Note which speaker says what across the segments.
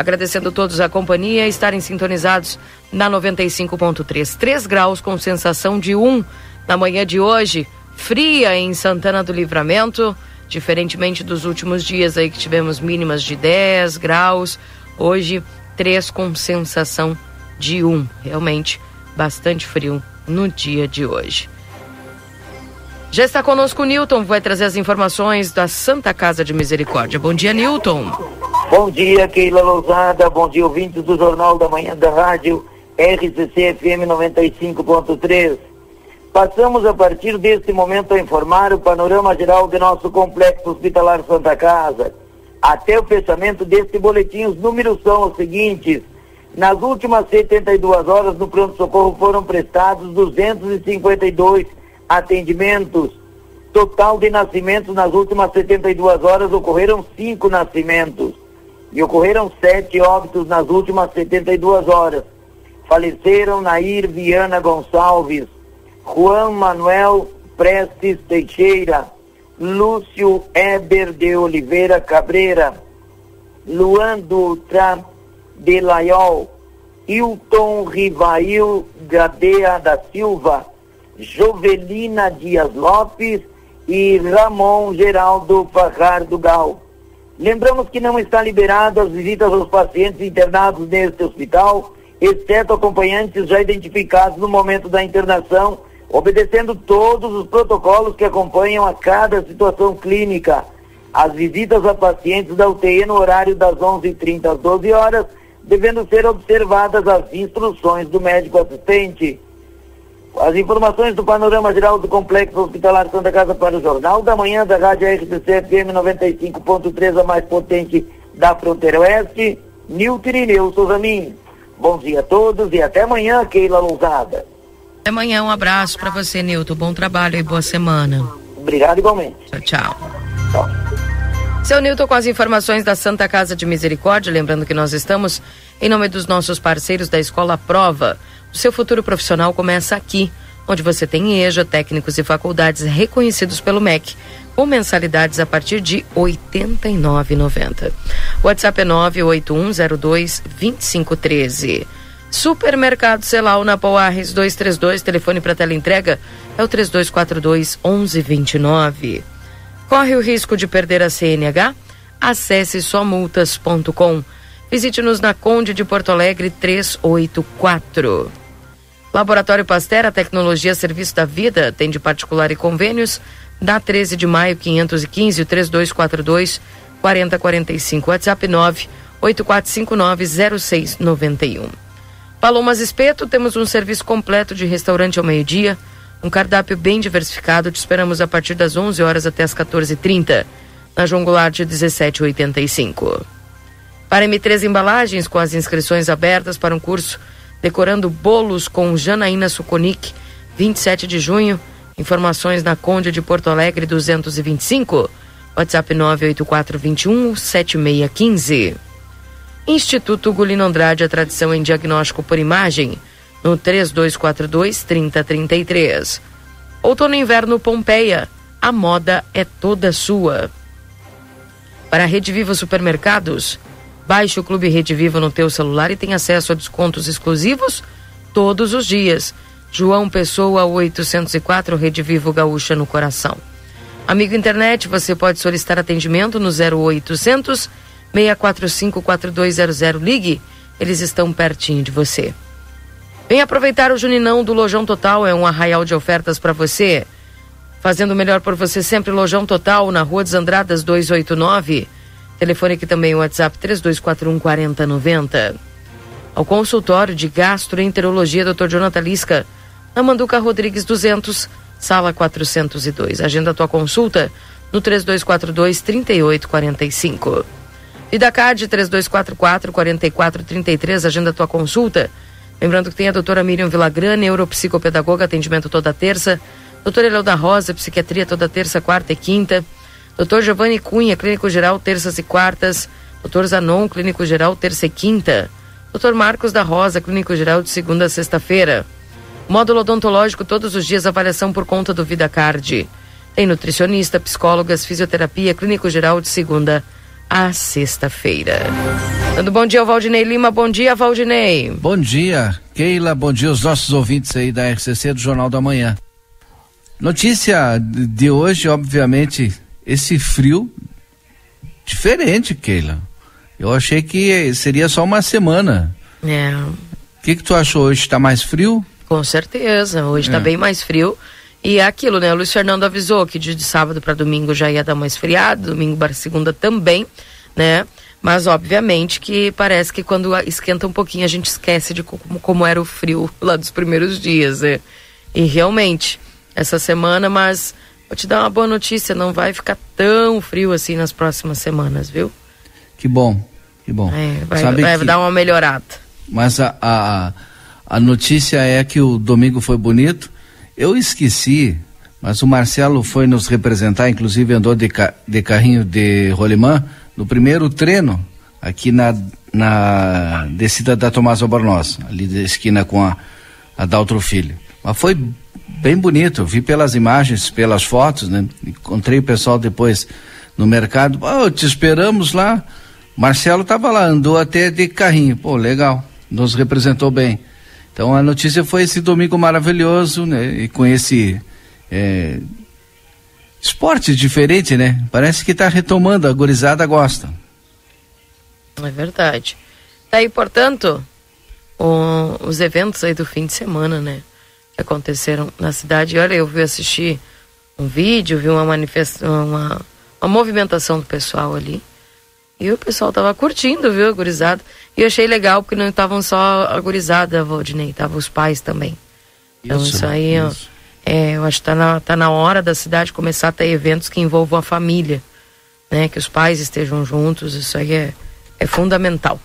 Speaker 1: Agradecendo a todos a companhia estarem sintonizados na 95.3. 3 graus com sensação de 1 na manhã de hoje. Fria em Santana do Livramento, diferentemente dos últimos dias aí que tivemos mínimas de 10 graus. Hoje, 3 com sensação de 1. Realmente bastante frio no dia de hoje. Já está conosco o Newton, vai trazer as informações da Santa Casa de Misericórdia. Bom dia, Newton.
Speaker 2: Bom dia, Keila Lousada. Bom dia, ouvintes do Jornal da Manhã da Rádio RCC FM 95.3. Passamos a partir deste momento a informar o panorama geral do nosso complexo hospitalar Santa Casa. Até o fechamento deste boletim, os números são os seguintes. Nas últimas 72 horas no pronto-socorro foram prestados 252 atendimentos. Total de nascimentos nas últimas 72 horas ocorreram cinco nascimentos e ocorreram sete óbitos nas últimas 72 horas. Faleceram Nair Viana Gonçalves, Juan Manuel Prestes Teixeira, Lúcio Eber de Oliveira Cabreira, Luan Dutra de Laiol, Hilton Rivail Gadea da Silva, Jovelina Dias Lopes e Ramon Geraldo Fajardo Gal. Lembramos que não está liberado as visitas aos pacientes internados neste hospital, exceto acompanhantes já identificados no momento da internação, obedecendo todos os protocolos que acompanham a cada situação clínica. As visitas a pacientes da UTI no horário das 11h30 às 12 horas, devendo ser observadas as instruções do médico assistente. As informações do panorama geral do Complexo Hospitalar Santa Casa para o Jornal da Manhã da Rádio RCC FM 95.3, a mais potente da fronteira oeste, Nilton Irineu Souzamin. Bom dia a todos e até amanhã, Keila Lousada.
Speaker 1: Até amanhã, um abraço para você, Nilton. Bom trabalho e boa semana.
Speaker 2: Obrigado igualmente.
Speaker 1: Tchau, tchau. tchau. Seu Nilton com as informações da Santa Casa de Misericórdia, lembrando que nós estamos em nome dos nossos parceiros da Escola Prova. Seu futuro profissional começa aqui, onde você tem EJA, técnicos e faculdades reconhecidos pelo MEC, com mensalidades a partir de R$ 89,90. WhatsApp é 981022513. Supermercado Celal na Poarres 232, telefone para tela entrega é o 3242 1129. Corre o risco de perder a CNH? Acesse somultas.com. Visite-nos na Conde de Porto Alegre 384. Laboratório Pasteur, a tecnologia serviço da vida, tem de particular e convênios, da 13 de maio 515 3242 4045, WhatsApp 9 8459 0691. Palomas Espeto, temos um serviço completo de restaurante ao meio-dia, um cardápio bem diversificado, te esperamos a partir das 11 horas até as 14h30, na João Goulart 1785. Para M3 Embalagens, com as inscrições abertas para um curso Decorando Bolos com Janaína Suconic, 27 de junho. Informações na Conde de Porto Alegre 225. WhatsApp 98421 7615. Instituto Gulino Andrade, a tradição em diagnóstico por imagem, no 3242 3033. Outono e inverno Pompeia, a moda é toda sua. Para a Rede Viva Supermercados, Baixe o Clube Rede Viva no teu celular e tem acesso a descontos exclusivos todos os dias. João Pessoa 804 Rede Vivo Gaúcha no coração. Amigo internet, você pode solicitar atendimento no 0800 645 4200. Ligue, eles estão pertinho de você. Vem aproveitar o Juninão do Lojão Total, é um arraial de ofertas para você. Fazendo melhor por você sempre, Lojão Total, na Rua dos Andradas 289. Telefone aqui também o WhatsApp 3241 4090. Ao consultório de gastroenterologia Dr. Jonathan Lisca, na Manduca Rodrigues 200, sala 402. Agenda tua consulta no 3242 3845. Vidacard 3244 4433, agenda tua consulta Lembrando que tem a doutora Miriam Villagrã, neuropsicopedagoga, atendimento toda terça. Doutora Eleu da Rosa, psiquiatria toda terça, quarta e quinta. Doutor Giovanni Cunha, clínico geral, terças e quartas. Doutor Zanon, clínico geral, terça e quinta. Doutor Marcos da Rosa, clínico geral, de segunda a sexta-feira. Módulo odontológico, todos os dias, avaliação por conta do VidaCard. Tem nutricionista, psicólogas, fisioterapia, clínico geral, de segunda a sexta-feira. Dando bom dia ao Valdinei Lima. Bom dia, Valdinei.
Speaker 3: Bom dia, Keila. Bom dia aos nossos ouvintes aí da RCC do Jornal da Manhã. Notícia de hoje, obviamente, esse frio diferente, Keila. Eu achei que seria só uma semana.
Speaker 1: É.
Speaker 3: O que, que tu achou hoje? Está mais frio?
Speaker 1: Com certeza. Hoje está é. bem mais frio. E é aquilo, né? O Luiz Fernando avisou que de, de sábado para domingo já ia dar mais esfriado, domingo para segunda também, né? Mas obviamente que parece que quando esquenta um pouquinho a gente esquece de como, como era o frio lá dos primeiros dias, né? E realmente, essa semana, mas vou te dar uma boa notícia, não vai ficar tão frio assim nas próximas semanas, viu?
Speaker 3: Que bom, que bom.
Speaker 1: É, vai, vai que... dar uma melhorada.
Speaker 3: Mas a, a, a notícia é que o domingo foi bonito eu esqueci, mas o Marcelo foi nos representar, inclusive andou de, ca de carrinho de rolimã no primeiro treino aqui na, na descida da Tomás Albornoz, ali da esquina com a, a Daltro Filho. Mas foi bem bonito, vi pelas imagens, pelas fotos, né? Encontrei o pessoal depois no mercado, oh, te esperamos lá. Marcelo estava lá, andou até de carrinho, pô, legal, nos representou bem. Então a notícia foi esse domingo maravilhoso, né? E com esse é, esporte diferente, né? Parece que está retomando, a gorizada gosta.
Speaker 1: É verdade. Tá aí, portanto, o, os eventos aí do fim de semana, né? Aconteceram na cidade. Olha, eu vi assistir um vídeo, vi uma manifestação, uma, uma movimentação do pessoal ali. E o pessoal tava curtindo, viu, a gurizada. E eu achei legal, porque não estavam só a gurizada, Valdinei, estavam os pais também. Então isso, isso aí, isso. Ó, é, eu acho que tá na, tá na hora da cidade começar a ter eventos que envolvam a família, né? Que os pais estejam juntos, isso aí é, é fundamental.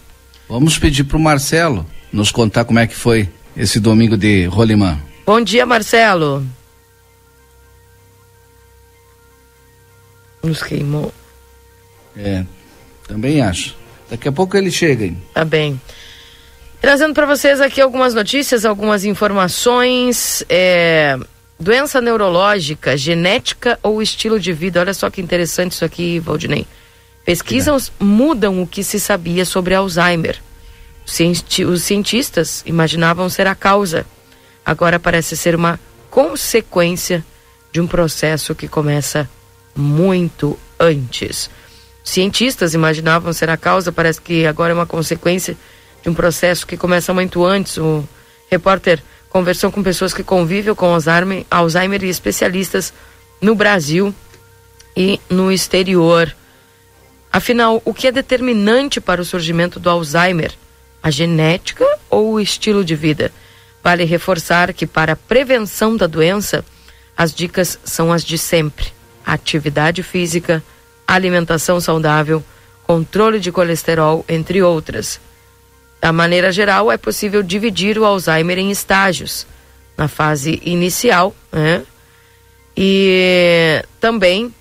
Speaker 3: Vamos pedir pro Marcelo nos contar como é que foi esse domingo de Rolimã.
Speaker 1: Bom dia, Marcelo. Nos queimou.
Speaker 3: É, também acho. Daqui a pouco ele chega. Hein?
Speaker 1: Tá bem. Trazendo para vocês aqui algumas notícias, algumas informações. É, doença neurológica, genética ou estilo de vida. Olha só que interessante isso aqui, Valdinei. Pesquisas é. mudam o que se sabia sobre Alzheimer. Os cientistas imaginavam ser a causa. Agora parece ser uma consequência de um processo que começa muito antes cientistas imaginavam ser a causa, parece que agora é uma consequência de um processo que começa muito antes. O repórter conversou com pessoas que convivem com Alzheimer, Alzheimer e especialistas no Brasil e no exterior. Afinal, o que é determinante para o surgimento do Alzheimer? A genética ou o estilo de vida? Vale reforçar que para a prevenção da doença, as dicas são as de sempre: atividade física, alimentação saudável, controle de colesterol, entre outras. Da maneira geral, é possível dividir o Alzheimer em estágios. Na fase inicial, né? E também,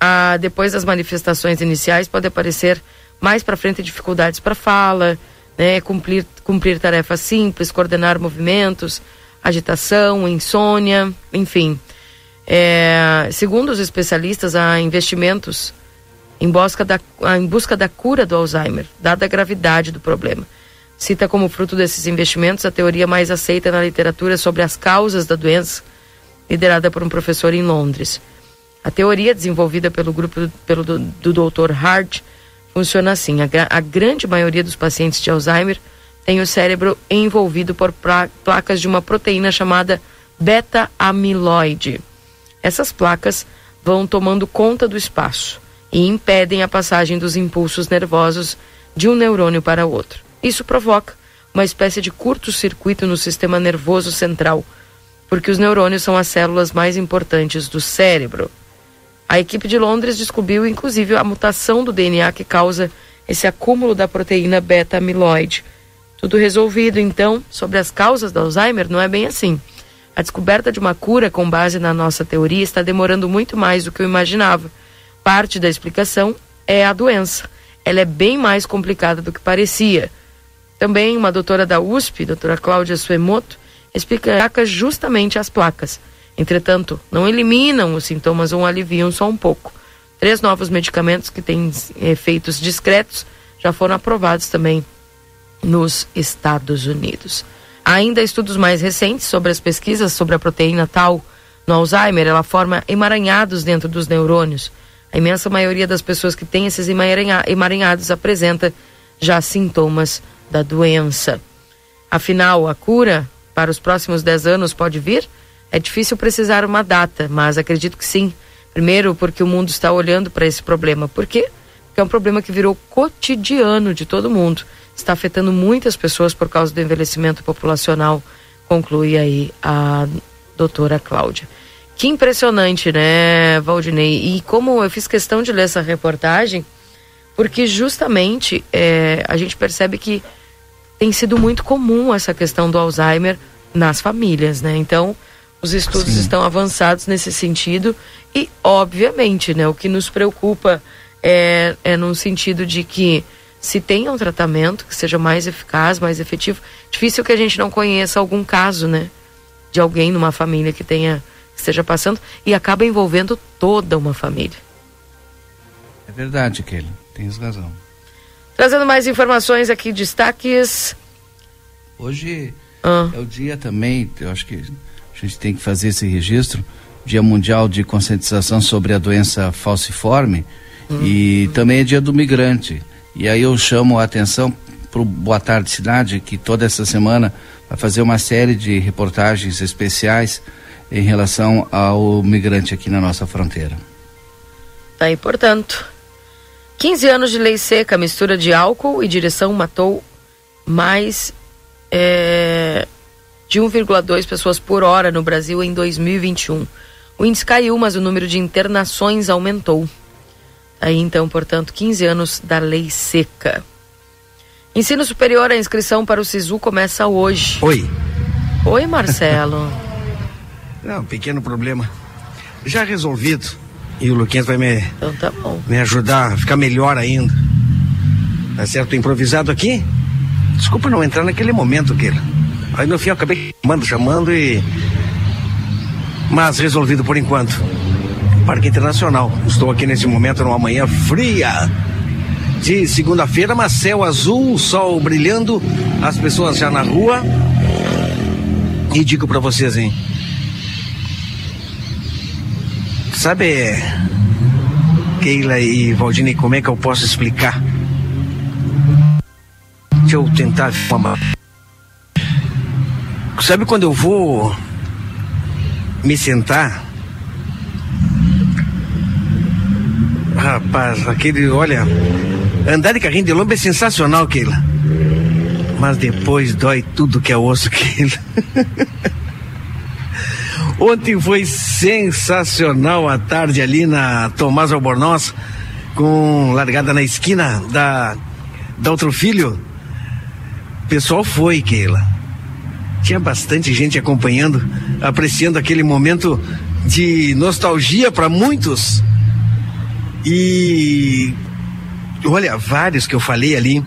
Speaker 1: a, depois das manifestações iniciais, pode aparecer mais para frente dificuldades para fala, né? Cumprir, cumprir tarefas simples, coordenar movimentos, agitação, insônia, enfim. É, segundo os especialistas, há investimentos em busca, da, em busca da cura do Alzheimer, dada a gravidade do problema. Cita como fruto desses investimentos a teoria mais aceita na literatura sobre as causas da doença, liderada por um professor em Londres. A teoria, desenvolvida pelo grupo pelo, do, do Dr. Hart, funciona assim: a, a, grande maioria dos pacientes de Alzheimer tem o cérebro envolvido por placas de uma proteína chamada beta-amiloide. Essas placas vão tomando conta do espaço e impedem a passagem dos impulsos nervosos de um neurônio para outro. Isso provoca uma espécie de curto-circuito no sistema nervoso central, porque os neurônios são as células mais importantes do cérebro. A equipe de Londres descobriu inclusive a mutação do DNA que causa esse acúmulo da proteína beta-amiloide. tudo resolvido. Então, sobre as causas do Alzheimer, não é bem assim. A descoberta de uma cura com base na nossa teoria está demorando muito mais do que eu imaginava. Parte da explicação é a doença. Ela é bem mais complicada do que parecia. Também uma doutora da USP, doutora Cláudia Suemoto, explica justamente as placas. Entretanto, não eliminam os sintomas ou aliviam só um pouco. Três novos medicamentos que têm efeitos discretos já foram aprovados também nos Estados Unidos. Ainda estudos mais recentes sobre as pesquisas sobre a proteína tal no Alzheimer, ela forma emaranhados dentro dos neurônios. A imensa maioria das pessoas que têm esses emaranhados apresenta já sintomas da doença. Afinal, a cura para os próximos 10 anos pode vir? É difícil precisar uma data, mas acredito que sim. Primeiro, porque o mundo está olhando para esse problema. Por quê? Porque é um problema que virou cotidiano de todo mundo. Está afetando muitas pessoas por causa do envelhecimento populacional, conclui aí a doutora Cláudia. Que impressionante, né, Valdinei? E como eu fiz questão de ler essa reportagem, porque justamente é, a gente percebe que tem sido muito comum essa questão do Alzheimer nas famílias, né? Então, os estudos Sim. estão avançados nesse sentido e, obviamente, né, o que nos preocupa é, é no sentido de que se tenha um tratamento que seja mais eficaz, mais efetivo, difícil que a gente não conheça algum caso, né, de alguém numa família que tenha que esteja passando e acaba envolvendo toda uma família.
Speaker 3: É verdade, Kelly, tens razão.
Speaker 1: Trazendo mais informações aqui, destaques.
Speaker 3: Hoje ah. é o dia também, eu acho que a gente tem que fazer esse registro, Dia Mundial de Conscientização sobre a Doença Falciforme, e também é Dia do Migrante. E aí eu chamo a atenção para o Boa Tarde Cidade, que toda essa semana vai fazer uma série de reportagens especiais em relação ao migrante aqui na nossa fronteira.
Speaker 1: Tá aí, portanto. 15 anos de lei seca, mistura de álcool e direção matou mais é, de 1,2 pessoas por hora no Brasil em 2021. O índice caiu, mas o número de internações aumentou. Aí então, portanto, 15 anos da lei seca. Ensino superior, a inscrição para o SISU começa hoje.
Speaker 4: Oi.
Speaker 1: Oi, Marcelo.
Speaker 4: Não, pequeno problema. Já resolvido. E o Luquinhas vai me,
Speaker 1: então tá
Speaker 4: me ajudar a ficar melhor ainda. Tá certo? Improvisado aqui? Desculpa não entrar naquele momento, Keila. Aí no fim eu acabei chamando, chamando e. Mas resolvido por enquanto. Parque Internacional. Estou aqui nesse momento numa manhã fria de segunda-feira, mas céu azul, sol brilhando, as pessoas já na rua. E digo para vocês, hein? Sabe, Keila e Valdine, como é que eu posso explicar? Deixa eu tentar Sabe quando eu vou me sentar? Rapaz, aquele, olha, andar de carrinho de lombo é sensacional, Keila. Mas depois dói tudo que é osso, Keila. Ontem foi sensacional a tarde ali na Tomás Albornoz, com largada na esquina da, da outro filho. O pessoal foi, Keila tinha bastante gente acompanhando, apreciando aquele momento de nostalgia para muitos. E olha, vários que eu falei ali.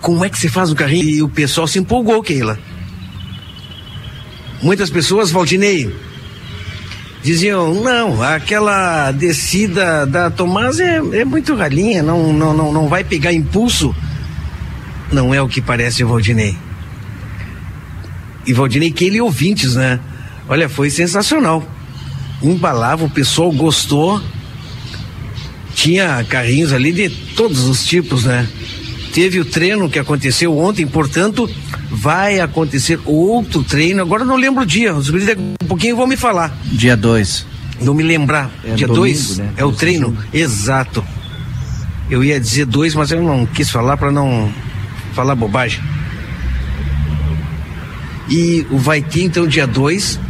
Speaker 4: Como é que se faz o carrinho? E o pessoal se empolgou, Keila. Muitas pessoas, Valdinei, diziam, não, aquela descida da Tomás é, é muito ralinha, não, não, não, não vai pegar impulso. Não é o que parece, Valdinei e Valdinei Kelly ouvintes, né? Olha, foi sensacional. Embalava, o pessoal gostou. Tinha carrinhos ali de todos os tipos, né? Teve o treino que aconteceu ontem, portanto, vai acontecer outro treino. Agora não lembro o dia, os um pouquinho vão me falar.
Speaker 3: Dia 2.
Speaker 4: Não me lembrar. É dia 2 né? é o treino? Exato. Eu ia dizer dois, mas eu não quis falar para não falar bobagem. E vai ter então dia 2.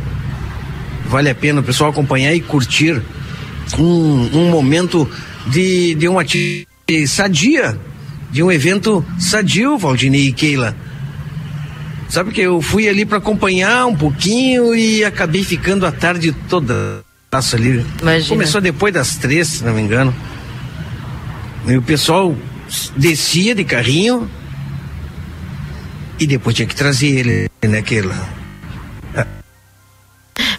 Speaker 4: Vale a pena o pessoal acompanhar e curtir um, um momento de, de uma sadia de um evento sadio, Valdinei e Keila. Sabe que eu fui ali para acompanhar um pouquinho e acabei ficando a tarde toda ali. Imagina. Começou depois das três, se não me engano. E o pessoal descia de carrinho e depois tinha que trazer ele, né, Keila?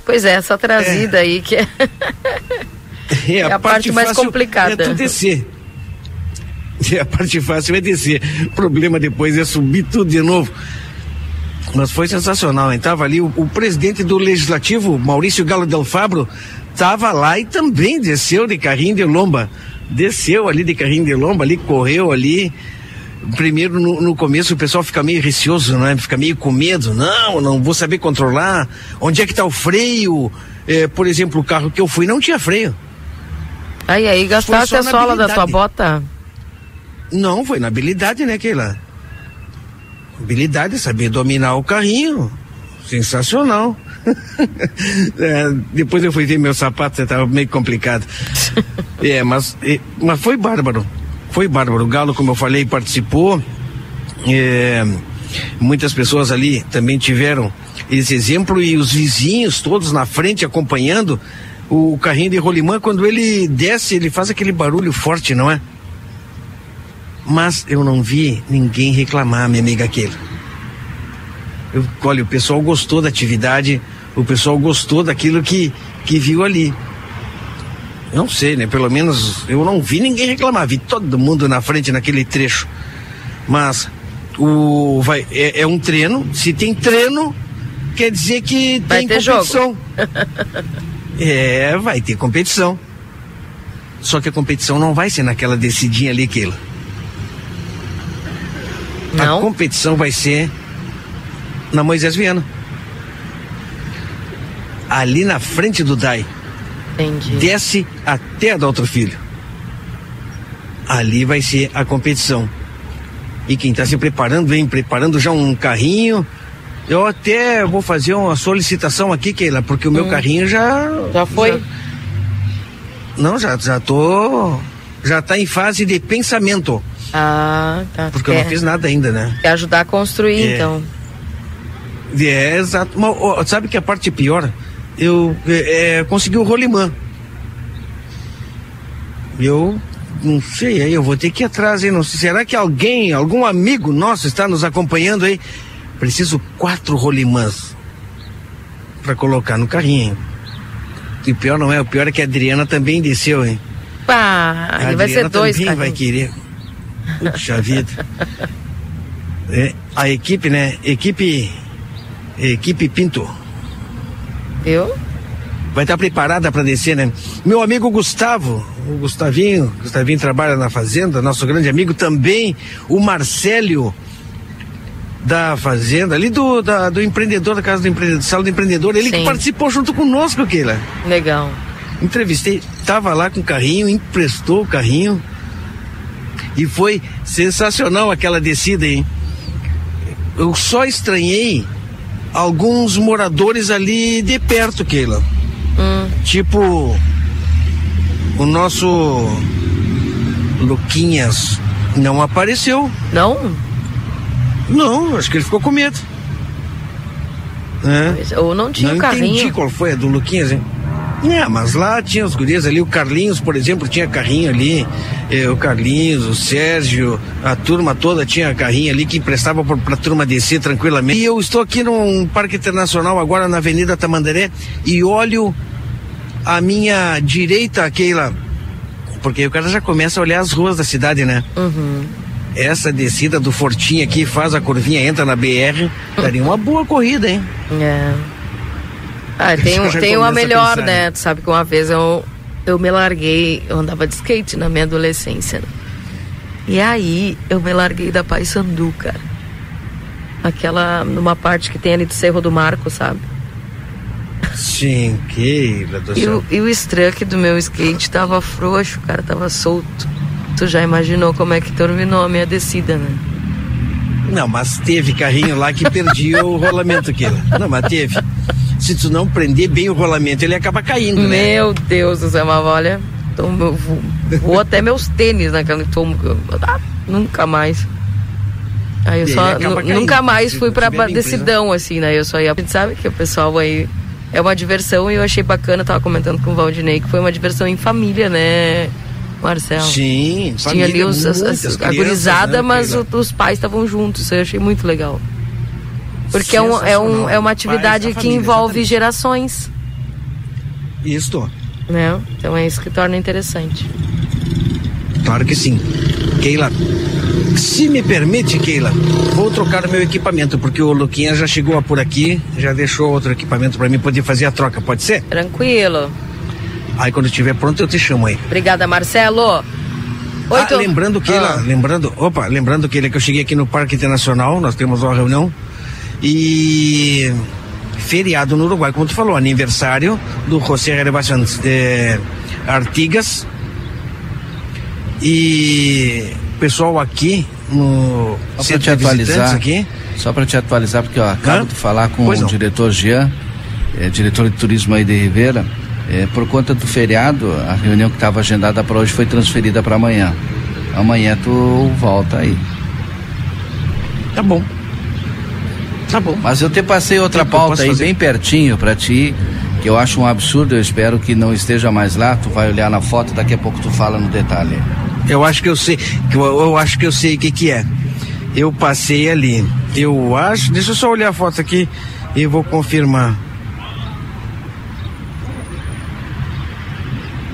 Speaker 1: Pois é, essa trazida é. aí que é,
Speaker 4: é a, é a parte, parte mais complicada. É descer. É a parte fácil é descer. O problema depois é subir tudo de novo. Mas foi sensacional, hein? Tava ali o, o presidente do Legislativo, Maurício Galo Del Fabro, tava lá e também desceu de carrinho de lomba. Desceu ali de carrinho de lomba, ali correu ali primeiro no, no, começo o pessoal fica meio receoso, né? Fica meio com medo. Não, não vou saber controlar. Onde é que está o freio? É, por exemplo, o carro que eu fui não tinha freio.
Speaker 1: Aí, aí, gastaste a sola da tua bota?
Speaker 4: Não, foi na habilidade, né, Keila? Habilidade, saber dominar o carrinho. Sensacional. é, depois eu fui ver meu sapato, estava meio complicado. é, mas, é, mas foi bárbaro foi bárbaro. Galo, como eu falei, participou. É, muitas pessoas ali também tiveram esse exemplo e os vizinhos todos na frente acompanhando o carrinho de rolimã. Quando ele desce, ele faz aquele barulho forte, não é? Mas eu não vi ninguém reclamar, minha amiga aquele. Eu, olha, o pessoal gostou da atividade, o pessoal gostou daquilo que, que viu ali. Não sei, né? Pelo menos eu não vi ninguém reclamar. Vi todo mundo na frente naquele trecho. Mas o vai é, é um treino. Se tem treino, quer dizer que vai tem ter competição. é, vai ter competição. Só que a competição não vai ser naquela decidinha ali, Keila. Não. A competição vai ser na Moisés Viana. Ali na frente do DAI.
Speaker 1: Entendi.
Speaker 4: Desce até a outro filho. Ali vai ser a competição. E quem está se preparando, vem preparando já um carrinho. Eu até vou fazer uma solicitação aqui, Keila, porque o meu hum. carrinho já.
Speaker 1: Já foi? Já...
Speaker 4: Não, já, já tô. Já está em fase de pensamento.
Speaker 1: Ah, tá.
Speaker 4: Porque eu não fiz nada ainda, né?
Speaker 1: Quer ajudar a construir, é. então.
Speaker 4: É, exato. Mas, ó, sabe que a parte pior? Eu é, consegui o rolimã. Eu não sei, aí eu vou ter que ir atrás, hein? Não sei, será que alguém, algum amigo nosso está nos acompanhando aí? Preciso quatro rolimãs para colocar no carrinho. E o pior não é, o pior é que a Adriana também desceu, hein?
Speaker 1: Pá, a vai ser dois,
Speaker 4: também vai querer. Puxa vida. É, a equipe, né? Equipe. Equipe Pinto.
Speaker 1: Viu?
Speaker 4: Vai estar preparada para descer, né? Meu amigo Gustavo, o Gustavinho, Gustavinho trabalha na fazenda, nosso grande amigo também, o Marcélio da fazenda, ali do, da, do empreendedor, da casa do empreendedor, sala do empreendedor, ele Sim. que participou junto conosco, Keila.
Speaker 1: Legal.
Speaker 4: Entrevistei, tava lá com o carrinho, emprestou o carrinho e foi sensacional aquela descida, hein? Eu só estranhei alguns moradores ali de perto, Keila. Hum. Tipo, o nosso Luquinhas não apareceu.
Speaker 1: Não?
Speaker 4: Não, acho que ele ficou com medo.
Speaker 1: É. Ou não tinha
Speaker 4: não
Speaker 1: carrinho. Não
Speaker 4: entendi qual foi a do Luquinhas, hein? É, mas lá tinha os gurias ali, o Carlinhos, por exemplo, tinha carrinho ali, eh, o Carlinhos, o Sérgio, a turma toda tinha carrinho ali que emprestava pra, pra turma descer tranquilamente. E eu estou aqui num parque internacional agora na Avenida Tamandaré e olho a minha direita, Keila, porque o cara já começa a olhar as ruas da cidade, né?
Speaker 1: Uhum.
Speaker 4: Essa descida do Fortinho aqui faz a curvinha, entra na BR, daria uma boa corrida, hein?
Speaker 1: É. Ah, tem, um, tem uma melhor, pensar, né? Tu sabe que uma vez eu, eu me larguei, eu andava de skate na minha adolescência. Né? E aí eu me larguei da Paysandu, cara. Aquela, numa parte que tem ali do Cerro do Marco, sabe?
Speaker 4: Sim, que
Speaker 1: e o, e o struck do meu skate tava frouxo, cara, tava solto. Tu já imaginou como é que terminou a minha descida, né?
Speaker 4: Não, mas teve carrinho lá que perdia o rolamento aqui. Não, mas teve se tu não prender bem o rolamento, ele acaba caindo,
Speaker 1: né? Meu Deus do céu, mas olha, tô, vou, vou até meus tênis naquela. Tô, Nunca mais. Aí eu só nunca mais fui pra decidão, assim, né? Eu só ia. A gente sabe que o pessoal aí é uma diversão e eu achei bacana, tava comentando com o Valdinei, que foi uma diversão em família, né, Marcelo?
Speaker 4: Sim,
Speaker 1: Tinha ali os, as, as, a gurizada, né, mas o, os pais estavam juntos, eu achei muito legal. Porque é, um, é, um, é uma atividade que envolve exatamente. gerações.
Speaker 4: Isso.
Speaker 1: Né? Então é isso que torna interessante.
Speaker 4: Claro que sim. Keila, se me permite, Keila, vou trocar meu equipamento, porque o Luquinha já chegou por aqui, já deixou outro equipamento para mim poder fazer a troca, pode ser?
Speaker 1: Tranquilo.
Speaker 4: Aí quando estiver pronto eu te chamo aí.
Speaker 1: Obrigada, Marcelo.
Speaker 4: Oito... Ah, lembrando que ah. lembrando, opa, lembrando que que eu cheguei aqui no Parque Internacional, nós temos uma reunião e feriado no Uruguai, como tu falou, aniversário do José Rebaixan eh, Artigas e pessoal aqui no
Speaker 3: só para te atualizar aqui. Só para te atualizar, porque eu acabo Hã? de falar com pois o não. diretor Jean, é, diretor de turismo aí de Ribeira. É, por conta do feriado, a reunião que estava agendada para hoje foi transferida para amanhã. Amanhã tu volta aí.
Speaker 4: Tá bom. Tá bom.
Speaker 3: Mas eu te passei outra pauta aí fazer? bem pertinho para ti, que eu acho um absurdo, eu espero que não esteja mais lá. Tu vai olhar na foto, daqui a pouco tu fala no detalhe.
Speaker 4: Eu acho que eu sei, que eu, eu acho que eu sei o que que é. Eu passei ali. Eu acho, deixa eu só olhar a foto aqui e vou confirmar.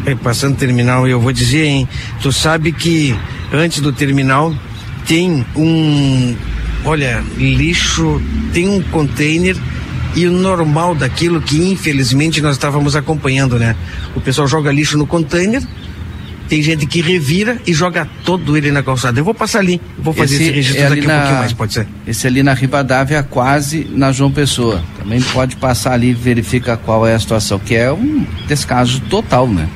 Speaker 4: É, passando o terminal, eu vou dizer, hein? Tu sabe que antes do terminal tem um, olha, lixo, tem um container e o normal daquilo que infelizmente nós estávamos acompanhando, né? O pessoal joga lixo no container tem gente que revira e joga todo ele na calçada. Eu vou passar ali, vou fazer esse, esse registro é daqui na, um pouquinho mais, pode ser?
Speaker 3: Esse ali na Rivadavia, quase na João Pessoa. Também pode passar ali e verifica qual é a situação, que é um descaso total, né?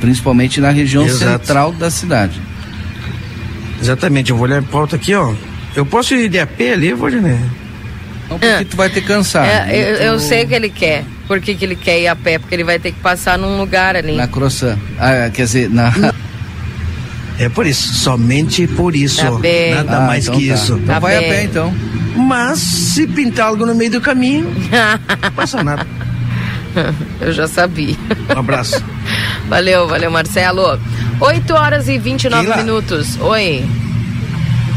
Speaker 3: Principalmente na região Exato. central da cidade.
Speaker 4: Exatamente, eu vou olhar a pauta aqui, ó. Eu posso ir de a pé ali, vou, né?
Speaker 3: Não, porque é. tu vai ter cansar.
Speaker 1: É, eu, eu, sei que ele quer. Por que, que ele quer ir a pé? Porque ele vai ter que passar num lugar ali.
Speaker 3: Na croissant. Ah, quer dizer, na.
Speaker 4: É por isso, somente por isso. Tá Nada ah, mais então que tá. isso.
Speaker 3: Então tá vai bem. a pé então.
Speaker 4: Mas se pintar algo no meio do caminho, não passa nada.
Speaker 1: Eu já sabia.
Speaker 4: Um abraço.
Speaker 1: valeu, valeu, Marcelo. 8 horas e 29 Keila. minutos. Oi.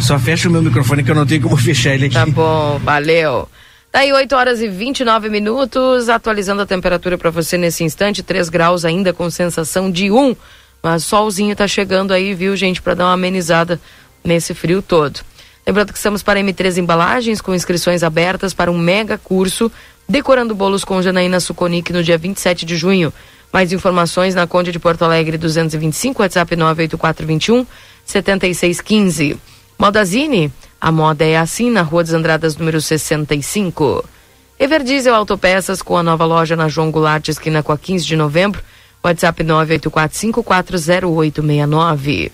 Speaker 4: Só fecha o meu microfone que eu não tenho como fechar ele aqui.
Speaker 1: Tá bom, valeu. Tá aí 8 horas e 29 minutos, atualizando a temperatura para você nesse instante, 3 graus ainda com sensação de 1. Mas solzinho tá chegando aí, viu, gente, para dar uma amenizada nesse frio todo. Lembrando que estamos para M3 Embalagens, com inscrições abertas para um mega curso Decorando Bolos com Janaína Suconic no dia 27 de junho. Mais informações na Conde de Porto Alegre 225, WhatsApp 98421 7615. Modazine, a moda é assim na Rua dos Andradas, número 65. Everdiesel Autopeças com a nova loja na João Goulart, esquina com a 15 de novembro. WhatsApp 984540869.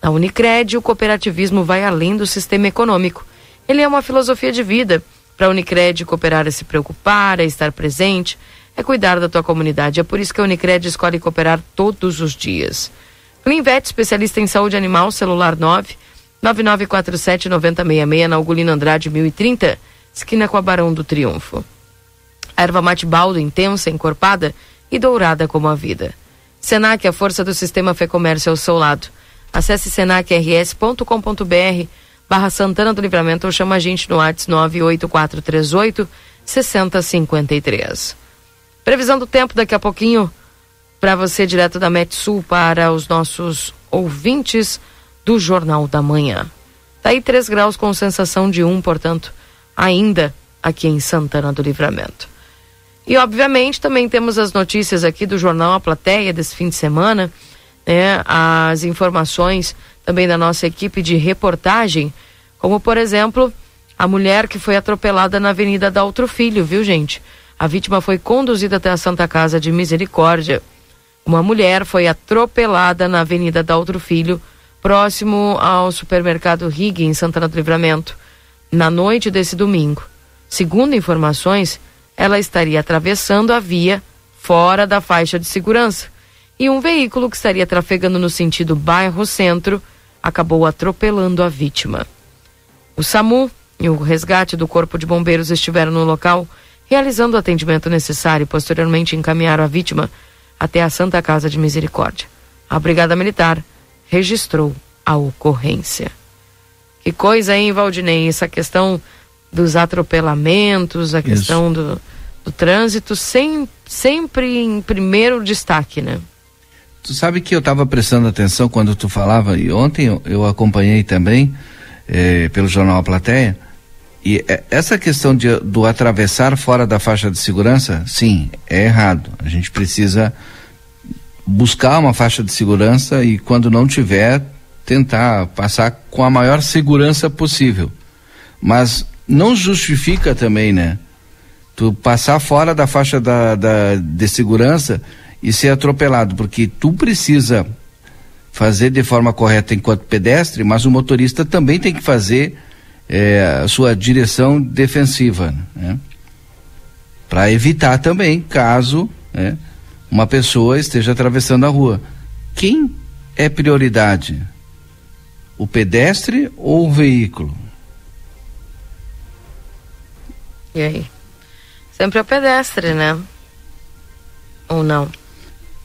Speaker 1: Na Unicred, o cooperativismo vai além do sistema econômico. Ele é uma filosofia de vida. Para a Unicred, cooperar é se preocupar, é estar presente, é cuidar da tua comunidade. É por isso que a Unicred escolhe cooperar todos os dias. Clinvet, especialista em saúde animal, celular 9 9947 9066 na Ugolino Andrade 1030, esquina com a Barão do Triunfo. erva mate baldo intensa, encorpada e dourada como a vida. Senac, a força do sistema Fê Comércio ao seu lado. Acesse senacrs.com.br barra Santana do Livramento ou chama a gente no WhatsApp 98438 6053. Previsão do tempo daqui a pouquinho para você direto da Metsul para os nossos ouvintes do Jornal da Manhã. Tá aí 3 graus com sensação de 1, um, portanto, ainda aqui em Santana do Livramento. E, obviamente, também temos as notícias aqui do Jornal A Plateia desse fim de semana, né? as informações também da nossa equipe de reportagem, como, por exemplo, a mulher que foi atropelada na Avenida da Outro Filho, viu, gente? A vítima foi conduzida até a Santa Casa de Misericórdia. Uma mulher foi atropelada na Avenida da Outro Filho, próximo ao supermercado Rig, em Santana do Livramento, na noite desse domingo. Segundo informações, ela estaria atravessando a via fora da faixa de segurança e um veículo que estaria trafegando no sentido bairro-centro acabou atropelando a vítima. O SAMU e o resgate do Corpo de Bombeiros estiveram no local, realizando o atendimento necessário e posteriormente encaminharam a vítima até a Santa Casa de Misericórdia. A Brigada Militar registrou a ocorrência. Que coisa, hein, Valdinei? Essa questão dos atropelamentos, a Isso. questão do, do trânsito, sem, sempre em primeiro destaque, né?
Speaker 3: Tu sabe que eu estava prestando atenção quando tu falava, e ontem eu, eu acompanhei também eh, pelo jornal A Plateia, e eh, essa questão de, do atravessar fora da faixa de segurança, sim, é errado. A gente precisa buscar uma faixa de segurança e quando não tiver, tentar passar com a maior segurança possível. Mas não justifica também, né? Tu passar fora da faixa da, da, de segurança e ser atropelado, porque tu precisa fazer de forma correta enquanto pedestre, mas o motorista também tem que fazer é, a sua direção defensiva, né? Para evitar também, caso né, uma pessoa esteja atravessando a rua. Quem é prioridade? O pedestre ou o veículo?
Speaker 1: E aí? Sempre é o pedestre, né? Ou não?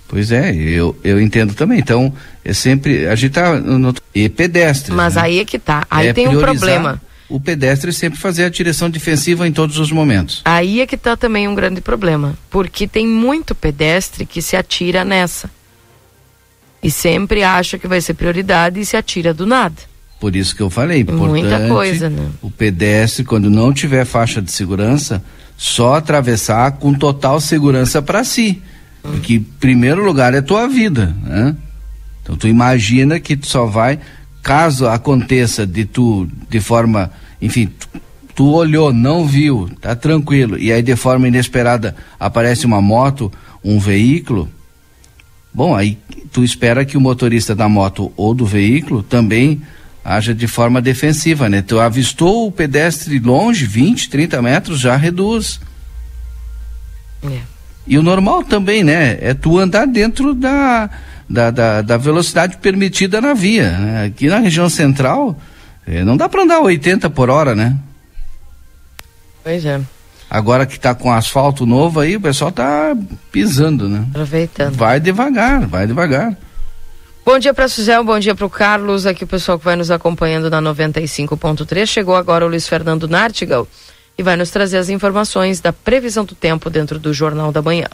Speaker 3: Pois é, eu, eu entendo também. Então, é sempre. A gente tá no, e pedestre.
Speaker 1: Mas né? aí é que tá. Aí é tem um problema.
Speaker 3: O pedestre sempre fazer a direção defensiva em todos os momentos.
Speaker 1: Aí é que tá também um grande problema. Porque tem muito pedestre que se atira nessa. E sempre acha que vai ser prioridade e se atira do nada.
Speaker 3: Por isso que eu falei, importante,
Speaker 1: Muita coisa, né?
Speaker 3: O pedestre, quando não tiver faixa de segurança, só atravessar com total segurança para si. Porque em primeiro lugar é tua vida, né? Então tu imagina que tu só vai, caso aconteça de tu, de forma, enfim, tu, tu olhou, não viu, tá tranquilo, e aí de forma inesperada aparece uma moto, um veículo, bom, aí tu espera que o motorista da moto ou do veículo também haja de forma defensiva, né? Tu avistou o pedestre longe, 20, 30 metros, já reduz. É. E o normal também, né? É tu andar dentro da, da, da, da velocidade permitida na via. Né? Aqui na região central, é, não dá para andar 80 por hora, né?
Speaker 1: Pois é.
Speaker 3: Agora que está com asfalto novo aí, o pessoal tá pisando, né?
Speaker 1: Aproveitando.
Speaker 3: Vai devagar, vai devagar.
Speaker 1: Bom dia para Suzel, bom dia para o Carlos, aqui o pessoal que vai nos acompanhando na 95.3. Chegou agora o Luiz Fernando Nartigal e vai nos trazer as informações da previsão do tempo dentro do Jornal da Manhã.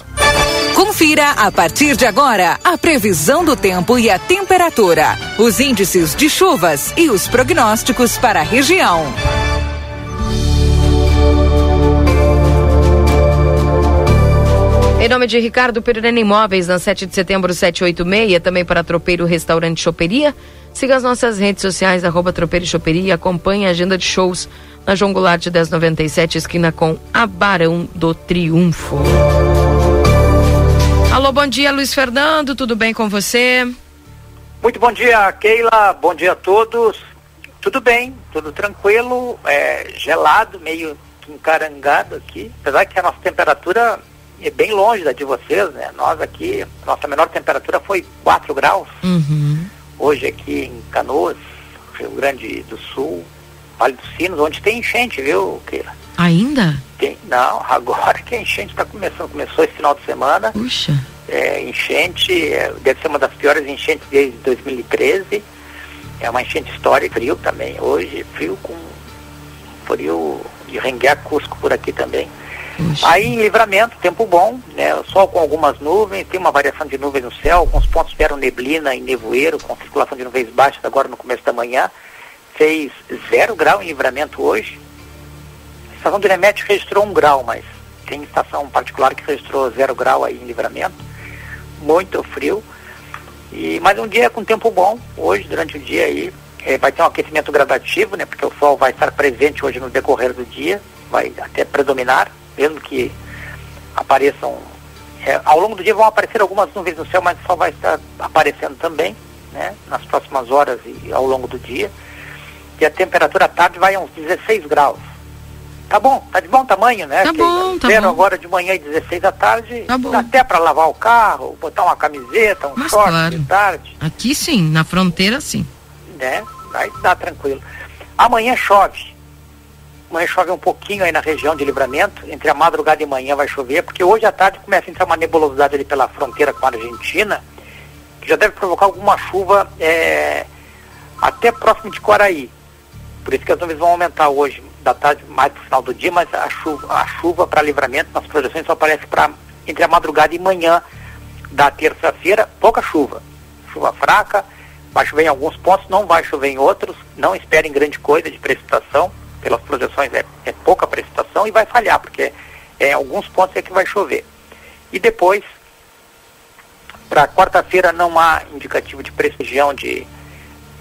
Speaker 5: Confira a partir de agora a previsão do tempo e a temperatura, os índices de chuvas e os prognósticos para a região.
Speaker 1: Em nome de Ricardo Pereira Imóveis, na 7 de setembro, 786, também para Tropeiro Restaurante Choperia. Siga as nossas redes sociais, arroba Tropeiro Choperia, e acompanhe a agenda de shows na João Goulart de 1097, esquina com a Barão do Triunfo. Alô, bom dia, Luiz Fernando, tudo bem com você?
Speaker 6: Muito bom dia, Keila, bom dia a todos. Tudo bem, tudo tranquilo, é, gelado, meio encarangado aqui, apesar que a nossa temperatura é bem longe da de vocês, né? Nós aqui, nossa menor temperatura foi 4 graus.
Speaker 1: Uhum.
Speaker 6: Hoje aqui em Canoas, Rio Grande do Sul, Vale dos Sinos, onde tem enchente, viu, Keila?
Speaker 1: Ainda?
Speaker 6: Tem, não, agora que a enchente está começando, começou esse final de semana.
Speaker 1: Puxa.
Speaker 6: É, enchente, é, deve ser uma das piores enchentes desde 2013. É uma enchente histórica, frio também. Hoje, frio com frio de renguear Cusco por aqui também. Aí em livramento, tempo bom, né? Sol com algumas nuvens, tem uma variação de nuvens no céu, alguns pontos vieram neblina e nevoeiro, com circulação de nuvens baixas agora no começo da manhã. Fez zero grau em livramento hoje. A estação do Remete registrou um grau, mas tem estação particular que registrou zero grau aí em livramento. Muito frio. E, mas um dia com tempo bom, hoje, durante o dia aí, é, vai ter um aquecimento gradativo, né? Porque o sol vai estar presente hoje no decorrer do dia, vai até predominar mesmo que apareçam. É, ao longo do dia vão aparecer algumas nuvens no céu, mas o sol vai estar aparecendo também, né? Nas próximas horas e ao longo do dia. E a temperatura à tarde vai a uns 16 graus. Tá bom, tá de bom tamanho, né?
Speaker 1: Tá bom, tá bom.
Speaker 6: agora de manhã e 16 da tarde.
Speaker 1: Tá.
Speaker 6: Dá até para lavar o carro, botar uma camiseta, um
Speaker 1: Mas
Speaker 6: short
Speaker 1: claro.
Speaker 6: de tarde.
Speaker 1: Aqui sim, na fronteira sim.
Speaker 6: né? Vai dar tranquilo. Amanhã chove. Amanhã chove um pouquinho aí na região de livramento. Entre a madrugada e manhã vai chover, porque hoje à tarde começa a entrar uma nebulosidade ali pela fronteira com a Argentina, que já deve provocar alguma chuva é, até próximo de Quaraí. Por isso que as nuvens vão aumentar hoje, da tarde mais para o final do dia, mas a chuva, a chuva para livramento nas projeções só aparece para entre a madrugada e manhã da terça-feira, pouca chuva. Chuva fraca, vai chover em alguns pontos, não vai chover em outros, não esperem grande coisa de precipitação, pelas projeções é, é pouca precipitação e vai falhar, porque é, em alguns pontos é que vai chover. E depois, para quarta-feira não há indicativo de precisão de,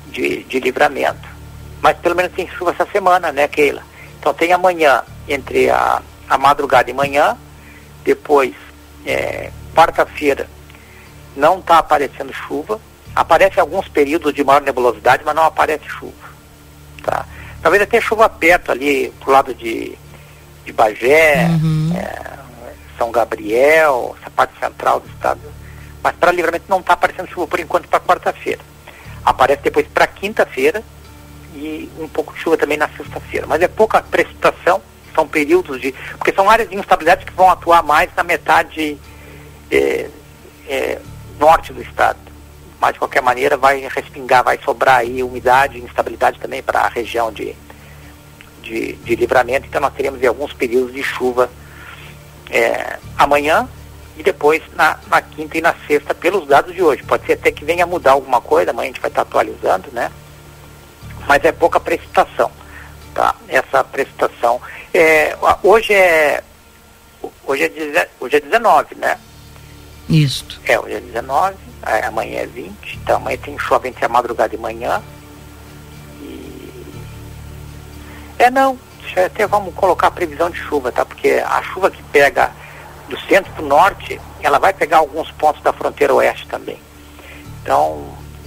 Speaker 6: de, de livramento. Mas pelo menos tem chuva essa semana, né, Keila? Então tem amanhã, entre a, a madrugada e manhã, depois, é, quarta-feira, não está aparecendo chuva. Aparece alguns períodos de maior nebulosidade, mas não aparece chuva. Tá? Talvez até chuva perto ali, pro lado de, de Bagé, uhum. é, São Gabriel, essa parte central do estado. Mas para livramento não está aparecendo chuva por enquanto para quarta-feira. Aparece depois para quinta-feira e um pouco de chuva também na sexta-feira. Mas é pouca precipitação, são períodos de. Porque são áreas de instabilidade que vão atuar mais na metade é, é, norte do estado. Mas de qualquer maneira vai respingar, vai sobrar aí umidade e instabilidade também para a região de, de, de, livramento. Então nós teremos alguns períodos de chuva é, amanhã e depois na, na quinta e na sexta pelos dados de hoje. Pode ser até que venha mudar alguma coisa, amanhã a gente vai estar atualizando, né? Mas é pouca precipitação. Tá? Essa precipitação. É, hoje é. Hoje é, hoje é 19, né?
Speaker 1: Isso.
Speaker 6: É, hoje é 19, é, amanhã é 20, então amanhã tem chuva entre a madrugada e manhã. E... É não, até vamos colocar a previsão de chuva, tá? Porque a chuva que pega do centro para o norte, ela vai pegar alguns pontos da fronteira oeste também. Então,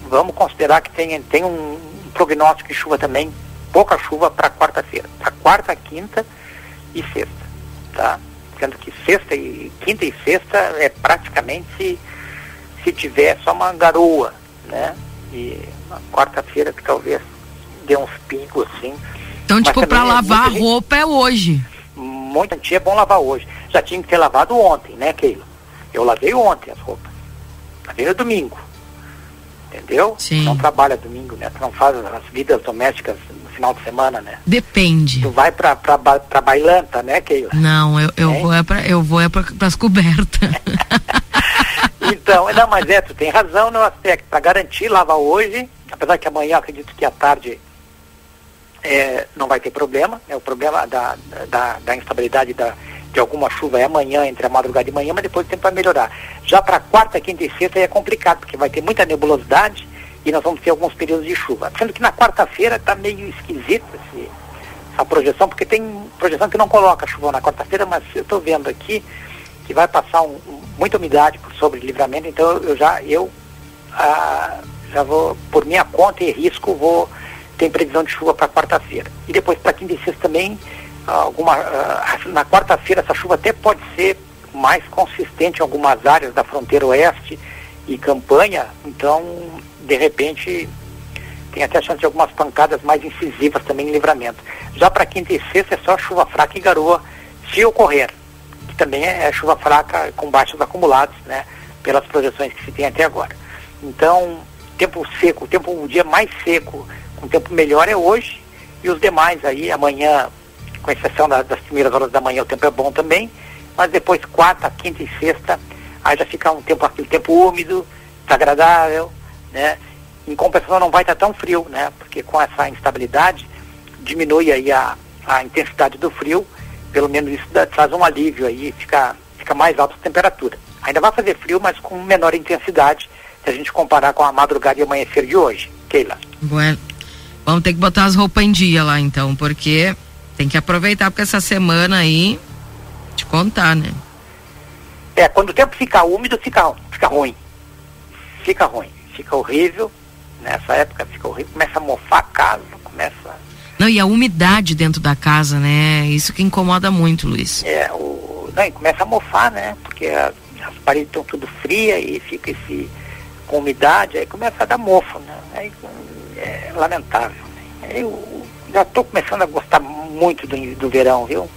Speaker 6: vamos considerar que tem, tem um, prognóstico de chuva também, pouca chuva para quarta-feira, para quarta, quinta e sexta, tá? Sendo que sexta e quinta e sexta é praticamente se tiver só uma garoa, né? E quarta-feira que talvez dê uns pingos assim.
Speaker 1: Então, tipo, para é lavar a roupa é hoje.
Speaker 6: Muita gente é bom lavar hoje. Já tinha que ter lavado ontem, né, Keila? Eu lavei ontem as roupas. Lavei no domingo entendeu?
Speaker 1: Sim.
Speaker 6: Não trabalha domingo, né? Tu não faz as vidas domésticas no final de semana, né?
Speaker 1: Depende.
Speaker 6: Tu vai pra, pra, pra bailanta, né, Keila?
Speaker 1: Não, eu, eu vou é pra, eu vou é pra, pras cobertas.
Speaker 6: então, não, mas é, tu tem razão no aspecto, pra garantir lavar hoje, apesar que amanhã acredito que à tarde é, não vai ter problema, é o problema da, da, da instabilidade da de alguma chuva é amanhã, entre a madrugada e manhã, mas depois o tempo vai melhorar. Já para quarta, quinta e sexta é complicado, porque vai ter muita nebulosidade e nós vamos ter alguns períodos de chuva. Sendo que na quarta-feira está meio esquisito esse, essa projeção, porque tem projeção que não coloca chuva na quarta-feira, mas eu estou vendo aqui que vai passar um, muita umidade por sobre livramento, então eu já, eu ah, já vou, por minha conta e risco, vou ter previsão de chuva para quarta-feira. E depois para quinta e sexta também alguma, uh, na quarta-feira essa chuva até pode ser mais consistente em algumas áreas da fronteira oeste e campanha, então de repente tem até a chance de algumas pancadas mais incisivas também em livramento. Já para quinta e sexta é só chuva fraca e garoa, se ocorrer, que também é, é chuva fraca com baixos acumulados, né, pelas projeções que se tem até agora. Então, tempo seco, tempo um dia mais seco, com tempo melhor é hoje, e os demais aí, amanhã com exceção da, das primeiras horas da manhã, o tempo é bom também, mas depois quarta, quinta e sexta, aí já fica um tempo, aquele tempo úmido, agradável, né? Em compensação não vai estar tão frio, né? Porque com essa instabilidade diminui aí a, a intensidade do frio, pelo menos isso dá, traz um alívio aí, fica, fica mais alta a temperatura. Ainda vai fazer frio, mas com menor intensidade, se a gente comparar com a madrugada e amanhecer de hoje. Keila.
Speaker 1: Vamos ter que botar as roupas em dia lá então, porque tem que aproveitar porque essa semana aí, te contar, né?
Speaker 6: É, quando o tempo fica úmido, fica, fica ruim. Fica ruim, fica horrível. Nessa época fica horrível, começa a mofar a casa, começa.
Speaker 1: Não, e a umidade dentro da casa, né? Isso que incomoda muito, Luiz.
Speaker 6: É, o. Não, e começa a mofar, né? Porque as, as paredes estão tudo frias e fica esse com umidade, aí começa a dar mofo, né? Aí é lamentável. Eu já estou começando a gostar muito do, do verão, viu?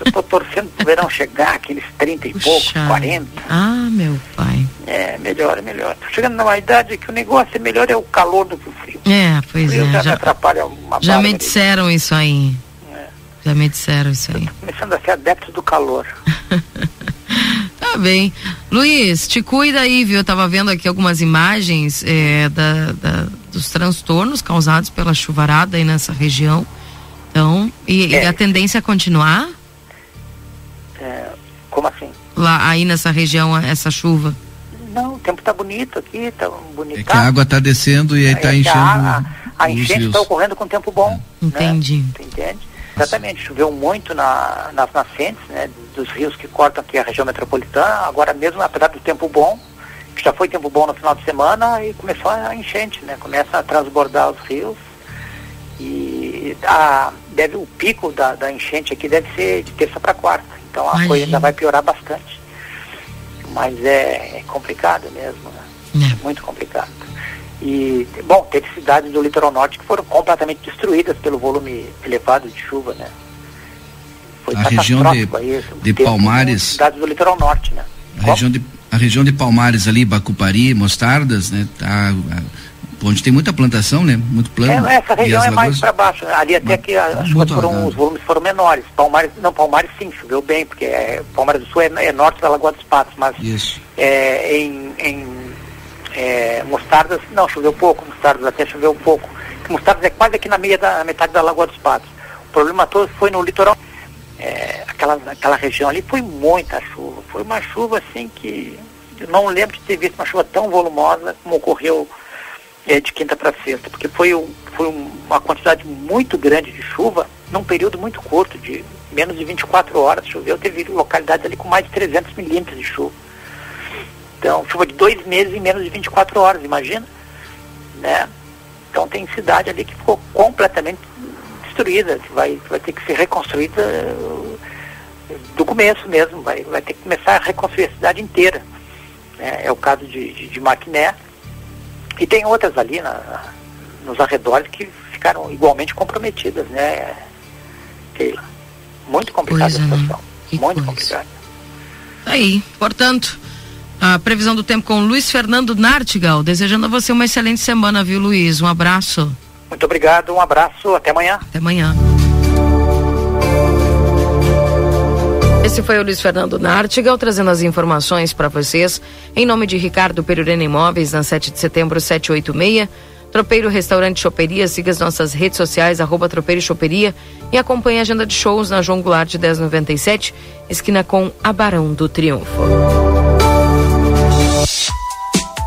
Speaker 6: Eu estou torcendo para o verão chegar, aqueles 30 e poucos, 40.
Speaker 1: Ah, meu pai.
Speaker 6: É, melhor, melhor. Tô chegando numa idade que o negócio é melhor é o calor do que o frio.
Speaker 1: É, pois
Speaker 6: frio
Speaker 1: é.
Speaker 6: já,
Speaker 1: Já,
Speaker 6: me atrapalha uma
Speaker 1: já me
Speaker 6: bárbara.
Speaker 1: disseram isso aí.
Speaker 6: É.
Speaker 1: Já me disseram isso aí.
Speaker 6: Começando a ser adepto do calor.
Speaker 1: Tá bem. Luiz, te cuida aí, viu? Eu tava vendo aqui algumas imagens é, da, da- dos transtornos causados pela chuvarada aí nessa região. Então, e, e
Speaker 6: É.
Speaker 1: a tendência é continuar
Speaker 6: É, como assim?
Speaker 1: lá aí nessa região, essa chuva?
Speaker 6: Não, o tempo tá bonito aqui, tá bonito.
Speaker 3: É que a água está descendo e aí está
Speaker 6: É que
Speaker 3: enchendo
Speaker 6: a, a, a enchente está ocorrendo com tempo bom.
Speaker 1: Entendi.
Speaker 6: Né? Tu entende? Exatamente, choveu muito na, nas nascentes, né, dos rios que cortam aqui a região metropolitana, agora mesmo, apesar do tempo bom, que já foi tempo bom no final de semana, e começou a enchente, né, começa a transbordar os rios, e a, deve, o pico da, da enchente aqui deve ser de terça para quarta, então a
Speaker 1: Imagina.
Speaker 6: coisa ainda vai piorar bastante. Mas é, é complicado mesmo, né?
Speaker 1: É.
Speaker 6: muito complicado. E, bom, teve cidades do litoral norte que foram completamente destruídas pelo volume elevado de chuva, né? Foi
Speaker 3: A região de- de Palmares-
Speaker 6: Cidades do litoral norte, né?
Speaker 3: A região de, a região de Palmares ali, Bacupari, Mostardas, né? Tá, onde tem muita plantação, né? Muito plano.
Speaker 6: É, essa região é mais para baixo. Ali até que as chuvas foram, os volumes foram menores. Palmares, não, Palmares sim, choveu bem, porque é, Palmares do Sul é, é norte da Lagoa dos Patos, mas
Speaker 3: Isso.
Speaker 6: é, em, em é, Mostardas, não, choveu pouco, Mostardas até choveu pouco. Mostardas é quase aqui na meia da na metade da Lagoa dos Patos. O problema todo foi no litoral. É, aquela, aquela região ali foi muita chuva. Foi uma chuva assim que eu não lembro de ter visto uma chuva tão volumosa como ocorreu é, de quinta para sexta, porque foi, um, foi um- uma quantidade muito grande de chuva num período muito curto, de menos de 24 horas choveu. Teve localidades ali com mais de 300 milímetros de chuva. Então, chuva de dois meses em menos de 24 horas, imagina? Né? Então tem cidade ali que ficou completamente destruída, que vai, vai ter que ser reconstruída uh, do começo mesmo, vai, vai ter que começar a reconstruir a cidade inteira. né? É o caso de, de, de Maquiné. E tem outras ali na- nos arredores que ficaram igualmente comprometidas, né, Keila? Muito complicada
Speaker 1: Coisa,
Speaker 6: a
Speaker 1: né?
Speaker 6: situação. Muito
Speaker 1: coisa.
Speaker 6: complicada.
Speaker 1: Aí, portanto, a previsão do tempo com Luiz Fernando Nartigal, desejando a você uma excelente semana, viu, Luiz? Um abraço.
Speaker 6: Muito obrigado, um abraço, até amanhã.
Speaker 1: Até amanhã. Esse foi o Luiz Fernando Nartigal trazendo as informações para vocês. Em nome de Ricardo Perurena Imóveis, na 7 de setembro, 786. Tropeiro Restaurante Choperia, siga as nossas redes sociais, arroba Tropeiro e Choperia e acompanhe a agenda de shows na João Goulart de 1097, esquina com a Barão do Triunfo.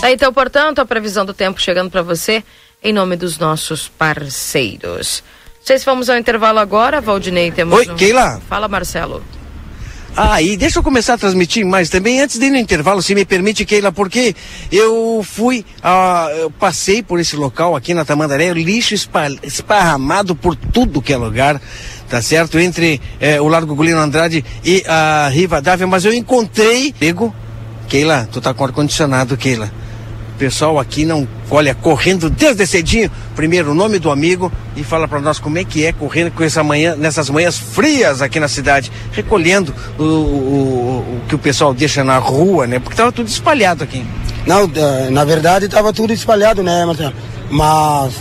Speaker 1: Tá, então, portanto, a previsão do tempo chegando para você em nome dos nossos parceiros. Se vamos ao intervalo agora, Valdinei. Temos
Speaker 4: Oi,
Speaker 1: um-
Speaker 4: Keila.
Speaker 1: Fala, Marcelo.
Speaker 4: Ah, e deixa eu começar a transmitir mais também, antes de ir no intervalo, se me permite, Keila, porque eu fui, ah, eu passei por esse local aqui na Tamandaré, lixo esparramado por tudo que é lugar, tá certo? Entre eh, o Largo Gulino Andrade e a Riva Dávia, mas eu encontrei, pego, Keila, tu tá com ar-condicionado, Keila. Pessoal aqui não, olha, correndo desde cedinho, primeiro o nome do amigo e fala para nós como é que é correndo com essa manhã, nessas manhãs frias aqui na cidade, recolhendo o, o, o- que o pessoal deixa na rua, né? Porque tava tudo espalhado aqui.
Speaker 7: Não, eh, na verdade estava tudo espalhado, né, Marcelo? Mas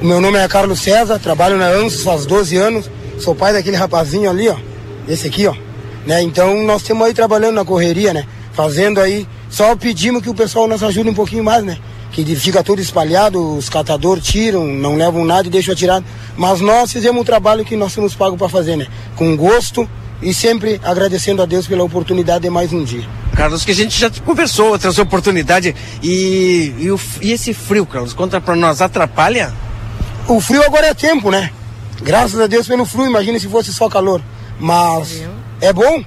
Speaker 7: o meu nome é Carlos César, trabalho na ANSOS faz 12 anos, sou pai daquele rapazinho ali, ó, esse aqui, ó. Né? Então nós estamos aí trabalhando na correria, né? Fazendo aí, só pedimos que o pessoal nos ajude um pouquinho mais, né? Que fica tudo espalhado, os catadores tiram, não levam nada e deixam atirado. Mas nós fizemos o trabalho que nós somos pagos para fazer, né? Com gosto e sempre agradecendo a Deus pela oportunidade de mais um dia.
Speaker 4: Carlos, que a gente já conversou outras oportunidades. E, e, o, e esse frio, Carlos, conta para nós, atrapalha?
Speaker 7: O frio agora é tempo, né? Graças a Deus pelo frio, imagina se fosse só calor. Mas é bom.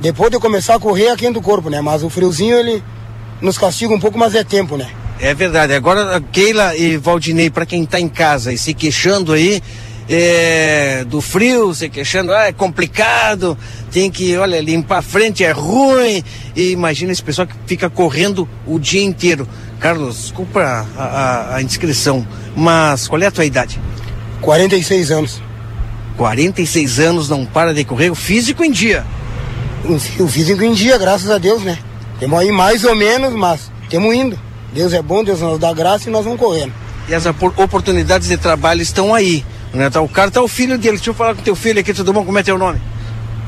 Speaker 7: Depois de eu começar a correr, aquenta o corpo, né? Mas o friozinho, ele nos castiga um pouco, mas é tempo, né?
Speaker 4: É verdade. Agora, Keila e Valdinei, para quem está em casa e se queixando aí é, do frio, se queixando, ah, é complicado, tem que, olha, limpar a frente é ruim. E imagina esse pessoal que fica correndo o dia inteiro. Carlos, desculpa a, a, a inscrição, mas qual é a tua idade?
Speaker 7: 46 anos.
Speaker 4: 46 anos, não para de correr, o físico em dia.
Speaker 7: O físico em dia, graças a Deus, né? Temos aí mais ou menos, mas temos indo. Deus é bom, Deus nos dá graça e nós vamos correndo.
Speaker 4: E as oportunidades de trabalho estão aí. Né? Tá, o cara tá o filho dele. Deixa eu falar com teu filho aqui, tudo bom? Como é teu nome?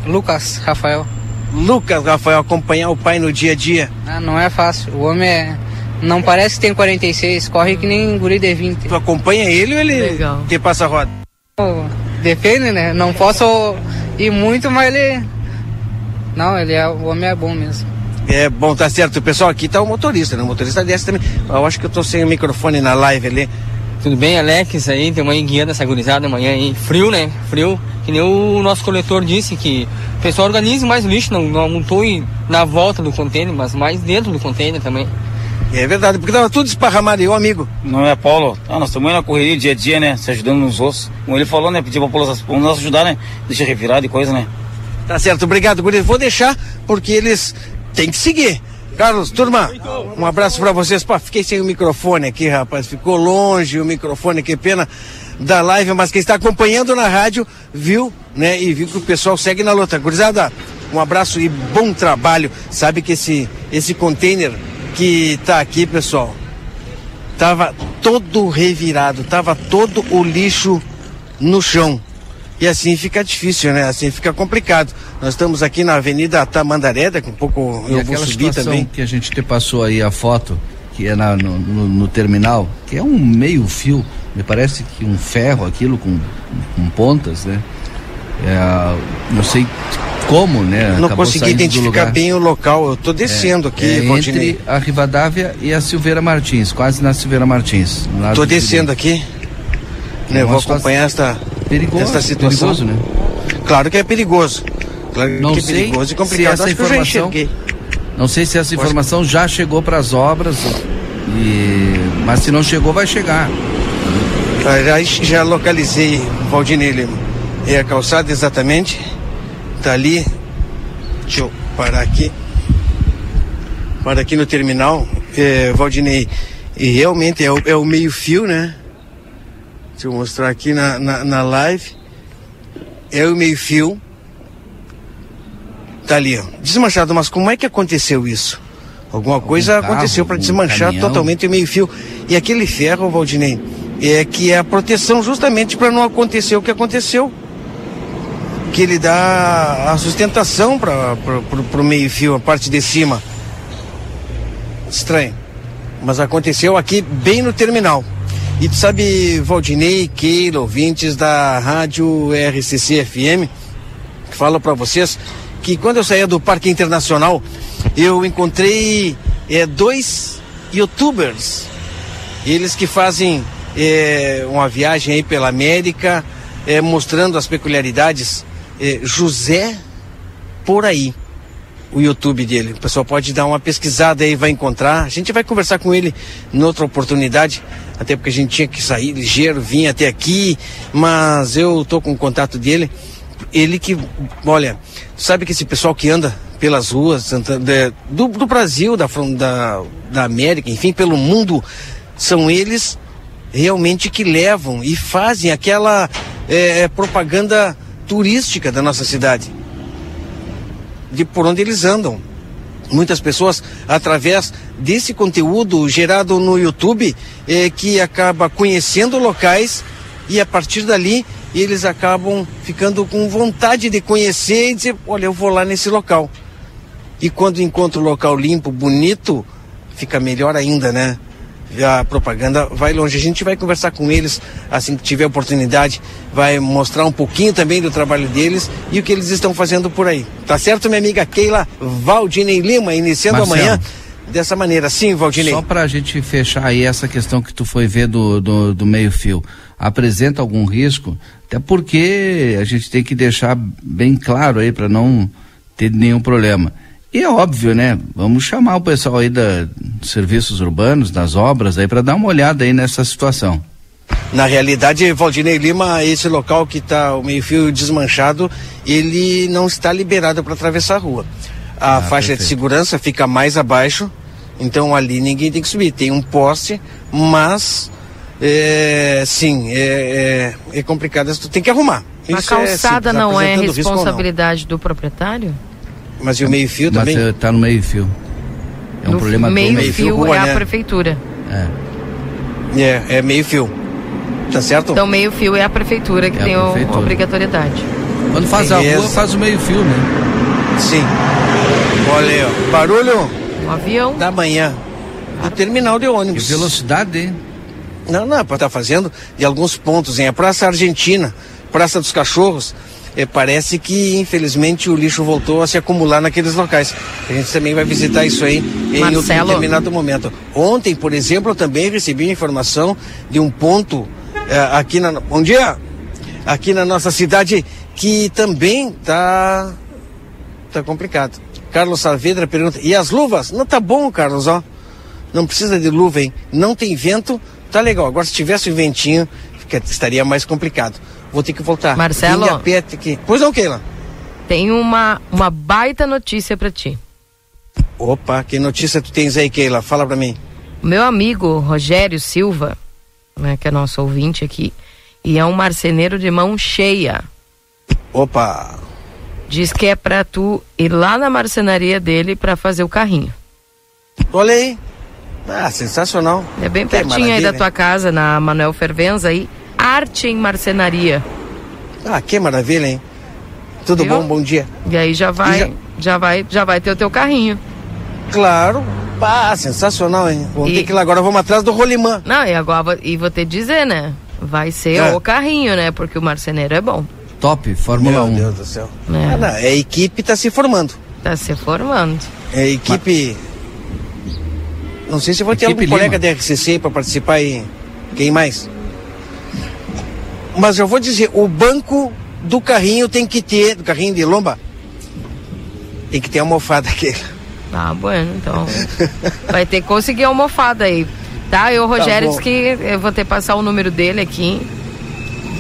Speaker 8: Lucas Rafael.
Speaker 4: Lucas Rafael, acompanhar o pai no dia a dia.
Speaker 8: Ah, não é fácil. O homem é. Não parece que tem 46, corre que nem guri de 20.
Speaker 4: Tu acompanha ele ou ele Legal. te passa a roda?
Speaker 8: Depende, né? Não posso ir muito, mas ele. Não, ele é. O homem é bom mesmo.
Speaker 4: É bom, tá certo. O pessoal aqui tá o motorista, né? O motorista desce também. Eu acho que eu tô sem o microfone na live ali.
Speaker 8: Tudo bem, Alex? Aí tem uma guiando essa gurizada amanhã aí. Frio, né? Frio. Que nem o nosso coletor disse que o pessoal organiza mais o lixo, não, não montou na volta do container, mas mais dentro do container também.
Speaker 4: É verdade, porque tava tudo esparramado, e o amigo.
Speaker 9: Não é, Paulo? Ah, nós estamos na correria dia a dia, né? Se ajudando nos ossos. Como ele falou, né? Pediu pra nos ajudar, né? Deixa revirar de coisa, né?
Speaker 4: Tá certo, obrigado, Guri. Vou deixar, porque eles têm que seguir. Carlos, turma, um abraço para vocês. Fiquei sem o microfone aqui, rapaz. Ficou longe o microfone, que pena da live, mas quem está acompanhando na rádio viu, né? E viu que o pessoal segue na luta. Gurizada, um abraço e bom trabalho. Sabe que esse, esse container que tá aqui, pessoal, tava todo revirado, tava todo o lixo no chão. E assim fica difícil, né? Assim fica complicado. Nós estamos aqui na Avenida Tamandaré, daqui um pouco
Speaker 3: e
Speaker 4: eu vou subir também.
Speaker 3: que a gente te passou aí a foto, que é na, no, no, no, terminal, que é um meio fio, me parece que um ferro aquilo com, com pontas, né? É, não sei como, né?
Speaker 4: Não Acabou consegui identificar bem o local. Eu estou descendo é, aqui,
Speaker 3: é entre a Rivadavia e a Silveira Martins, quase na Silveira Martins.
Speaker 4: Estou descendo aqui. Né, eu vou acompanhar esta, perigoso, esta situação. Perigoso, né? Claro que é perigoso. Claro
Speaker 3: não
Speaker 4: que é
Speaker 3: sei perigoso e complicado. Se essa informação, não sei se essa informação já chegou para as obras, e, mas se não chegou, vai chegar.
Speaker 4: Já, já localizei Valdinei Lima. É a calçada exatamente. Tá ali. Deixa eu parar aqui. Para aqui no terminal. É, Valdinei. E realmente é o, é o meio-fio, né? Deixa eu mostrar aqui na, na, na live. É o meio-fio. Tá ali, ó. Desmanchado, mas como é que aconteceu isso? Alguma coisa carro, aconteceu para desmanchar caminhão. totalmente o meio-fio. E aquele ferro, Valdinei, é que é a proteção justamente para não acontecer o que aconteceu. Que ele dá a sustentação para o meio-fio, a parte de cima. Estranho. Mas aconteceu aqui bem no terminal. E tu sabe, Valdinei, Keila, ouvintes da rádio RCC FM, falo para vocês que quando eu saía do Parque Internacional, eu encontrei é, dois youtubers, eles que fazem é, uma viagem aí pela América, é, mostrando as peculiaridades. José por aí o YouTube dele. O pessoal pode dar uma pesquisada aí, vai encontrar. A gente vai conversar com ele noutra oportunidade, até porque a gente tinha que sair ligeiro, vir até aqui, mas eu tô com o contato dele. Ele que, olha, sabe que esse pessoal que anda pelas ruas do, do Brasil, da, da, da América, enfim, pelo mundo, são eles realmente que levam e fazem aquela é, propaganda turística da nossa cidade de por onde eles andam. Muitas pessoas, através desse conteúdo gerado no YouTube, é, que acaba conhecendo locais e a partir dali eles acabam ficando com vontade de conhecer e dizer, olha, eu vou lá nesse local. E quando encontra o local limpo, bonito, fica melhor ainda, né? A propaganda vai longe. A gente vai conversar com eles assim que tiver oportunidade, vai mostrar um pouquinho também do trabalho deles e o que eles estão fazendo por aí. Tá certo, minha amiga Keila Valdinei Lima, iniciando
Speaker 3: Marcelo.
Speaker 4: amanhã dessa maneira. Sim, Valdinei.
Speaker 3: Só para a gente fechar aí essa questão que tu foi ver do, do, do meio-fio. Apresenta algum risco? Até porque a gente tem que deixar bem claro aí para não ter nenhum problema. E é óbvio, né? Vamos chamar o pessoal aí da dos serviços urbanos, das obras aí para dar uma olhada aí nessa situação.
Speaker 4: Na realidade, Valdinei Lima, esse local que está o meio-fio desmanchado, ele não está liberado para atravessar a rua. A
Speaker 3: Ah,
Speaker 4: faixa de
Speaker 3: perfeito.
Speaker 4: segurança fica mais abaixo, então ali ninguém tem que subir. Tem um poste, mas é, sim, é, é, é complicado. Tu tem que arrumar.
Speaker 1: A
Speaker 4: Isso é
Speaker 1: calçada não é
Speaker 4: apresentando risco ou não.
Speaker 1: responsabilidade do proprietário?
Speaker 4: Mas e o meio-fio
Speaker 3: Mas
Speaker 4: também?
Speaker 3: eh, tá no meio-fio. É um
Speaker 1: No
Speaker 3: problema
Speaker 1: meio,
Speaker 3: do
Speaker 1: fio
Speaker 4: rua,
Speaker 1: é
Speaker 4: né?
Speaker 1: a prefeitura.
Speaker 3: É.
Speaker 4: É, é meio-fio. Tá certo?
Speaker 1: Então meio fio é a prefeitura que
Speaker 3: É a
Speaker 1: tem o-
Speaker 3: prefeitura.
Speaker 1: obrigatoriedade.
Speaker 3: Quando faz a rua, faz o meio-fio, né?
Speaker 4: Sim. Olha aí, ó. Barulho
Speaker 1: Um avião.
Speaker 4: da manhã. Do terminal de
Speaker 3: E
Speaker 4: ônibus.
Speaker 3: velocidade, hein?
Speaker 4: Não, não, para estar fazendo de alguns pontos, em a Praça Argentina, Praça dos Cachorros, eh, parece que infelizmente o lixo voltou a se acumular naqueles locais. A gente também vai visitar isso aí em outro
Speaker 1: Marcelo.
Speaker 4: determinado momento. Ontem, por exemplo, eu também recebi informação de um ponto eh, aqui na. Bom dia! Aqui na nossa cidade que também tá. tá complicado. Carlos Saavedra pergunta: e as luvas? Não tá bom, Carlos, ó. Não precisa de luva, hein? Não tem vento, tá legal. Agora, se tivesse o ventinho, estaria mais complicado. Vou ter que voltar.
Speaker 1: Marcelo?
Speaker 4: Vim a pé ter que... Pois não, Keila?
Speaker 1: Tem uma, uma baita notícia pra ti.
Speaker 4: Opa, que notícia tu tens aí, Keila? Fala pra mim.
Speaker 1: Meu amigo Rogério Silva, né, que é nosso ouvinte aqui, e é um marceneiro de mão cheia.
Speaker 4: Opa,
Speaker 1: Diz que é pra tu ir lá na marcenaria dele pra fazer o carrinho.
Speaker 4: olha aí. Ah, sensacional.
Speaker 1: É bem pertinho aí da tua casa, na Manuel Fervenza aí. Arte em marcenaria.
Speaker 4: Ah, que maravilha, hein? Tudo
Speaker 1: Viu?
Speaker 4: bom? Bom dia.
Speaker 1: E aí já vai,
Speaker 4: já-
Speaker 1: já... vai, já vai ter o teu carrinho.
Speaker 4: Claro. Ah, sensacional, hein? Vamos
Speaker 1: E-
Speaker 4: ter que ir lá agora, vamos atrás do rolimã.
Speaker 1: Não, e agora vou- e vou te dizer, né? Vai ser
Speaker 4: É.
Speaker 1: o carrinho, né? Porque o marceneiro é bom.
Speaker 3: Top, Fórmula
Speaker 4: Meu
Speaker 3: 1.
Speaker 4: Deus do céu.
Speaker 1: É.
Speaker 4: Ah, não, a equipe tá se formando.
Speaker 1: Tá se formando.
Speaker 4: É a equipe. Não sei se vai ter
Speaker 3: Equipe
Speaker 4: algum colega
Speaker 3: Lima.
Speaker 4: da RCC para participar e quem mais. Mas eu vou dizer, o banco do carrinho tem que ter, do carrinho de lomba, tem que ter almofada aqui.
Speaker 1: Ah, bueno, então. vai ter que conseguir a almofada aí. Tá? Eu, Rogério,
Speaker 4: bom.
Speaker 1: disse que eu vou ter que passar o número dele aqui.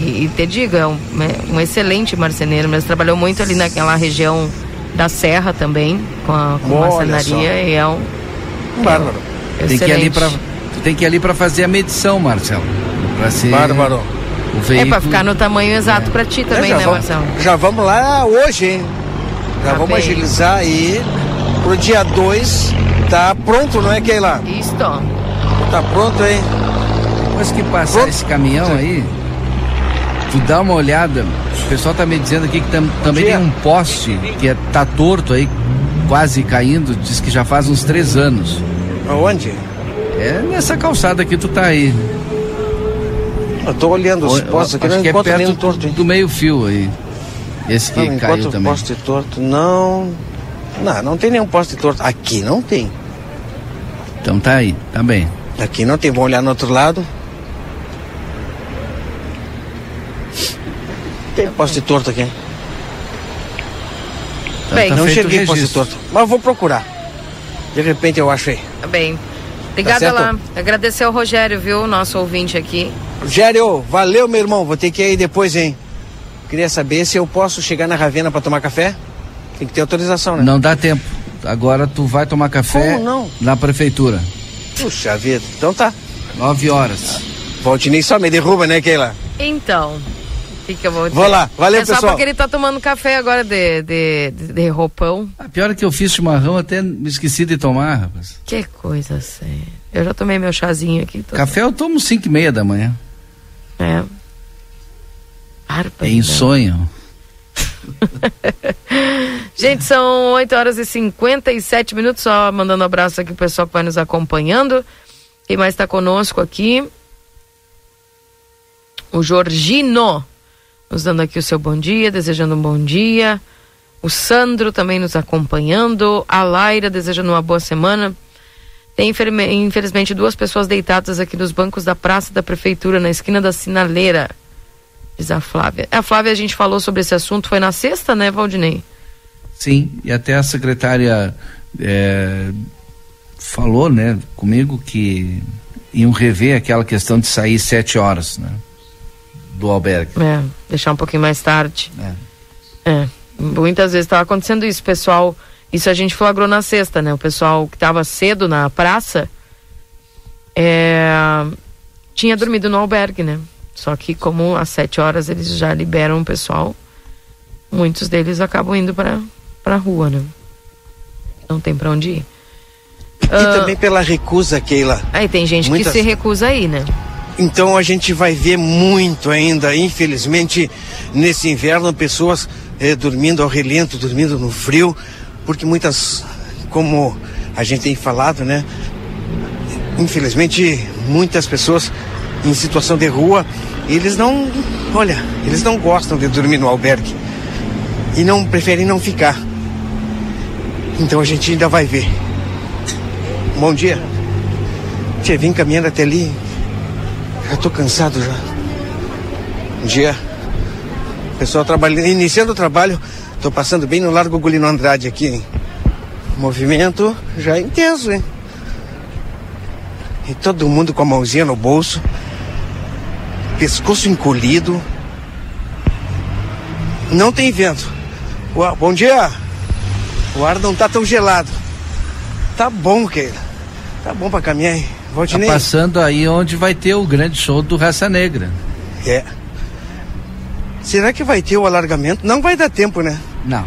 Speaker 1: E, e te digo, é um, é um excelente marceneiro, mas trabalhou muito ali naquela região da Serra também, com a com marcenaria, e é um.
Speaker 4: Bárbaro.
Speaker 3: Tem que ir ali
Speaker 1: excelente.
Speaker 3: pra, tu tem que ir ali pra fazer a medição, Marcelo. Pra ser
Speaker 4: Bárbaro.
Speaker 3: O
Speaker 1: É
Speaker 3: veículo.
Speaker 1: pra ficar no tamanho exato pra ti também,
Speaker 4: É,
Speaker 1: né,
Speaker 4: vamos,
Speaker 1: Marcelo?
Speaker 4: Já vamos lá hoje, hein? Já
Speaker 1: Tá
Speaker 4: vamos
Speaker 1: bem.
Speaker 4: agilizar aí. Pro dia 2 tá pronto, não é, Keila?
Speaker 1: Isto.
Speaker 4: Tá pronto, hein?
Speaker 3: Depois que passar
Speaker 4: Pronto.
Speaker 3: esse caminhão aí, tu dá uma olhada. O pessoal tá me dizendo aqui que tam- também
Speaker 4: dia.
Speaker 3: tem um poste que é, tá torto aí, quase caindo. Diz que já faz uns três anos.
Speaker 4: Aonde?
Speaker 3: É nessa calçada que tu tá aí.
Speaker 4: Eu tô olhando os postos aqui,
Speaker 3: Acho
Speaker 4: não
Speaker 3: que é
Speaker 4: encontro nenhum torto, hein?
Speaker 3: do meio fio aí. Esse que
Speaker 4: Não
Speaker 3: caiu
Speaker 4: encontro
Speaker 3: também.
Speaker 4: poste torto, não. Não, não tem nenhum poste torto. Aqui não tem.
Speaker 3: Então tá aí, tá bem.
Speaker 4: Aqui não tem. Vamos olhar no outro lado. Tem poste torto aqui.
Speaker 3: Então
Speaker 1: Bem,
Speaker 3: tá
Speaker 4: não
Speaker 3: o
Speaker 4: cheguei poste torto. Mas vou procurar. De repente eu acho aí.
Speaker 1: Tá bem. Obrigada
Speaker 4: certo?
Speaker 1: lá. Agradecer ao Rogério, viu? Nosso ouvinte aqui.
Speaker 4: Rogério, valeu, meu irmão. Vou ter que ir aí depois, hein? Queria saber se eu posso chegar na Ravena para tomar café. Tem que ter autorização, né?
Speaker 3: Não dá tempo. Agora tu vai tomar café
Speaker 4: Como não?
Speaker 3: na prefeitura.
Speaker 4: Puxa vida. Então tá.
Speaker 3: Nove horas.
Speaker 4: Valtinei só me derruba, né, Keila?
Speaker 1: Então, que, que eu vou dizer?
Speaker 4: Vou lá. Valeu,
Speaker 1: é só
Speaker 4: pessoal.
Speaker 1: porque ele tá tomando café agora de, de, de, de roupão.
Speaker 3: A pior é que eu fiz chimarrão, até me esqueci de tomar, rapaz.
Speaker 1: Que coisa séria. Eu já tomei meu chazinho aqui. Tô...
Speaker 3: Café eu tomo cinco e meia da manhã.
Speaker 1: É.
Speaker 3: É
Speaker 1: Barbaridade.
Speaker 3: insonho.
Speaker 1: Gente, são 8 horas e 57 minutos. Só mandando um abraço aqui pro pessoal que vai nos acompanhando. Quem mais está conosco aqui? O Jorgino, nos dando aqui o seu bom dia, desejando um bom dia. O Sandro também nos acompanhando. A Laira desejando uma boa semana. Tem infelizmente duas pessoas deitadas aqui nos bancos da praça da prefeitura, na esquina da sinaleira. Diz a Flávia. A Flávia, a gente falou sobre esse assunto, foi na sexta, né, Valdinei?
Speaker 3: Sim, e até a secretária é, falou, né, comigo que iam rever aquela questão de sair sete horas, né, do albergue.
Speaker 1: É, deixar um pouquinho mais tarde.
Speaker 3: É.
Speaker 1: É, muitas vezes estava acontecendo isso, pessoal, isso a gente flagrou na sexta, né, o pessoal que estava cedo na praça, é, tinha dormido no albergue, né, só que como às sete horas eles já liberam o pessoal, muitos deles acabam indo para para rua, né? Não tem para onde ir.
Speaker 4: E uh, também pela recusa, Keila.
Speaker 1: Aí tem gente Muitas... que se recusa aí, né?
Speaker 4: Então a gente vai ver muito ainda, infelizmente, nesse inverno, pessoas eh, dormindo ao relento, dormindo no frio, porque muitas, como a gente tem falado, né? Infelizmente, muitas pessoas em situação de rua, eles não, olha, eles não gostam de dormir no albergue e não preferem não ficar. Então a gente ainda vai ver. Bom dia. Tia, vim caminhando até ali. Já tô cansado já. Bom dia. Pessoal trabalhando, iniciando o trabalho. Tô passando bem no Largo Gulino Andrade aqui, hein? Movimento já é intenso, hein? E todo mundo com a mãozinha no bolso. Pescoço encolhido. Não tem vento. Bom dia. O ar não tá tão gelado. Tá bom, Keila. Tá bom pra caminhar, hein?
Speaker 3: Tá passando aí onde vai ter o grande show do Raça Negra.
Speaker 4: É. Será que vai ter o alargamento? Não vai dar tempo, né?
Speaker 3: Não.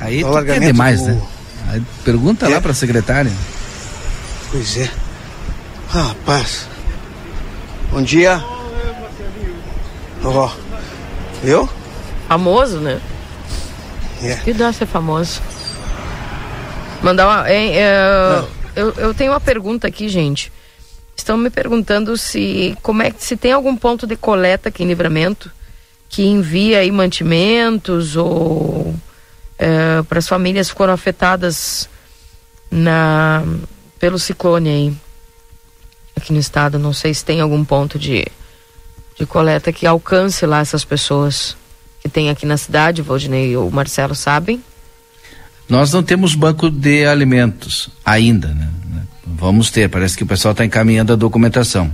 Speaker 3: Aí o alargamento quer demais, do... né? Aí pergunta é. lá pra secretária.
Speaker 4: Pois é. Rapaz. Bom dia. Ó. Oh. Viu?
Speaker 1: Famoso, né?
Speaker 4: É.
Speaker 1: Que dá ser famoso. Mandar uma. Hein, é, eu, eu tenho uma pergunta aqui, gente. Estão me perguntando se como é se tem algum ponto de coleta aqui em livramento que envia aí mantimentos ou é, para as famílias que foram afetadas na pelo ciclone aí aqui no estado. Não sei se tem algum ponto de, de coleta que alcance lá essas pessoas que tem aqui na cidade, Valdinei o Marcelo sabem?
Speaker 3: Nós não temos banco de alimentos ainda, né? Vamos ter, parece que o pessoal está encaminhando a documentação.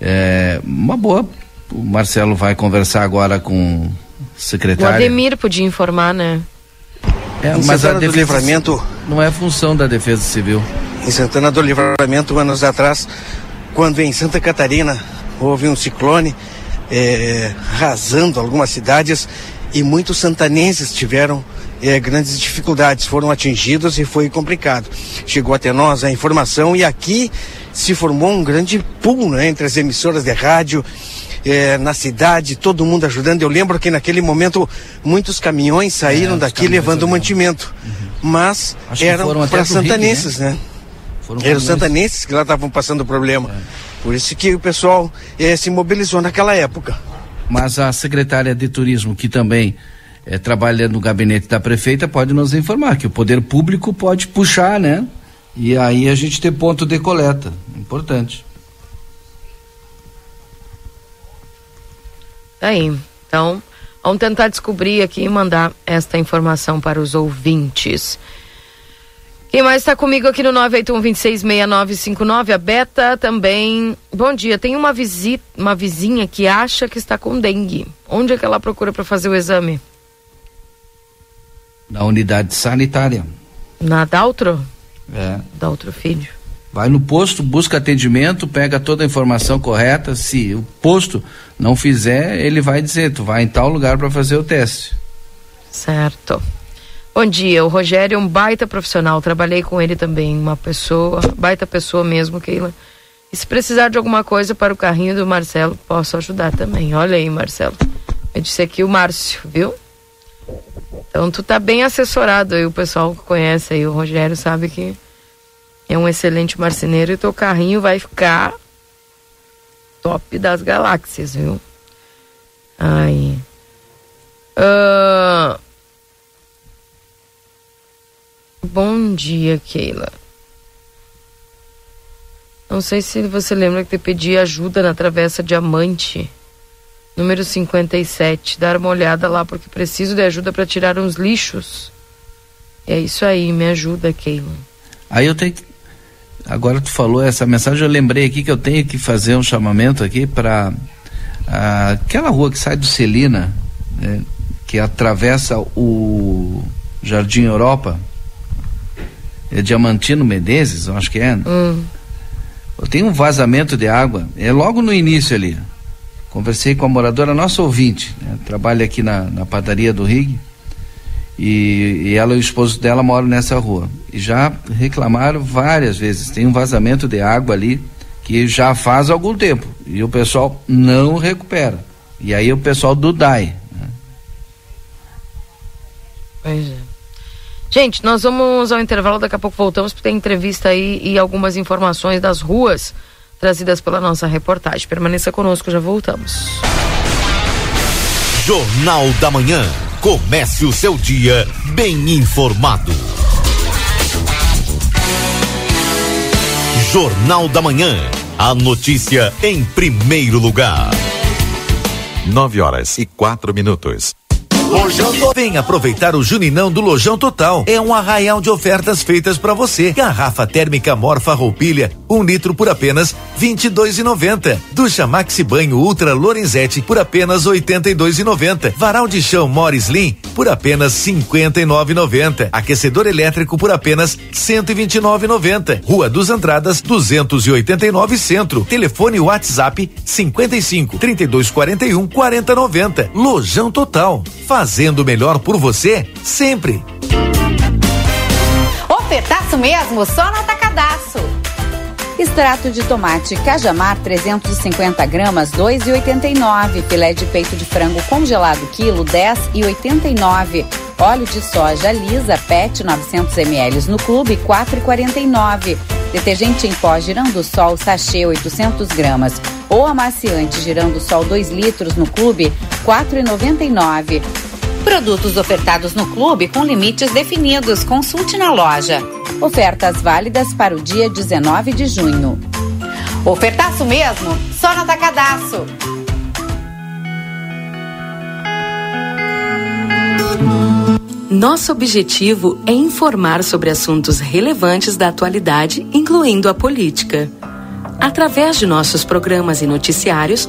Speaker 3: É, uma boa, o Marcelo vai conversar agora com o secretário.
Speaker 1: O Ademir podia informar, né?
Speaker 4: É, em mas Santana a defesa, do Livramento
Speaker 3: não é função da Defesa Civil.
Speaker 4: Em Santana do Livramento, anos atrás, quando em Santa Catarina houve um ciclone, é, arrasando algumas cidades e muitos santanenses tiveram é, grandes dificuldades, foram atingidos e foi complicado. Chegou até nós a informação e aqui se formou um grande pool né, entre as emissoras de rádio, é, na cidade, todo mundo ajudando. Eu lembro que naquele momento muitos caminhões saíram é, daqui levando mantimento, uhum. mas Acho eram para santanenses, Rio, né? né? Foram eram santanenses que lá estavam passando problema. É. Por isso que o pessoal eh, se mobilizou naquela época.
Speaker 3: Mas a secretária de turismo, que também eh, trabalha no gabinete da prefeita, pode nos informar que o poder público pode puxar, né? E aí a gente ter ponto de coleta. Importante.
Speaker 1: Tá aí. Então, vamos tentar descobrir aqui e mandar esta informação para os ouvintes. Quem mais está comigo aqui no 981-266959? A Beta também. Bom dia. Tem uma, visita, uma vizinha que acha que está com dengue. Onde é que ela procura para fazer o exame?
Speaker 3: Na unidade sanitária.
Speaker 1: Na Daltro?
Speaker 3: É.
Speaker 1: Daltro Filho.
Speaker 3: Vai no posto, busca atendimento, pega toda a informação correta. Se o posto não fizer, ele vai dizer: tu vai em tal lugar para fazer o teste.
Speaker 1: Certo. Bom dia, o Rogério é um baita profissional, trabalhei com ele também, uma pessoa, baita pessoa mesmo, Keila. E se precisar de alguma coisa para o carrinho do Marcelo, posso ajudar também. Olha aí, Marcelo. Eu disse aqui o Márcio, viu? Então tu tá bem assessorado aí, o pessoal que conhece aí o Rogério sabe que
Speaker 10: é um excelente marceneiro e teu carrinho vai ficar top das galáxias, viu? Ai. Uh... Bom dia, Keila. Não sei se você lembra que te pedi ajuda na Travessa Diamante, número 57. Dar uma olhada lá porque preciso de ajuda para tirar uns lixos. É isso aí, me ajuda, Keila.
Speaker 3: Aí eu tenho que Agora tu falou essa mensagem, eu lembrei aqui que eu tenho que fazer um chamamento aqui para aquela rua que sai do Celina, né, que atravessa o Jardim Europa, é Diamantino Menezes, eu acho que é. Hum. Tem um vazamento de água, é logo no início ali. Conversei com a moradora, nossa ouvinte, né, trabalha aqui na, na padaria do Rig e, e, ela e o esposo dela moram nessa rua. E já reclamaram várias vezes. Tem um vazamento de água ali que já faz algum tempo. E o pessoal não recupera. E aí o pessoal do DAI. Né?
Speaker 10: Pois é. Gente, nós vamos ao intervalo, daqui a pouco voltamos, porque tem entrevista aí e algumas informações das ruas trazidas pela nossa reportagem. Permaneça conosco, já voltamos.
Speaker 11: Jornal da Manhã. Comece o seu dia bem informado. Jornal da Manhã. A notícia em primeiro lugar.
Speaker 12: Nove horas e quatro minutos.
Speaker 11: Vem aproveitar o Juninão do Lojão Total. É um arraial de ofertas feitas para você. Garrafa térmica Morfa Roupilha, um litro por apenas vinte e dois e noventa. Ducha Maxi Banho Ultra Lorenzetti por apenas oitenta e dois e noventa. Varal de chão Morris Slim por apenas cinquenta e nove noventa. Aquecedor elétrico por apenas cento e vinte e nove noventa. Rua dos Andradas, duzentos e oitenta e nove Centro. Telefone WhatsApp cinquenta e cinco trinta e dois quarenta e um quarenta noventa. Lojão Total. Faz fazendo melhor por você sempre.
Speaker 13: Ofertaço mesmo, só no Atacadaço. Extrato de tomate Cajamar 350 gramas 2,89. Filé de peito de frango congelado quilo 10,89. Óleo de soja lisa PET 900 ml no clube 4,49. Detergente em pó girando sol sachê 800 gramas ou amaciante girando sol 2 litros no clube 4,99. Produtos ofertados no clube com limites definidos. Consulte na loja. Ofertas válidas para o dia 19 de junho. Ofertaço mesmo? Só no Atacadaço.
Speaker 1: Nosso objetivo é informar sobre assuntos relevantes da atualidade, incluindo a política. Através de nossos programas e noticiários,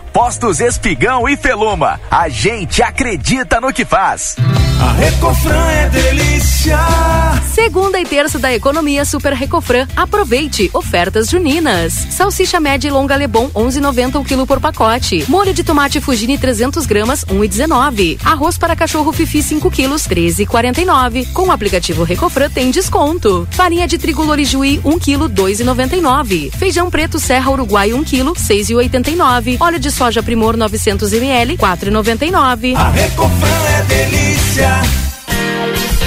Speaker 14: Postos Espigão e Feluma. A gente acredita no que faz.
Speaker 15: A Recofran é delícia.
Speaker 1: Segunda e terça da economia Super Recofran. Aproveite ofertas juninas. Salsicha média e longa Lebon 11,90 o quilo por pacote. Molho de tomate Fugini 300 gramas 1,19. Arroz para cachorro Fifi 5 quilos 13,49. Com o aplicativo Recofran tem desconto. Farinha de trigo Lorijuí 1 quilo 2,99. Feijão preto Serra Uruguai 1 quilo 6,89. Óleo de soja Primor 900 ml 4,99.
Speaker 15: A Recofran é delícia.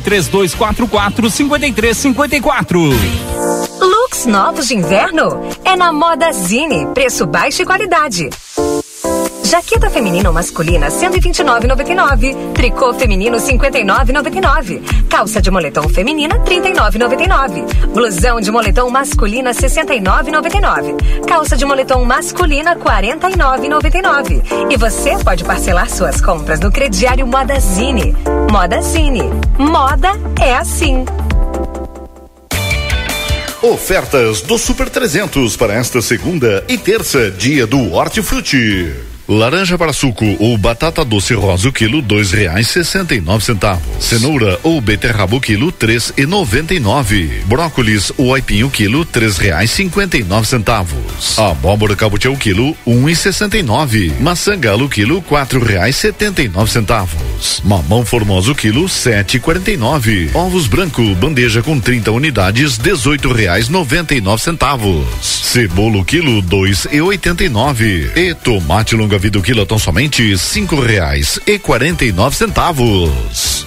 Speaker 16: 3244 5354.
Speaker 17: Looks novos de inverno? É na Moda Zine. Preço baixo e qualidade. Jaqueta feminina ou masculina 129,99. Tricô feminino 59,99. Calça de moletom feminina 39,99. Blusão de moletom masculina 69,99. Calça de moletom masculina 49,99. E você pode parcelar suas compras no crediário Modazine. Modazine. Moda é assim.
Speaker 18: Ofertas do Super 300 para esta segunda e terça, dia do Hortifruti. Laranja para suco ou batata doce rosa o quilo dois reais sessenta e nove centavos. Cenoura ou beterraba o quilo três e noventa e nove. Brócolis ou aipim o quilo três reais cinquenta e nove centavos. Abóbora cabotiá o quilo um e sessenta e nove. Maçã galo o quilo quatro reais setenta e nove centavos. Mamão formoso o quilo sete e quarenta e nove. Ovos branco bandeja com 30 unidades dezoito reais noventa e nove centavos. Cebola o quilo dois e oitenta e nove. E tomate longa vida o quilo tão somente cinco reais e quarenta e nove centavos.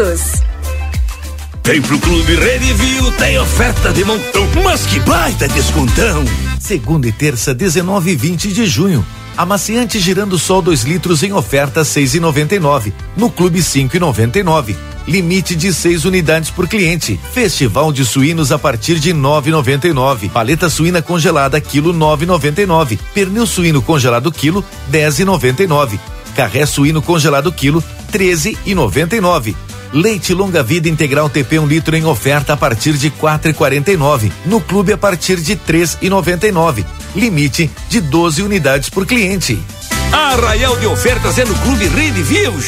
Speaker 17: todos.
Speaker 19: Vem pro Clube Redivio, tem oferta de montão, mas que baita descontão!
Speaker 11: Segunda e terça, 19 e 20 de junho. Amaciante girando sol 2 litros em oferta 6,99. No Clube 5,99. Limite de 6 unidades por cliente. Festival de suínos a partir de 9,99. Paleta suína congelada quilo 9,99. Pernil suíno congelado quilo 10,99. Carré suíno congelado quilo 13,99. Leite longa vida integral TP 1 um litro em oferta a partir de 4,49. No clube a partir de 3,99. Limite de 12 unidades por cliente.
Speaker 19: Arraial de ofertas é no Clube Rede Vivos.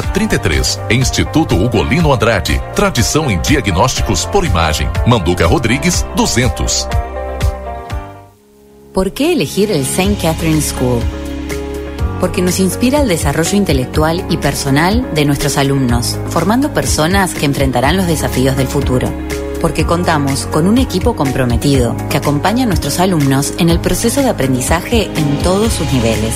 Speaker 20: 33. Instituto Ugolino Andrade. Tradição em diagnósticos por imagem. Manduca Rodrigues, 200.
Speaker 21: ¿Por qué elegir el St. Catherine School? Porque nos inspira el desarrollo intelectual y personal de nuestros alumnos, formando personas que enfrentarán los desafíos del futuro. Porque contamos con un equipo comprometido que acompaña a nuestros alumnos en el proceso de aprendizaje en todos sus niveles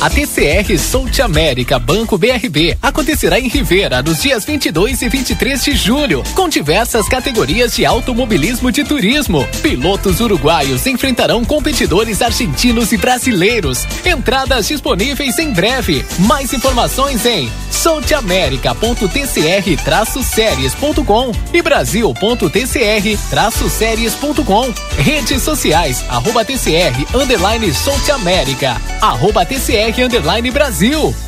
Speaker 22: A TCR South América Banco BRB acontecerá em Rivera nos dias 22 e 23 de julho, com diversas categorias de automobilismo de turismo. Pilotos uruguaios enfrentarão competidores argentinos e brasileiros. Entradas disponíveis em breve. Mais informações em soutamerica.tcr-séries.com e brasil.tcr-séries.com. Redes sociais, arroba TCR, underline arroba TCR, underline Brasil.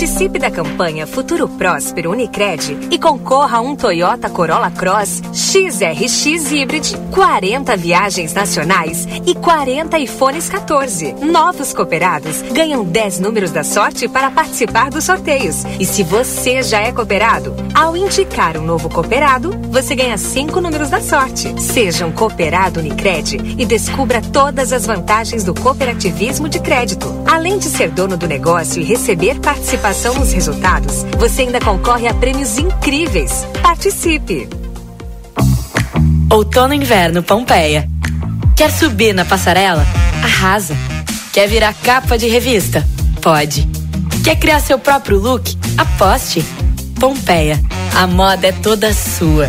Speaker 17: Participe da campanha Futuro Próspero Unicred e concorra a um Toyota Corolla Cross XRX Hybrid, 40 viagens nacionais e 40 iPhones 14. Novos cooperados ganham 10 números da sorte para participar dos sorteios. E se você já é cooperado, ao indicar um novo cooperado, você ganha 5 números da sorte. Seja um cooperado Unicred e descubra todas as vantagens do cooperativismo de crédito. Além de ser dono do negócio e receber participação participação nos resultados, você ainda concorre a prêmios incríveis. Participe!
Speaker 23: Outono Inverno Pompeia. Quer subir na passarela? Arrasa. Quer virar capa de revista? Pode. Quer criar seu próprio look? Aposte. Pompeia. A moda é toda sua.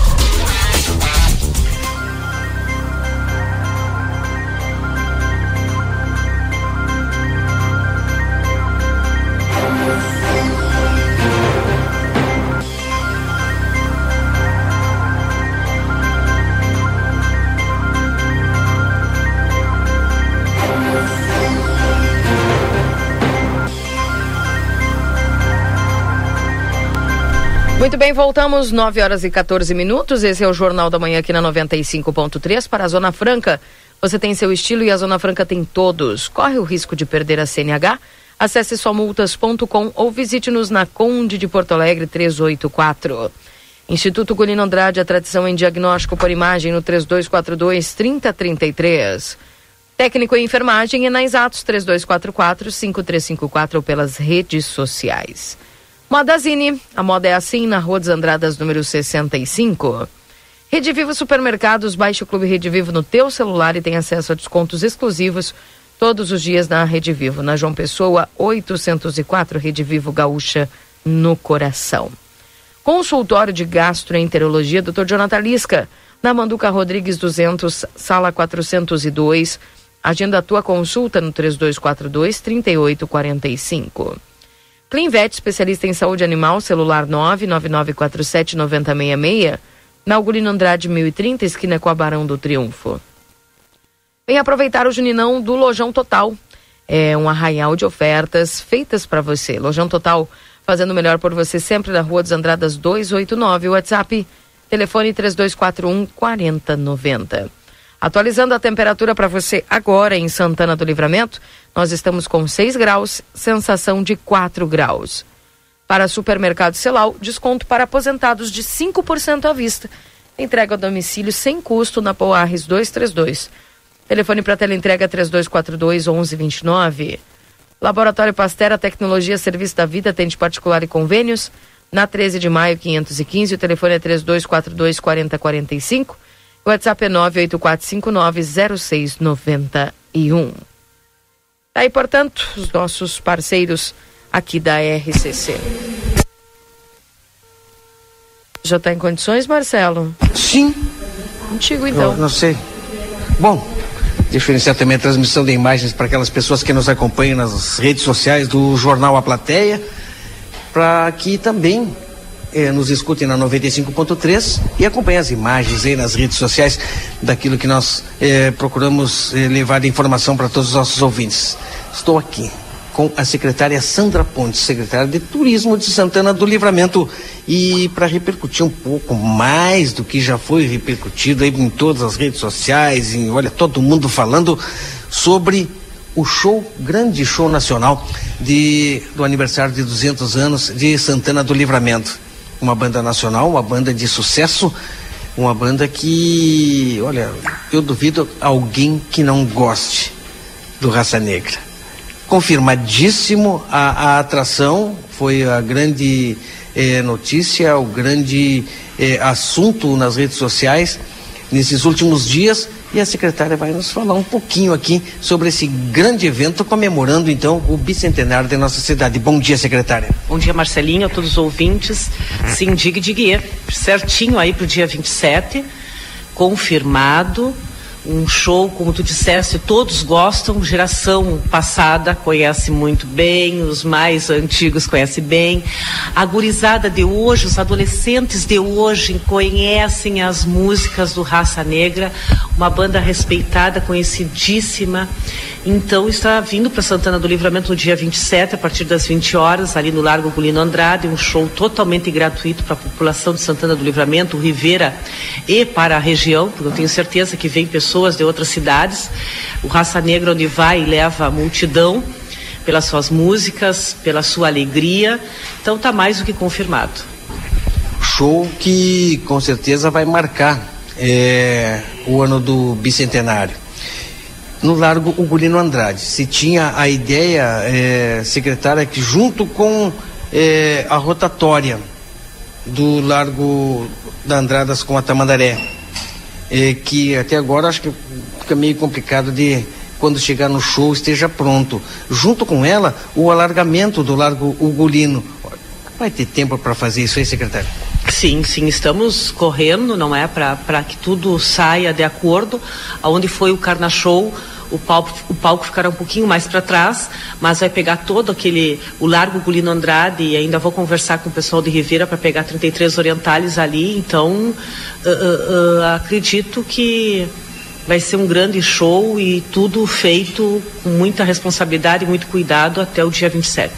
Speaker 1: Muito bem, voltamos 9 horas e 14 minutos. Esse é o Jornal da Manhã aqui na 95.3 para a Zona Franca. Você tem seu estilo e a Zona Franca tem todos. Corre o risco de perder a CNH? Acesse somultas.com ou visite-nos na Conde de Porto Alegre 384. Instituto Golino Andrade, a tradição em diagnóstico por imagem no 3242 3033. Técnico em enfermagem é na Exatos 3244 5354 ou pelas redes sociais. Modazine, a moda é assim na Rua dos Andradas, número 65. Rede Vivo Supermercados, baixe o Clube Rede Vivo no teu celular e tem acesso a descontos exclusivos todos os dias na Rede Vivo. Na João Pessoa, 804, Rede Vivo Gaúcha, no coração. Consultório de Gastroenterologia, Dr. Jonathan Lisca, na Manduca Rodrigues 200, sala 402. Agenda a tua consulta no 3242 3845. Clinvet, especialista em saúde animal, celular 999479066, na Augurino Andrade 1030, esquina com a Barão do Triunfo. Vem aproveitar o Juninão do Lojão Total. É um arraial de ofertas feitas para você. Lojão Total, fazendo melhor por você sempre na Rua dos Andradas 289, WhatsApp, telefone 3241 4090. Atualizando a temperatura para você agora em Santana do Livramento, nós estamos com 6 graus, sensação de 4 graus. Para supermercado Celal, desconto para aposentados de 5% à vista. Entrega a domicílio sem custo na Poarres 232. Telefone para tela entrega 3242 1129. Laboratório Pastera Tecnologia Serviço da Vida atende particular e convênios. Na 13 de maio 515, o telefone é 3242 4045 o WhatsApp é 984590691. Aí, portanto, os nossos parceiros aqui da RCC. Já está em condições, Marcelo?
Speaker 4: Sim.
Speaker 1: Contigo, então.
Speaker 4: Eu não sei. Bom, diferenciar também a transmissão de imagens para aquelas pessoas que nos acompanham nas redes sociais do Jornal A Plateia, para que também eh, nos escutem na 95.3 e acompanhem as imagens aí nas redes sociais daquilo que nós eh, procuramos eh, levar de informação para todos os nossos ouvintes. Estou aqui. com a secretária Sandra Pontes, secretária de Turismo de Santana do Livramento. E para repercutir um pouco mais do que já foi repercutido aí em todas as redes sociais, em, olha, todo mundo falando sobre o show, grande show nacional de, do aniversário de 200 anos de Santana do Livramento. Uma banda nacional, uma banda de sucesso, uma banda que, olha, eu duvido alguém que não goste do Raça Negra. Confirmadíssimo a, a atração, foi a grande eh, notícia, o grande eh, assunto nas redes sociais nesses últimos dias e a secretária vai nos falar um pouquinho aqui sobre esse grande evento comemorando então o bicentenário da nossa cidade. Bom dia, secretária.
Speaker 24: Bom dia, Marcelinho, a todos os ouvintes. Sim, diga digue, certinho aí para o dia 27, confirmado um show, como tu disseste, todos gostam, geração passada conhece muito bem, os mais antigos conhecem bem. A gurizada de hoje, os adolescentes de hoje conhecem as músicas do Raça Negra, uma banda respeitada, conhecidíssima. Então está vindo para Santana do Livramento no dia 27, a partir das 20 horas, ali no Largo Gulino Andrade, um show totalmente gratuito para a população de Santana do Livramento, Rivera e para a região, porque eu tenho certeza que vem pessoas de outras cidades. O Raça Negra onde vai leva a multidão pelas suas músicas, pela sua alegria. Então está mais do que confirmado.
Speaker 4: Show que com certeza vai marcar é, o ano do bicentenário no Largo Ugolino Andrade. Se tinha a ideia, é, secretária, que junto com é, a rotatória do Largo da Andradas com a Tamandaré, é, que até agora acho que fica meio complicado de quando chegar no show esteja pronto. Junto com ela, o alargamento do Largo Ugolino. Vai ter tempo para fazer isso aí, secretário?
Speaker 24: Sim, sim, estamos correndo, não é, para que tudo saia de acordo. Aonde foi o Carna Show, o palco, o palco ficará um pouquinho mais para trás, mas vai pegar todo aquele, o Largo Gulino Andrade, e ainda vou conversar com o pessoal de Ribeira para pegar 33 orientales ali, então uh, uh, uh, acredito que vai ser um grande show e tudo feito com muita responsabilidade e muito cuidado até o dia 27.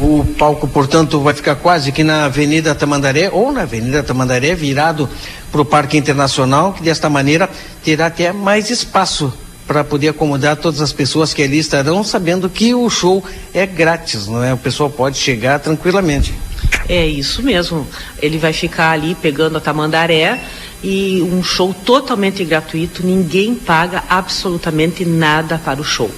Speaker 4: O palco, portanto, vai ficar quase que na Avenida Tamandaré ou na Avenida Tamandaré, virado para o Parque Internacional, que desta maneira terá até mais espaço para poder acomodar todas as pessoas que ali estarão, sabendo que o show é grátis, não é? O pessoal pode chegar tranquilamente.
Speaker 24: É isso mesmo. Ele vai ficar ali pegando a Tamandaré e um show totalmente gratuito, ninguém paga absolutamente nada para o show.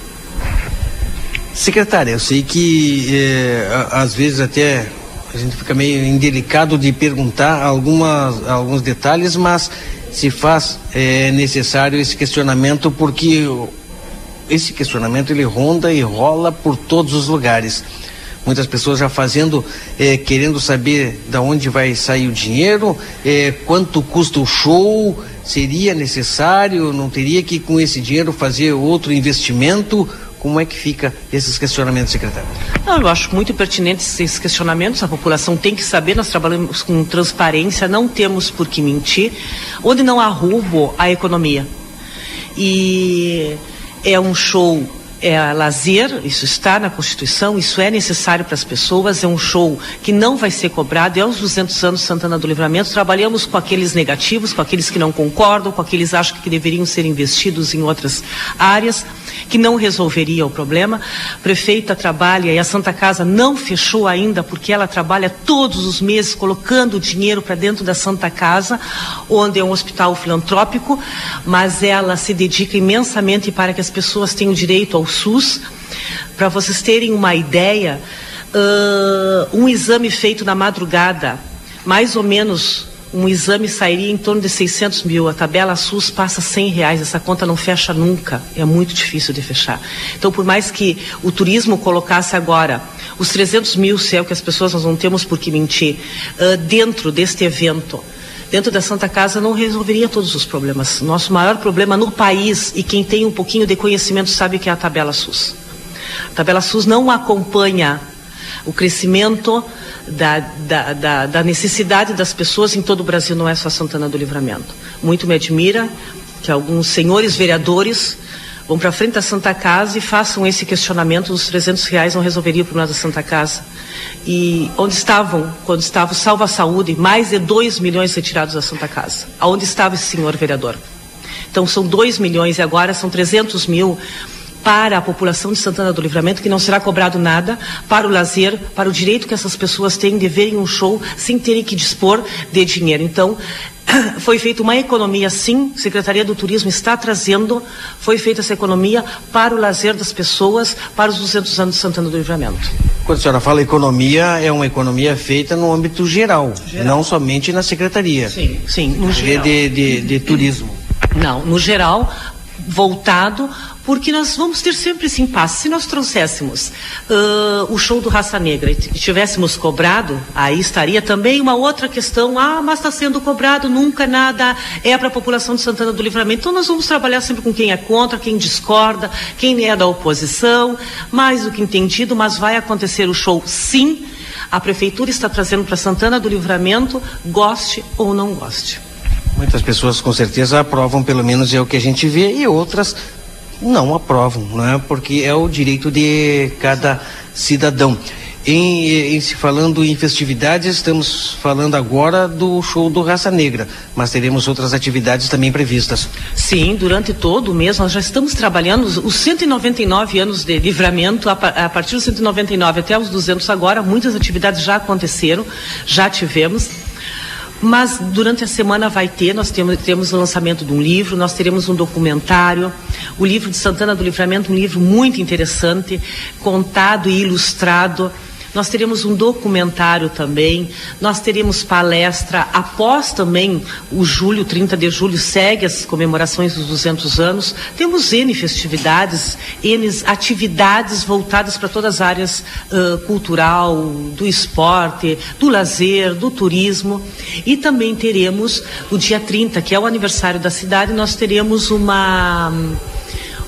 Speaker 4: Secretária, eu sei que eh, às vezes até a gente fica meio indelicado de perguntar algumas, alguns detalhes, mas se faz é, necessário esse questionamento porque esse questionamento ele ronda e rola por todos os lugares. Muitas pessoas já fazendo, é, querendo saber da onde vai sair o dinheiro, é, quanto custa o show, seria necessário, não teria que com esse dinheiro fazer outro investimento? Como é que fica esses questionamentos, secretário?
Speaker 24: Não, eu acho muito pertinentes esses questionamentos. A população tem que saber. Nós trabalhamos com transparência, não temos por que mentir. Onde não há roubo, a economia. E é um show é lazer, isso está na Constituição, isso é necessário para as pessoas, é um show que não vai ser cobrado, é os 200 anos Santana do Livramento, trabalhamos com aqueles negativos, com aqueles que não concordam, com aqueles que acham que deveriam ser investidos em outras áreas, que não resolveria o problema. A prefeita trabalha e a Santa Casa não fechou ainda, porque ela trabalha todos os meses colocando dinheiro para dentro da Santa Casa, onde é um hospital filantrópico, mas ela se dedica imensamente para que as pessoas tenham direito ao SUS. Para vocês terem uma ideia, uh, um exame feito na madrugada, mais ou menos um exame sairia em torno de 600 mil. A tabela SUS passa 100 reais. Essa conta não fecha nunca. É muito difícil de fechar. Então, por mais que o turismo colocasse agora os 300 mil, se é o que as pessoas nós não temos por que mentir, uh, dentro deste evento, dentro da Santa Casa não resolveria todos os problemas. Nosso maior problema no país, e quem tem um pouquinho de conhecimento sabe que é a tabela SUS. A tabela SUS não acompanha o crescimento da, da, da, da necessidade das pessoas em todo o Brasil, não é só Santana do Livramento. Muito me admira que alguns senhores vereadores vão para frente da Santa Casa e façam esse questionamento dos 300 reais não resolveria o problema da Santa Casa. E onde estavam, quando estava o Salva Saúde, mais de 2 milhões retirados da Santa Casa? Aonde estava esse senhor vereador? Então são 2 milhões e agora são 300 mil para a população de Santana do Livramento, que não será cobrado nada, para o lazer, para o direito que essas pessoas têm de verem um show sem terem que dispor de dinheiro. Então, foi feita uma economia, sim, Secretaria do Turismo está trazendo, foi feita essa economia para o lazer das pessoas, para os 200 anos de Santana do Livramento.
Speaker 4: Quando a senhora fala economia, é uma economia feita no âmbito geral, geral. não somente na Secretaria.
Speaker 24: Sim, sim, no
Speaker 4: geral. De, de, de turismo.
Speaker 24: Não, no geral, voltado porque nós vamos ter sempre esse impasse. Se nós trouxéssemos uh, o show do Raça Negra e tivéssemos cobrado, aí estaria também uma outra questão. Ah, mas está sendo cobrado, nunca nada é para a população de Santana do Livramento. Então nós vamos trabalhar sempre com quem é contra, quem discorda, quem é da oposição, mais do que entendido, mas vai acontecer o show sim. A prefeitura está trazendo para Santana do Livramento, goste ou não goste.
Speaker 4: Muitas pessoas com certeza aprovam, pelo menos é o que a gente vê, e outras não aprovam, não é? Porque é o direito de cada cidadão. Em, em, se falando em festividades, estamos falando agora do show do Raça Negra, mas teremos outras atividades também previstas.
Speaker 24: Sim, durante todo o mês nós já estamos trabalhando os 199 anos de livramento, a, a partir dos 199 até os 200 agora, muitas atividades já aconteceram, já tivemos. Mas durante a semana vai ter, nós temos, temos o lançamento de um livro, nós teremos um documentário, o livro de Santana do Livramento, um livro muito interessante, contado e ilustrado nós teremos um documentário também, nós teremos palestra após também o julho, 30 de julho, segue as comemorações dos 200 anos. Temos N festividades, N atividades voltadas para todas as áreas uh, cultural, do esporte, do lazer, do turismo. E também teremos o dia 30, que é o aniversário da cidade, nós teremos uma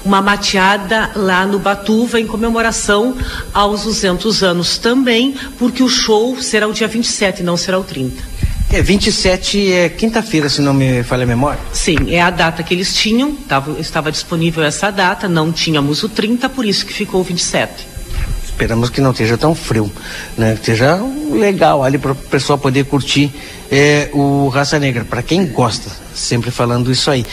Speaker 24: uma mateada lá no Batuva em comemoração aos 200 anos também, porque o show será o dia 27, não será o 30.
Speaker 4: É, 27 é quinta-feira, se não me falha a memória?
Speaker 24: Sim, é a data que eles tinham, tava, estava disponível essa data, não tínhamos o 30, por isso que ficou o 27
Speaker 4: esperamos que não esteja tão frio, né? Que esteja legal ali para o pessoal poder curtir é, o Raça Negra, para quem gosta, sempre falando isso aí.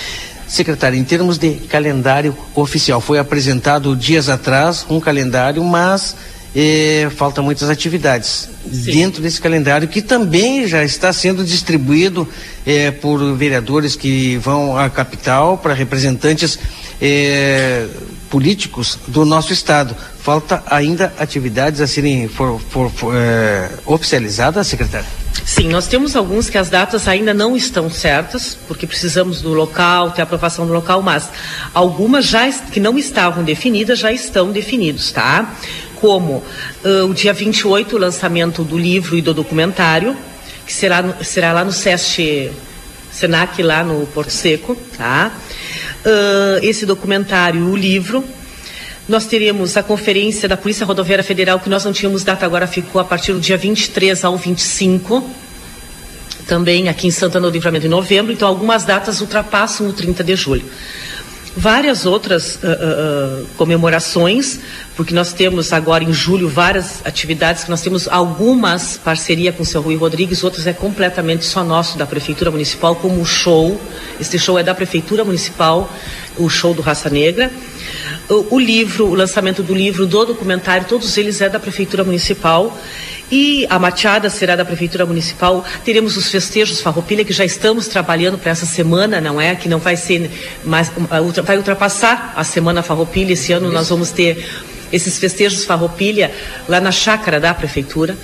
Speaker 4: Secretário, em termos de calendário oficial, foi apresentado dias atrás um calendário, mas eh, falta muitas atividades Sim. dentro desse calendário que também já está sendo distribuído eh, por vereadores que vão à capital para representantes eh, políticos do nosso estado. Falta ainda atividades a serem for, for, for, eh, oficializadas, secretário?
Speaker 24: Sim, nós temos alguns que as datas ainda não estão certas, porque precisamos do local, ter aprovação do local, mas algumas já que não estavam definidas já estão definidos, tá? Como uh, o dia 28, o lançamento do livro e do documentário, que será, será lá no SESC Senac, lá no Porto Seco, tá? Uh, esse documentário, o livro, nós teremos a conferência da Polícia Rodoviária Federal, que nós não tínhamos data, agora ficou a partir do dia 23 ao 25, também aqui em Santana do Livramento, em novembro, então algumas datas ultrapassam o 30 de julho. Várias outras uh, uh, comemorações, porque nós temos agora em julho várias atividades, que nós temos algumas parceria com o seu Rui Rodrigues, outras é completamente só nosso da Prefeitura Municipal, como o show. Este show é da Prefeitura Municipal, o show do Raça Negra. O, o livro, o lançamento do livro, do documentário, todos eles é da Prefeitura Municipal. E a machada será da Prefeitura Municipal. Teremos os festejos Farroupilha, que já estamos trabalhando para essa semana, não é? Que não vai ser mais. Vai ultrapassar a Semana Farroupilha. Esse ano nós vamos ter esses festejos Farroupilha lá na chácara da Prefeitura.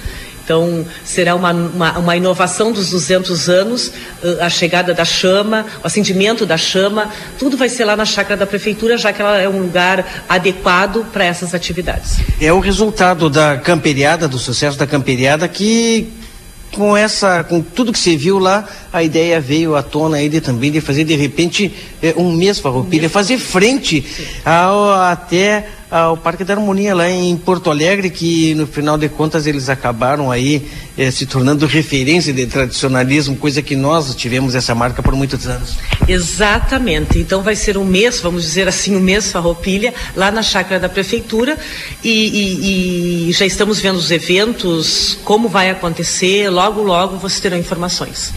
Speaker 24: Então, será uma, uma, uma, inovação dos 200 anos, eh, a chegada da chama, o acendimento da chama, tudo vai ser lá na chácara da prefeitura, já que ela é um lugar adequado para essas atividades.
Speaker 4: É o resultado da camperiada, do sucesso da camperiada, que com essa, com tudo que você viu lá, a ideia veio à tona aí de também de fazer de repente eh, um mês farroupilha, fazer frente ao, até ao Parque da Harmonia lá em Porto Alegre, que no final de contas eles acabaram aí eh, se tornando referência de tradicionalismo, coisa que nós tivemos essa marca por muitos anos.
Speaker 24: Exatamente. Então vai ser um mês, vamos dizer assim, um mês Farroupilha, lá na chácara da prefeitura e, e, e já estamos vendo os eventos, como vai acontecer, logo, logo vocês terão informações.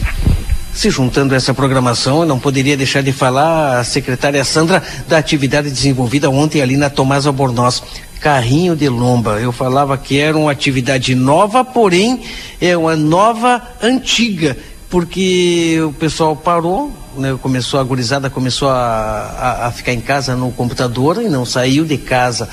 Speaker 4: Se juntando a essa programação, eu não poderia deixar de falar a secretária Sandra da atividade desenvolvida ontem ali na Tomás Albornoz. Carrinho de lomba. Eu falava que era uma atividade nova, porém é uma nova antiga, porque o pessoal parou, né, começou a gurizada começou a, a, a, ficar em casa no computador e não saiu de casa.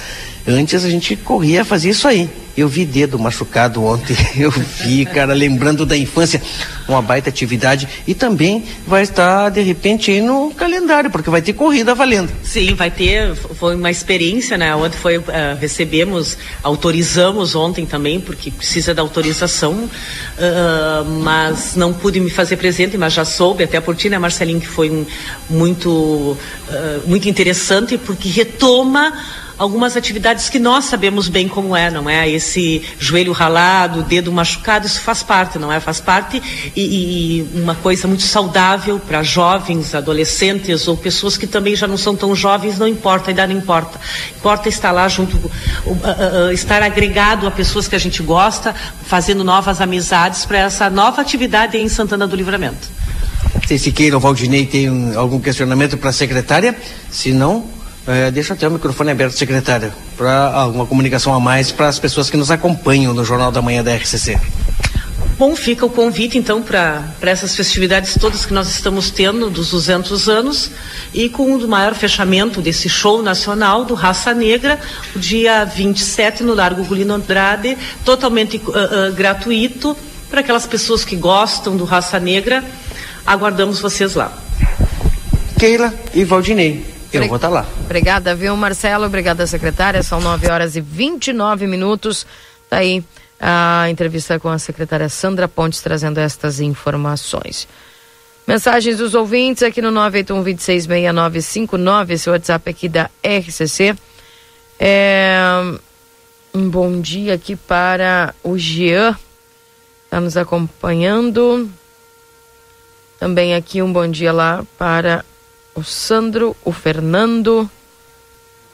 Speaker 4: Antes a gente corria fazer isso aí. Eu vi dedo machucado ontem, eu vi, cara, lembrando da infância, uma baita atividade e também vai estar de repente aí no calendário, porque vai ter corrida valendo.
Speaker 24: Sim, vai ter, foi uma experiência, né? Ontem foi, uh, recebemos, autorizamos ontem também, porque precisa da autorização, uh, mas não pude me fazer presente, mas já soube, até por ti, né, Marcelinho, que foi um, muito, uh, muito interessante, porque retoma algumas atividades que nós sabemos bem como é, não é? Esse joelho ralado, dedo machucado, isso faz parte, não é? Faz parte e, e uma coisa muito saudável para jovens, adolescentes ou pessoas que também já não são tão jovens, não importa, ainda não importa. Importa estar lá junto, estar agregado a pessoas que a gente gosta, fazendo novas amizades para essa nova atividade em Santana do Livramento.
Speaker 4: Se Siqueira ou Valdinei tem algum questionamento para a secretária, se não, é, deixa até o microfone aberto, secretária, para alguma comunicação a mais para as pessoas que nos acompanham no Jornal da Manhã da RCC.
Speaker 24: Bom, fica o convite então para essas festividades todas que nós estamos tendo dos 200 anos e com o maior fechamento desse show nacional do Raça Negra, o dia 27 no Largo Gulino Andrade, totalmente uh, uh, gratuito para aquelas pessoas que gostam do Raça Negra. Aguardamos vocês lá.
Speaker 4: Keila e Valdinei. Eu vou estar tá lá.
Speaker 1: Obrigada, viu, Marcelo? Obrigada, secretária. São 9 horas e 29 minutos. Tá aí a entrevista com a secretária Sandra Pontes trazendo estas informações. Mensagens dos ouvintes aqui no 981-266959, esse WhatsApp aqui da RCC. É, um bom dia aqui para o Jean, está nos acompanhando. Também aqui um bom dia lá para o Sandro, o Fernando.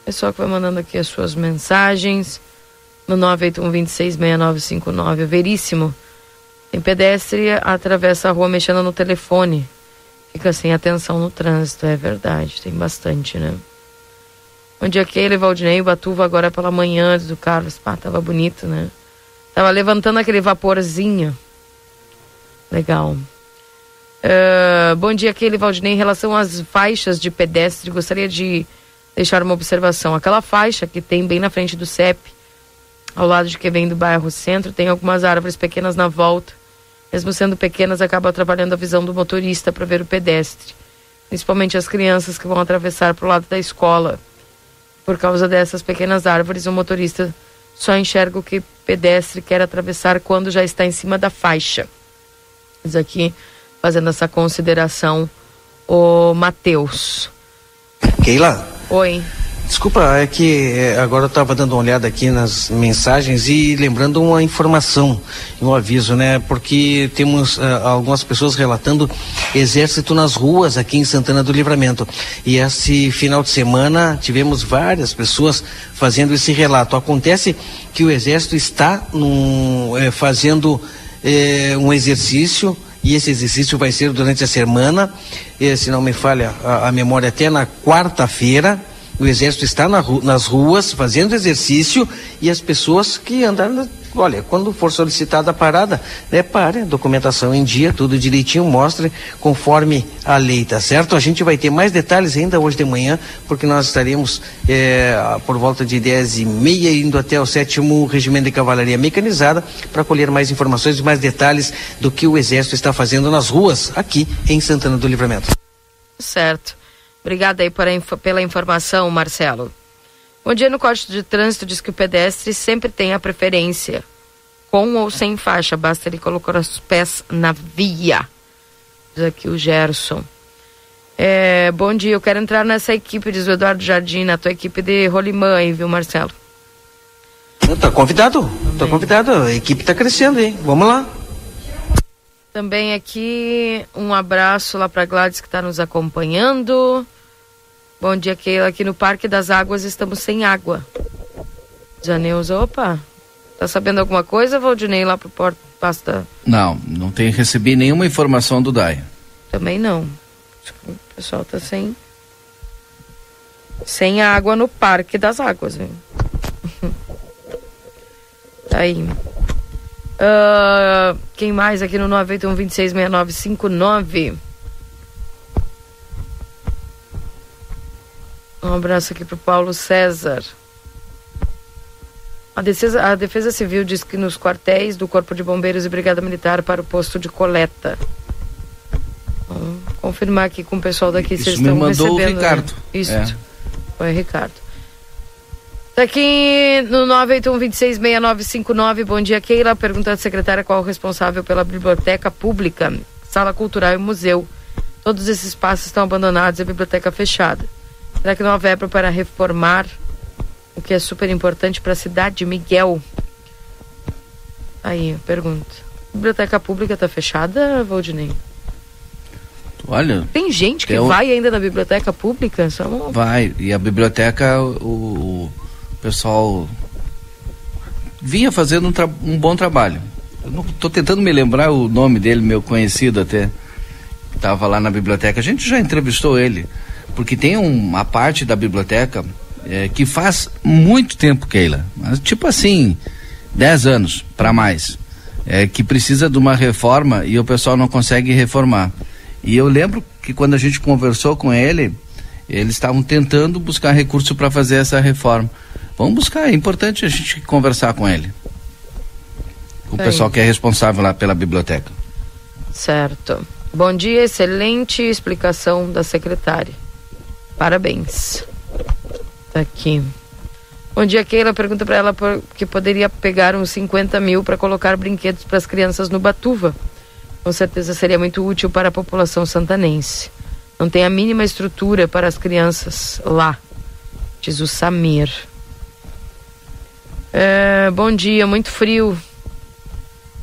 Speaker 1: Pessoal que vai mandando aqui as suas mensagens no 981266959. Veríssimo. Tem pedestre atravessa a rua mexendo no telefone. Fica sem atenção no trânsito, é verdade, tem bastante, né? Bom dia, Keila, Valdinei, Batuva agora pela manhã do Carlos. Pá, tava bonito, né? Tava levantando aquele vaporzinho. Legal. Uh, bom dia, aquele Valdinei. Em relação às faixas de pedestre, gostaria de deixar uma observação. Aquela faixa que tem bem na frente do CEP, ao lado de quem vem do bairro Centro, tem algumas árvores pequenas na volta. Mesmo sendo pequenas, acaba atrapalhando a visão do motorista para ver o pedestre. Principalmente as crianças que vão atravessar para o lado da escola. Por causa dessas pequenas árvores, o motorista só enxerga o que pedestre quer atravessar quando já está em cima da faixa. Diz aqui fazendo essa consideração o Matheus.
Speaker 4: Keila?
Speaker 1: Oi.
Speaker 4: Desculpa, é que é, agora eu estava dando uma olhada aqui nas mensagens e lembrando uma informação, um aviso, né? Porque temos uh, algumas pessoas relatando exército nas ruas aqui em Santana do Livramento. E esse final de semana tivemos várias pessoas fazendo esse relato. Acontece que o exército está num, é, fazendo é, um exercício e esse exercício vai ser durante a semana, e, se não me falha a, a memória, até na quarta-feira. O exército está na, nas ruas fazendo exercício e as pessoas que andaram olha, quando for solicitada a parada, né, pare, documentação em dia, tudo direitinho, mostre conforme a lei, tá certo? A gente vai ter mais detalhes ainda hoje de manhã, porque nós estaremos é, por volta de dez e meia indo até o sétimo regimento de cavalaria mecanizada para colher mais informações e mais detalhes do que o exército está fazendo nas ruas aqui em Santana do Livramento.
Speaker 1: Certo. Obrigada aí pela informação, Marcelo. Bom dia no Código de Trânsito diz que o pedestre sempre tem a preferência, com ou sem faixa, basta ele colocar os pés na via. Diz aqui o Gerson. É, bom dia, eu quero entrar nessa equipe, diz o Eduardo Jardim, na tua equipe de rolimã aí, viu, Marcelo?
Speaker 4: Tá convidado, tá convidado. A equipe tá crescendo, hein? Vamos lá.
Speaker 1: Também aqui um abraço lá para Gladys que está nos acompanhando. Bom dia, Keila. Aqui no Parque das Águas estamos sem água. Janeuza, opa. Tá sabendo alguma coisa, Valdinei, lá pro Porto Pasta?
Speaker 3: Não, não tem recebi nenhuma informação do DAI.
Speaker 1: Também não. O pessoal tá sem. Sem água no Parque das Águas, viu? tá aí. Uh, quem mais aqui no 981266959? Um abraço aqui pro Paulo César. A defesa, a defesa Civil diz que nos quartéis do Corpo de Bombeiros e Brigada Militar para o posto de coleta. Vamos confirmar aqui com o pessoal daqui
Speaker 3: Isso
Speaker 1: se eles estão
Speaker 3: mandou o
Speaker 1: recebendo. né?
Speaker 3: Ricardo.
Speaker 1: Isso.
Speaker 3: É.
Speaker 1: Foi Ricardo. Tá aqui no 981266959. Bom dia, Keila. Pergunta à secretária qual o responsável pela biblioteca pública, sala cultural e museu. Todos esses espaços estão abandonados e a biblioteca fechada. Será que não há verba para reformar o que é super importante para a cidade? Miguel. Aí, pergunta. Biblioteca pública está fechada, Valdinei?
Speaker 3: Olha,
Speaker 1: Tem gente que vai ainda na biblioteca pública? Só
Speaker 3: vai. E a biblioteca, o, o pessoal vinha fazendo um, tra- um bom trabalho. Eu não tô tentando me lembrar o nome dele, meu conhecido até. Estava lá na biblioteca. A gente já entrevistou ele. Porque tem uma parte da biblioteca eh, que faz muito tempo, Keila. Mas, tipo assim, 10 anos para mais. eh, que precisa de uma reforma e o pessoal não consegue reformar. E eu lembro que quando a gente conversou com ele, eles estavam tentando buscar recurso para fazer essa reforma. Vamos buscar, é importante a gente conversar com ele. O
Speaker 1: Tá
Speaker 3: pessoal que é responsável lá pela biblioteca.
Speaker 1: Certo. Bom dia, excelente explicação da secretária. Parabéns. Tá aqui. Bom dia, Keila. Pergunta para ela por, que poderia pegar uns 50 mil para colocar brinquedos para as crianças no Batuva. Com certeza seria muito útil para a população santanense. Não tem a mínima estrutura para as crianças lá, diz o Samir. É, bom dia, muito frio.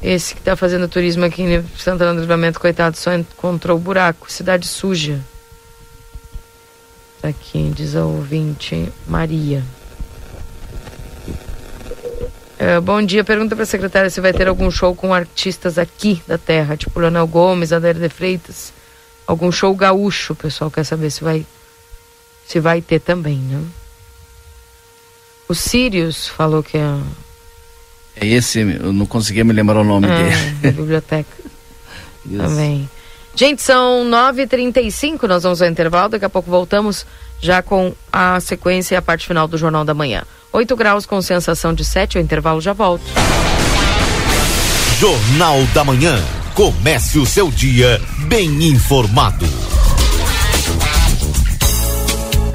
Speaker 1: Esse que está fazendo turismo aqui em Santana do Livramento, coitado, só encontrou buraco, cidade suja. Aqui, diz a ouvinte Maria. É, bom dia, pergunta para a secretária se vai ter algum show com artistas aqui da terra, tipo Leonel Gomes, Adair de Freitas. Algum show gaúcho, o pessoal quer saber se vai se vai ter também, né? O Sirius falou que é
Speaker 3: É esse, eu não conseguia me lembrar o nome
Speaker 1: Ah,
Speaker 3: dele.
Speaker 1: biblioteca.
Speaker 3: Isso.
Speaker 1: Também. Gente, são 9h35, nós vamos ao intervalo, daqui a pouco voltamos já com a sequência e a parte final do Jornal da Manhã. 8 graus com sensação de 7, o intervalo já volta.
Speaker 11: Jornal da Manhã. Comece o seu dia bem informado.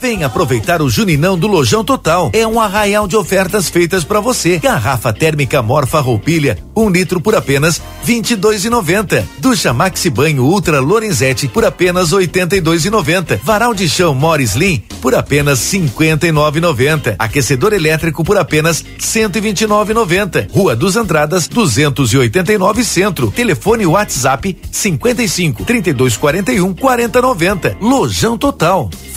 Speaker 11: Vem aproveitar o Juninão do Lojão Total. É um arraial de ofertas feitas para você. Garrafa térmica Morfa Roupilha, um litro por apenas vinte e dois e noventa. Ducha Maxi Banho Ultra Lorenzetti por apenas oitenta e dois e noventa. Varal de chão Morris Slim por apenas cinquenta e nove e noventa. Aquecedor elétrico por apenas cento e vinte e nove e noventa. Rua dos Andradas 289 Centro. Telefone WhatsApp 55 32 41 40 90. Lojão Total.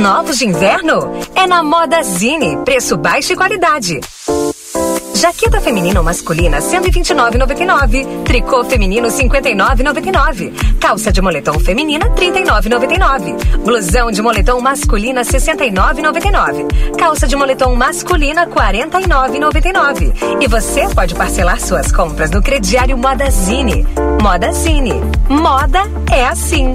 Speaker 25: Novos de inverno? É na Moda Zine. Preço baixo e qualidade. Jaqueta feminina ou masculina 129,99. Tricô feminino 59,99. Calça de moletom feminina 39,99. Blusão de moletom masculina 69,99. Calça de moletom masculina 49,99. E você pode parcelar suas compras no crediário Moda Zine. Moda Zine. Moda é assim.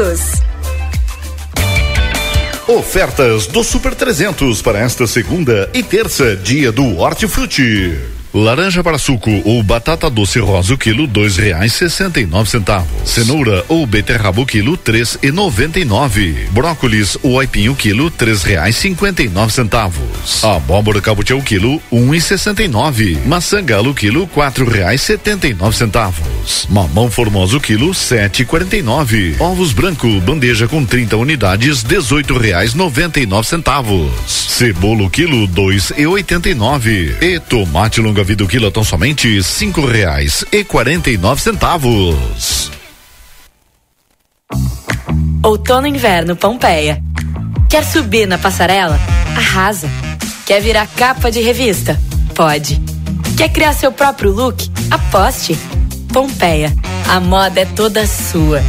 Speaker 18: Ofertas do Super 300 para esta segunda e terça, dia do Hortifruti. Laranja para suco ou batata doce rosa o quilo dois reais sessenta e nove centavos. Cenoura ou beterraba o quilo três e noventa e nove. Brócolis ou aipim o quilo três reais cinquenta e nove centavos. Abóbora cabotiá o quilo um e sessenta e nove. Maçã galo o quilo quatro reais setenta e nove centavos. Mamão formoso o quilo sete e quarenta e nove. Ovos branco bandeja com 30 unidades dezoito reais noventa e nove centavos. Cebola o quilo dois e oitenta e nove. E tomate longa vida o quilo tão somente cinco reais e quarenta e nove centavos.
Speaker 26: Outono inverno Pompeia. Quer subir na passarela? Arrasa. Quer virar capa de revista? Pode. Quer criar seu próprio look? Aposte. Pompeia. A moda é toda sua.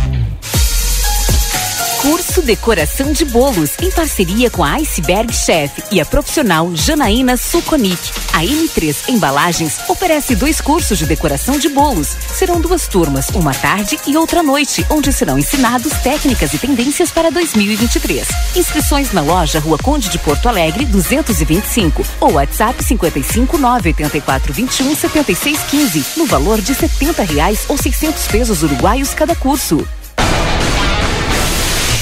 Speaker 27: Curso Decoração de Bolos, em parceria com a Iceberg Chef e a profissional Janaína Suconic. A M3 Embalagens oferece dois cursos de decoração de bolos. Serão duas turmas, uma tarde e outra noite, onde serão ensinados técnicas e tendências para 2023. Inscrições na loja Rua Conde de Porto Alegre, 225 ou WhatsApp 55 984 21 76 15, no valor de 70 reais ou 600 pesos uruguaios cada curso.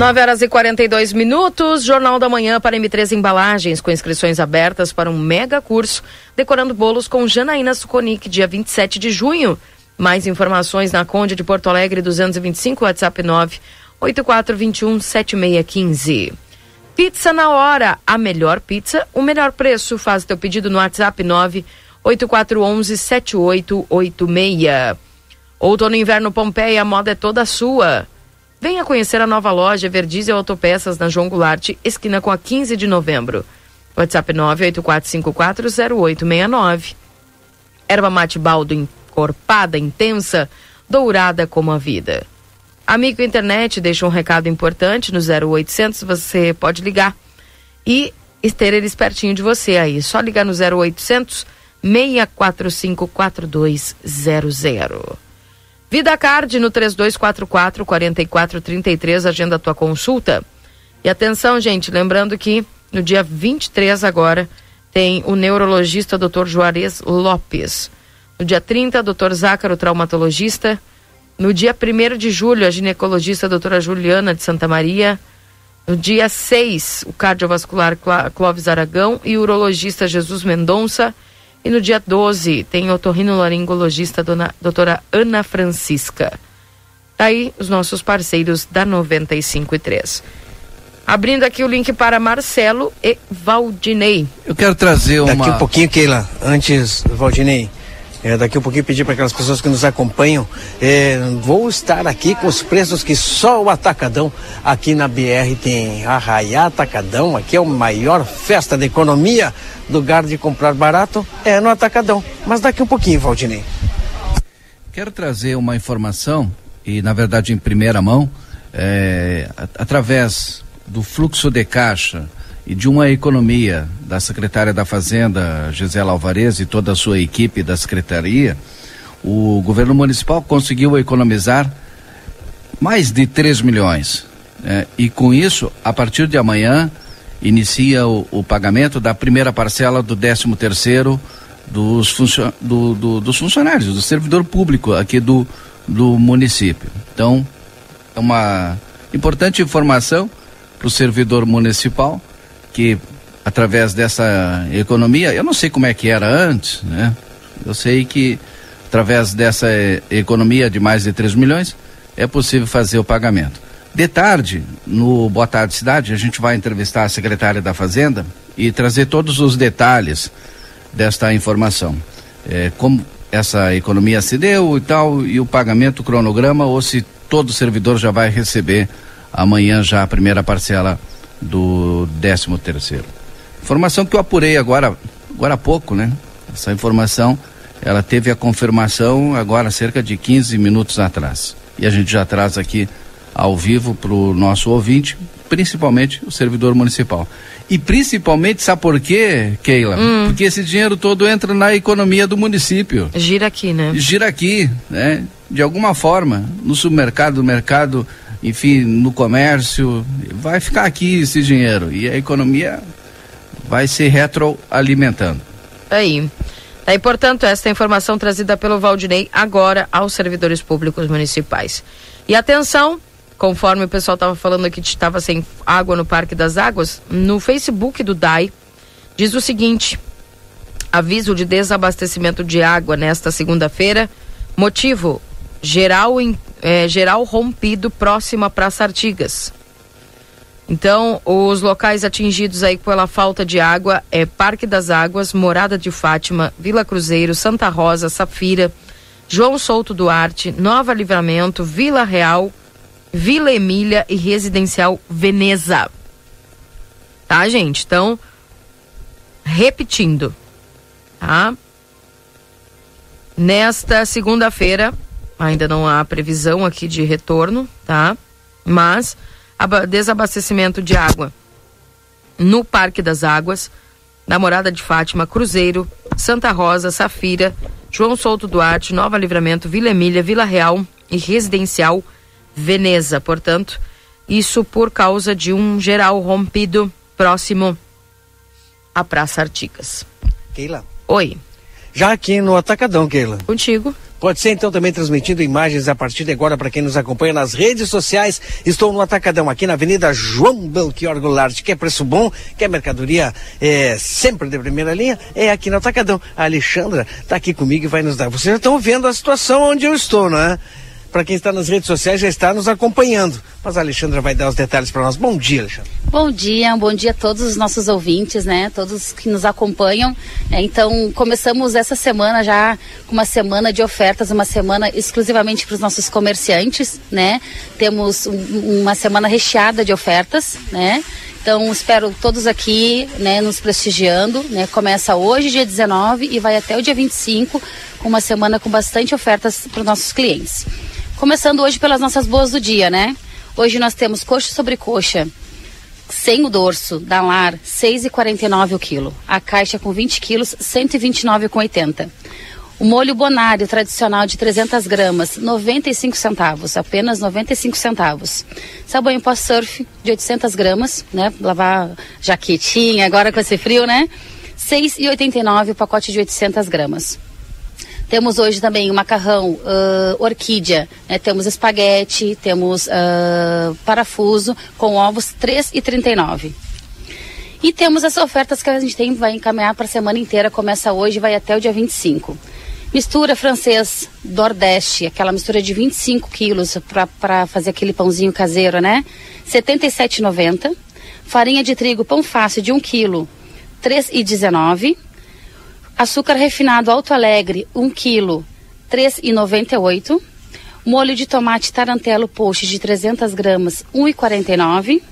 Speaker 1: Nove horas e 42 minutos, Jornal da Manhã para M3 Embalagens, com inscrições abertas para um mega curso Decorando Bolos com Janaína Suconic, dia 27 de junho. Mais informações na Conde de Porto Alegre 225, WhatsApp 9 8421 7615. Pizza na hora, a melhor pizza, o melhor preço. Faz teu pedido no WhatsApp 9 8411 7886. Outono e inverno Pompeia, a moda é toda sua. Venha conhecer a nova loja Verdizel Autopeças na João Goulart, esquina com a 15 de novembro. WhatsApp 984540869. Erva mate baldo encorpada, intensa, dourada como a vida. Amigo internet, deixa um recado importante no 0800, você pode ligar e ter eles pertinho de você aí. Só ligar no 0800 645 4200. Vida Card no 3244 4433, agenda tua consulta. E atenção, gente, lembrando que no dia 23 agora tem o neurologista Dr. Juarez Lopes. No dia 30, Dr. Zácaro, traumatologista. No dia 1 de julho, a ginecologista doutora Juliana de Santa Maria. No dia 6, o cardiovascular Clóvis Aragão e o urologista Jesus Mendonça. E no dia 12 tem otorrinolaringologista dona, doutora Ana Francisca. Tá aí os nossos parceiros da 95 e 3. Abrindo aqui o link para Marcelo e Valdinei.
Speaker 3: Eu quero trazer uma.
Speaker 4: Daqui um pouquinho, Keila, antes, Valdinei. É, daqui um pouquinho pedir para aquelas pessoas que nos acompanham. É, vou estar aqui com os preços que só o Atacadão aqui na BR tem. Arraiá Atacadão, aqui é a maior festa da economia. Lugar de comprar barato é no Atacadão. Mas daqui um pouquinho, Valdinei.
Speaker 3: Quero trazer uma informação, e na verdade em primeira mão, é, através do fluxo de caixa e de uma economia da secretária da Fazenda, Gisela Alvarez, e toda a sua equipe da secretaria, o governo municipal conseguiu economizar mais de 3 milhões. Né? E com isso, a partir de amanhã, inicia o, o pagamento da primeira parcela do 13 terceiro dos, funcio do, do, dos funcionários, do servidor público aqui do, do município. Então, é uma importante informação para o servidor municipal que através dessa economia, eu não sei como é que era antes, né? Eu sei que através dessa economia de mais de 3 milhões é possível fazer o pagamento. De tarde, no Boa Tarde Cidade, a gente vai entrevistar a secretária da Fazenda e trazer todos os detalhes desta informação. É, como essa economia se deu e tal, e o pagamento, o cronograma, ou se todo servidor já vai receber amanhã já a primeira parcela do 13 terceiro. Informação que eu apurei agora, agora há pouco, né? Essa informação, ela teve a confirmação agora cerca de 15 minutos atrás. E a gente já traz aqui ao vivo para o nosso ouvinte, principalmente o servidor municipal. E principalmente, sabe por quê, Keila? Hum. Porque esse dinheiro todo entra na economia do município.
Speaker 1: Gira aqui, né?
Speaker 3: Gira aqui, né? De alguma forma, no supermercado, no mercado, enfim, no comércio, vai ficar aqui esse dinheiro e a economia vai se retroalimentando.
Speaker 1: Aí. Aí, portanto, esta informação trazida pelo Valdinei agora aos servidores públicos municipais. E atenção, conforme o pessoal estava falando aqui estava sem água no Parque das Águas, no Facebook do DAI diz o seguinte: aviso de desabastecimento de água nesta segunda-feira. Motivo: geral, é, geral rompido próximo à Praça Artigas. Então, os locais atingidos aí pela falta de água é Parque das Águas, Morada de Fátima, Vila Cruzeiro, Santa Rosa, Safira, João Souto Duarte, Nova Livramento, Vila Real, Vila Emília e Residencial Veneza. Tá, gente? Então, repetindo, tá? Nesta segunda-feira, Ainda não há previsão aqui de retorno, tá? Mas desabastecimento de água no Parque das Águas, Namorada de Fátima, Cruzeiro, Santa Rosa, Safira, João Souto Duarte, Nova Livramento, Vila Emília, Vila Real e Residencial Veneza. Portanto, isso por causa de um geral rompido próximo à Praça Artigas.
Speaker 4: Keila.
Speaker 1: Oi.
Speaker 4: Já aqui no Atacadão, Keila.
Speaker 1: Contigo.
Speaker 4: Pode ser então também transmitindo imagens a partir de agora para quem nos acompanha nas redes sociais. Estou no Atacadão, aqui na Avenida João Belchior Goulart. Quer preço bom, quer mercadoria é, sempre de primeira linha, é aqui no Atacadão. A Alexandra está aqui comigo e vai nos dar. Vocês já estão vendo a situação onde eu estou, não é? Para quem está nas redes sociais já está nos acompanhando. Mas a Alexandra vai dar os detalhes para nós. Bom dia, Alexandra.
Speaker 28: Bom dia, bom dia a todos os nossos ouvintes, né? Todos que nos acompanham. É, então, começamos essa semana já com uma semana de ofertas, uma semana exclusivamente para os nossos comerciantes, né? Temos um, uma semana recheada de ofertas, né? Então, espero todos aqui, né, nos prestigiando, né? Começa hoje, dia 19, e vai até o dia 25, com uma semana com bastante ofertas para os nossos clientes. Começando hoje pelas nossas boas do dia, né? Hoje nós temos coxa sobre coxa, sem o dorso, da lar, 6,49 o quilo. A caixa com 20 quilos, 129,80. O molho bonário tradicional de 300 gramas, 95 centavos, apenas 95 centavos. Sabão em pó surf de 800 gramas, né? Lavar jaquetinha, agora com esse frio, né? 6,89 o pacote de 800 gramas. Temos hoje também o macarrão uh, orquídea, né? temos espaguete, temos uh, parafuso com ovos 3,39. E temos as ofertas que a gente tem, vai encaminhar para a semana inteira, começa hoje e vai até o dia 25. Mistura francês Nordeste, aquela mistura de 25 quilos para fazer aquele pãozinho caseiro, né? R$ 77,90. Farinha de trigo pão fácil de 1 quilo, R$ 3,19. Açúcar refinado Alto Alegre, 1 kg, 3,98. Molho de tomate tarantelo post de 300 gramas, 1,49.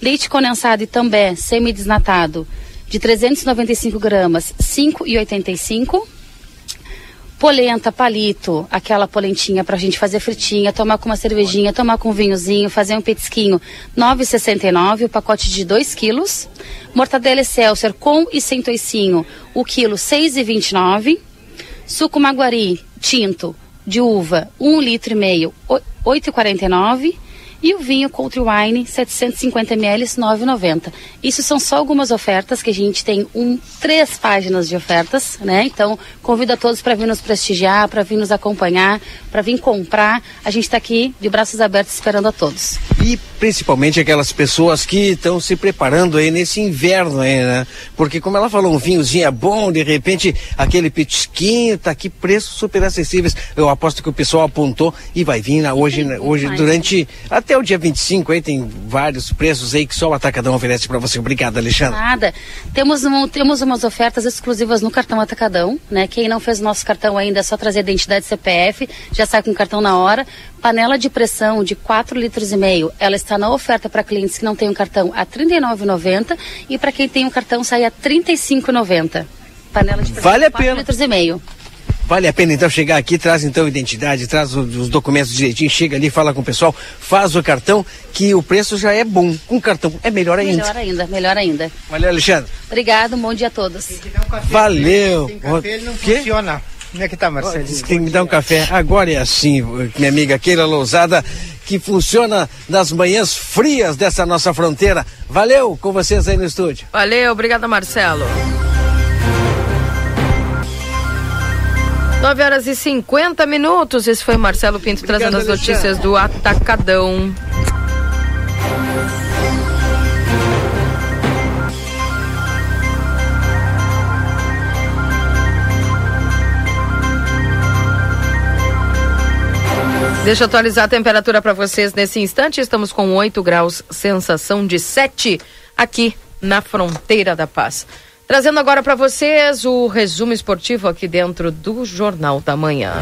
Speaker 28: Leite condensado e também semi-desnatado de 395 gramas, 5,85 polenta, palito, aquela polentinha pra gente fazer fritinha, tomar com uma cervejinha, tomar com um vinhozinho, fazer um petisquinho, 9,69, o pacote de 2 quilos. Mortadela Excelsior com e sem toicinho, o quilo 6,29. Suco Maguari tinto de uva, 1 um litro e meio, 8,49 e o vinho Country Wine, 750 ml, 9,90. Isso são só algumas ofertas que a gente tem um, três páginas de ofertas, né? Então, convido a todos para vir nos prestigiar, para vir nos acompanhar, para vir comprar. A gente está aqui de braços abertos esperando a todos.
Speaker 4: E principalmente aquelas pessoas que estão se preparando aí nesse inverno aí, né? Porque como ela falou, um vinhozinho é bom, de repente aquele petisquinho tá aqui, preços super acessíveis. Eu aposto que o pessoal apontou e vai vir né, hoje, Sim, hoje durante até o dia 25 aí tem vários preços aí que só o Atacadão oferece para você. Obrigado, Alexandre.
Speaker 28: Nada. Temos, um, temos umas ofertas exclusivas no cartão Atacadão, né? Quem não fez o nosso cartão ainda é só trazer identidade CPF, já sai com o cartão na hora. Panela de pressão de 4 litros e meio, ela está na oferta para clientes que não têm um cartão a R$ 39,90 e para quem tem um cartão sai a R$ 35,90. Panela de pressão
Speaker 4: vale
Speaker 28: a 4 pena. litros e meio.
Speaker 4: Vale a pena então chegar aqui, traz então identidade, traz os documentos direitinho, chega ali, fala com o pessoal, faz o cartão, que o preço já é bom. Com cartão é melhor ainda.
Speaker 28: Melhor ainda, melhor ainda.
Speaker 4: Valeu, Alexandre.
Speaker 28: Obrigado, bom dia a todos.
Speaker 4: Um Valeu.
Speaker 29: Sem café ele não que? funciona. Como é que tá, Marcelo?
Speaker 4: Diz que tem que me dar um café. Agora é assim, minha amiga Keila Lousada, que funciona nas manhãs frias dessa nossa fronteira. Valeu com vocês aí no estúdio.
Speaker 1: Valeu, obrigada, Marcelo. 9 horas e 50 minutos. Esse foi Marcelo Pinto Obrigado, trazendo as notícias do Atacadão. Deixa eu atualizar a temperatura para vocês nesse instante. Estamos com 8 graus, sensação de 7 aqui na fronteira da paz. Trazendo agora para vocês o resumo esportivo aqui dentro do Jornal da Manhã.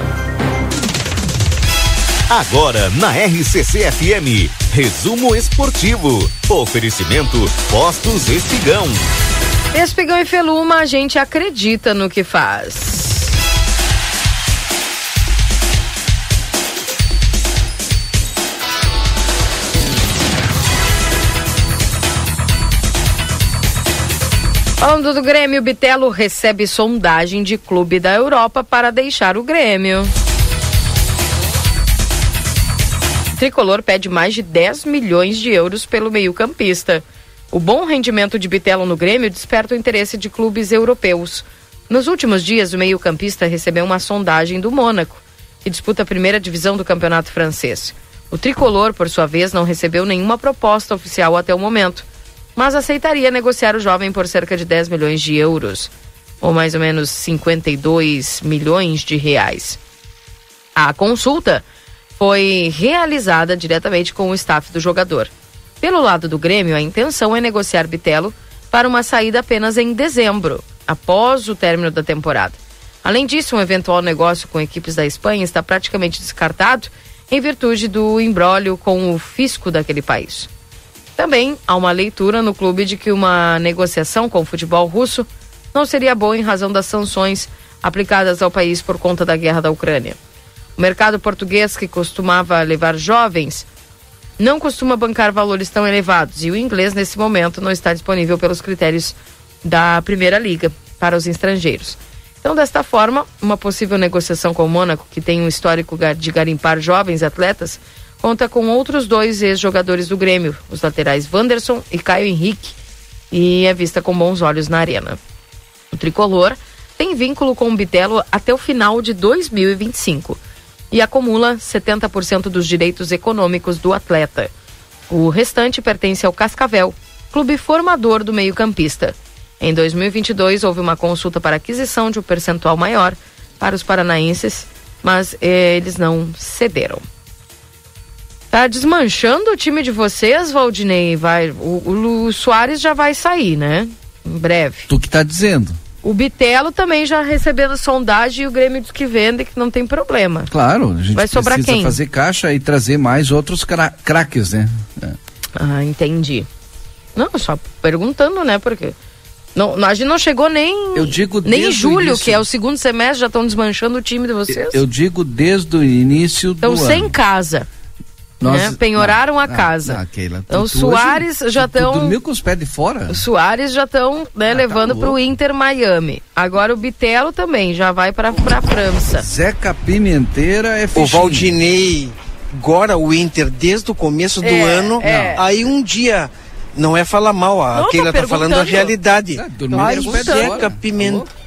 Speaker 10: Agora na RCC FM, resumo esportivo. Oferecimento Postos Espigão.
Speaker 1: Espigão e Feluma, a gente acredita no que faz. Falando do Grêmio, Bitelo recebe sondagem de clube da Europa para deixar o Grêmio. Tricolor pede mais de 10 milhões de euros pelo meio-campista. O bom rendimento de Bitelo no Grêmio desperta o interesse de clubes europeus. Nos últimos dias, o meio-campista recebeu uma sondagem do Mônaco, que disputa a primeira divisão do campeonato francês. O tricolor, por sua vez, não recebeu nenhuma proposta oficial até o momento mas aceitaria negociar o jovem por cerca de 10 milhões de euros, ou mais ou menos 52 milhões de reais. A consulta foi realizada diretamente com o staff do jogador. Pelo lado do Grêmio, a intenção é negociar Bitelo para uma saída apenas em dezembro, após o término da temporada. Além disso, um eventual negócio com equipes da Espanha está praticamente descartado em virtude do imbróglio com o fisco daquele país. Também há uma leitura no clube de que uma negociação com o futebol russo não seria boa em razão das sanções aplicadas ao país por conta da guerra da Ucrânia. O mercado português, que costumava levar jovens, não costuma bancar valores tão elevados e o inglês, nesse momento, não está disponível pelos critérios da Primeira Liga para os estrangeiros. Então, desta forma, uma possível negociação com o Mônaco, que tem um histórico de garimpar jovens atletas, conta com outros dois ex-jogadores do Grêmio, os laterais Wanderson e Caio Henrique, e é vista com bons olhos na arena. O tricolor tem vínculo com o Bitelo até o final de 2025 e acumula 70% dos direitos econômicos do atleta. O restante pertence ao Cascavel, clube formador do meio-campista. Em 2022, houve uma consulta para aquisição de um percentual maior para os paranaenses, mas eh, eles não cederam. Tá desmanchando o time de vocês, Valdinei? Vai, o, o, Soares já vai sair, né? Em breve.
Speaker 3: Tu que tá dizendo.
Speaker 1: O Bitelo também já recebendo sondagem e o Grêmio diz que vende, que não tem problema.
Speaker 3: Claro, a gente
Speaker 1: vai sobrar
Speaker 3: precisa
Speaker 1: quem?
Speaker 3: fazer caixa e trazer mais outros cra craques, né? É.
Speaker 1: Ah, entendi. Não, só perguntando, né? Porque não, a gente não chegou nem
Speaker 3: eu digo
Speaker 1: nem em julho, que é o segundo semestre, já estão desmanchando o time de vocês.
Speaker 3: Eu digo desde o início
Speaker 1: então,
Speaker 3: do
Speaker 1: ano.
Speaker 3: Sem
Speaker 1: casa. Nós, né? Penhoraram
Speaker 3: não,
Speaker 1: a casa.
Speaker 3: Não, Keila,
Speaker 1: então, os Soares
Speaker 3: hoje,
Speaker 1: já estão.
Speaker 3: dormiu com os pés de fora?
Speaker 1: Os Soares já estão né, ah, levando tá para o Inter Miami. Agora o Bitelo também já vai para a França.
Speaker 3: Zeca Pimenteira é fichinho.
Speaker 4: O Valdinei, agora o Inter, desde o começo do
Speaker 1: É,
Speaker 4: ano.
Speaker 1: é.
Speaker 4: Aí um dia. Não é falar mal, a
Speaker 1: Não,
Speaker 4: Keila tá falando a realidade.
Speaker 3: Ah, dormiu
Speaker 4: Ai,
Speaker 3: com os pés de fora.
Speaker 4: Zeca Pimenteira.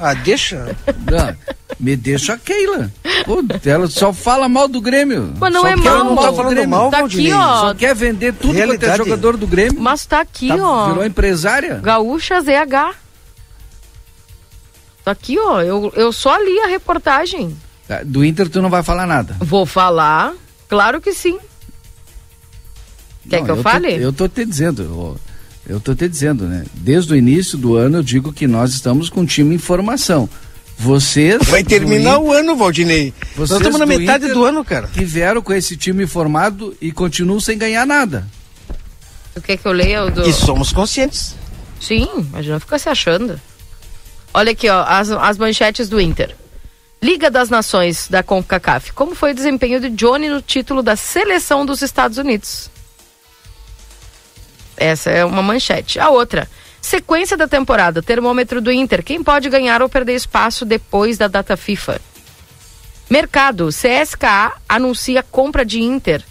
Speaker 4: Ah, deixa.
Speaker 3: Não, me deixa a Keila. Pô, ela só fala mal do Grêmio.
Speaker 1: Mas não
Speaker 3: Só
Speaker 1: é mal.
Speaker 3: montar
Speaker 4: Tá
Speaker 3: o
Speaker 4: falando
Speaker 3: Grêmio.
Speaker 4: mal,
Speaker 1: Tá
Speaker 4: Valdinei.
Speaker 1: aqui, ó.
Speaker 3: Só quer vender tudo quanto é
Speaker 4: Realidade.
Speaker 3: jogador do Grêmio.
Speaker 1: Mas tá aqui,
Speaker 3: Tá-
Speaker 1: ó.
Speaker 3: Virou empresária?
Speaker 1: Gaúcha ZH. Tá aqui, ó. Eu, eu só li a reportagem.
Speaker 3: Tá, Do Inter tu não vai falar nada.
Speaker 1: Vou falar. Claro que sim. Quer
Speaker 3: Não,
Speaker 1: que eu,
Speaker 3: tô-
Speaker 1: fale?
Speaker 3: eu tô te dizendo, eu, eu tô te dizendo, né? Desde o início do ano eu digo que nós estamos com um time em formação. Vocês.
Speaker 4: Vai terminar o ano, Valdinei. Nós
Speaker 3: Vocês
Speaker 4: estamos na
Speaker 3: do
Speaker 4: metade
Speaker 3: Inter
Speaker 4: do ano, cara.
Speaker 3: Que vieram com esse time formado e continuam sem ganhar nada.
Speaker 1: O que que eu leio? Do...
Speaker 4: E somos conscientes.
Speaker 1: Sim, mas não fica se achando. Olha aqui, ó, as, as manchetes do Inter. Liga das Nações da CONCACAF. Como foi o desempenho de Johnny no título da seleção dos Estados Unidos? Essa é uma manchete. A outra. Sequência da temporada. Termômetro do Inter. Quem pode ganhar ou perder espaço depois da data FIFA? Mercado. CSKA anuncia compra de Inter.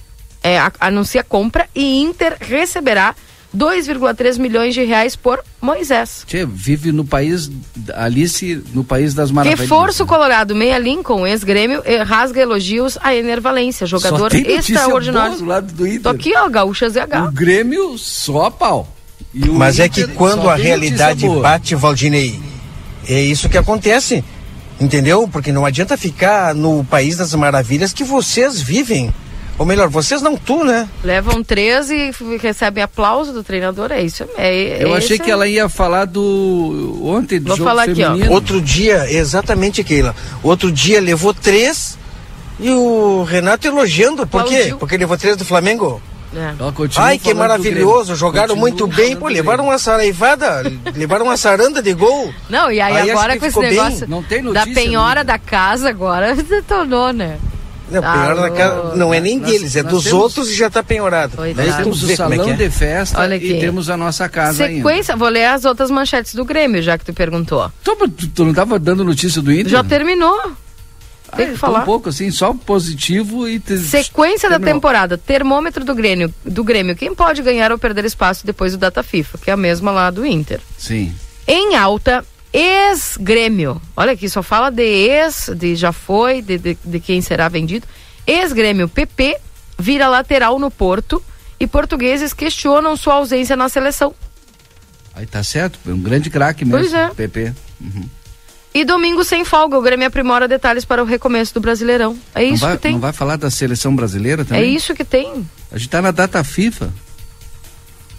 Speaker 1: É, anuncia compra e Inter receberá 2,3 milhões de reais por Moisés.
Speaker 3: Tchê, vive no país, Alice, no país das maravilhas.
Speaker 1: Reforço Colorado, Meia Lincoln, ex-grêmio, rasga elogios a Ener Valência, jogador
Speaker 3: Só tem notícia
Speaker 1: extraordinário.
Speaker 3: boa do lado do Inter.
Speaker 1: Tô aqui, ó, Gaúcha
Speaker 3: O
Speaker 1: ZH.
Speaker 3: Grêmio só a pau. E o
Speaker 4: Mas é que
Speaker 3: Inter
Speaker 4: quando a realidade bate, Valdinei, é isso que acontece. Entendeu? Porque não adianta ficar no país das maravilhas que vocês vivem. Ou melhor, vocês não tu, né?
Speaker 1: Levam três e f- recebem aplauso do treinador, é isso. É,
Speaker 3: Eu
Speaker 1: é
Speaker 3: achei
Speaker 1: esse-
Speaker 3: que ela ia falar do ontem do
Speaker 1: Vou
Speaker 3: jogo
Speaker 1: falar aqui, ó.
Speaker 3: feminino.
Speaker 4: Outro dia, exatamente, Keila. Outro dia levou três e o Renato elogiando. Por quê? Porque levou três do Flamengo.
Speaker 1: É.
Speaker 4: Ai, que maravilhoso. Jogaram
Speaker 3: Continua
Speaker 4: muito bem. Pô, levaram uma saraivada, levaram uma saranda de gol.
Speaker 1: Não, e aí,
Speaker 4: Aí
Speaker 1: agora com esse
Speaker 4: bem.
Speaker 1: negócio
Speaker 3: Não tem
Speaker 1: da
Speaker 3: notícia,
Speaker 1: penhora
Speaker 3: né?
Speaker 1: da casa agora, detonou, né?
Speaker 4: Não, penhora na casa, não é nem
Speaker 3: Nós-
Speaker 4: deles, é dos
Speaker 3: temos-
Speaker 4: outros e já está penhorado.
Speaker 1: Coitado.
Speaker 3: Nós
Speaker 4: tu
Speaker 3: temos o
Speaker 4: é
Speaker 3: salão
Speaker 4: que é.
Speaker 3: de festa
Speaker 1: Olha
Speaker 3: e
Speaker 1: aqui.
Speaker 3: temos a nossa casa ainda.
Speaker 1: Sequência, vou ler as outras manchetes do Grêmio, já que tu perguntou.
Speaker 3: Tu, tu- tu não estava dando notícia do Inter?
Speaker 1: Já terminou. Tem que
Speaker 3: Ah,
Speaker 1: falar.
Speaker 3: Um pouco assim, só positivo e... Te...
Speaker 1: Sequência da
Speaker 3: terminou.
Speaker 1: temporada. Termômetro do Grêmio, do Grêmio. Quem pode ganhar ou perder espaço depois do Data FIFA, que é a mesma lá do Inter.
Speaker 3: Sim.
Speaker 1: Em alta, ex-grêmio. Olha aqui, só fala de ex, de já foi, de, de, de quem será vendido. Ex-grêmio PP vira lateral no Porto e portugueses questionam sua ausência na seleção.
Speaker 3: Aí tá certo, é um grande craque mesmo.
Speaker 1: Pois é.
Speaker 3: PP. Uhum.
Speaker 1: E domingo sem folga, o Grêmio aprimora detalhes para o recomeço do Brasileirão. É isso
Speaker 3: vai,
Speaker 1: que tem.
Speaker 3: Não vai falar da seleção brasileira
Speaker 1: É
Speaker 3: também?
Speaker 1: isso que tem.
Speaker 3: A gente tá na data FIFA.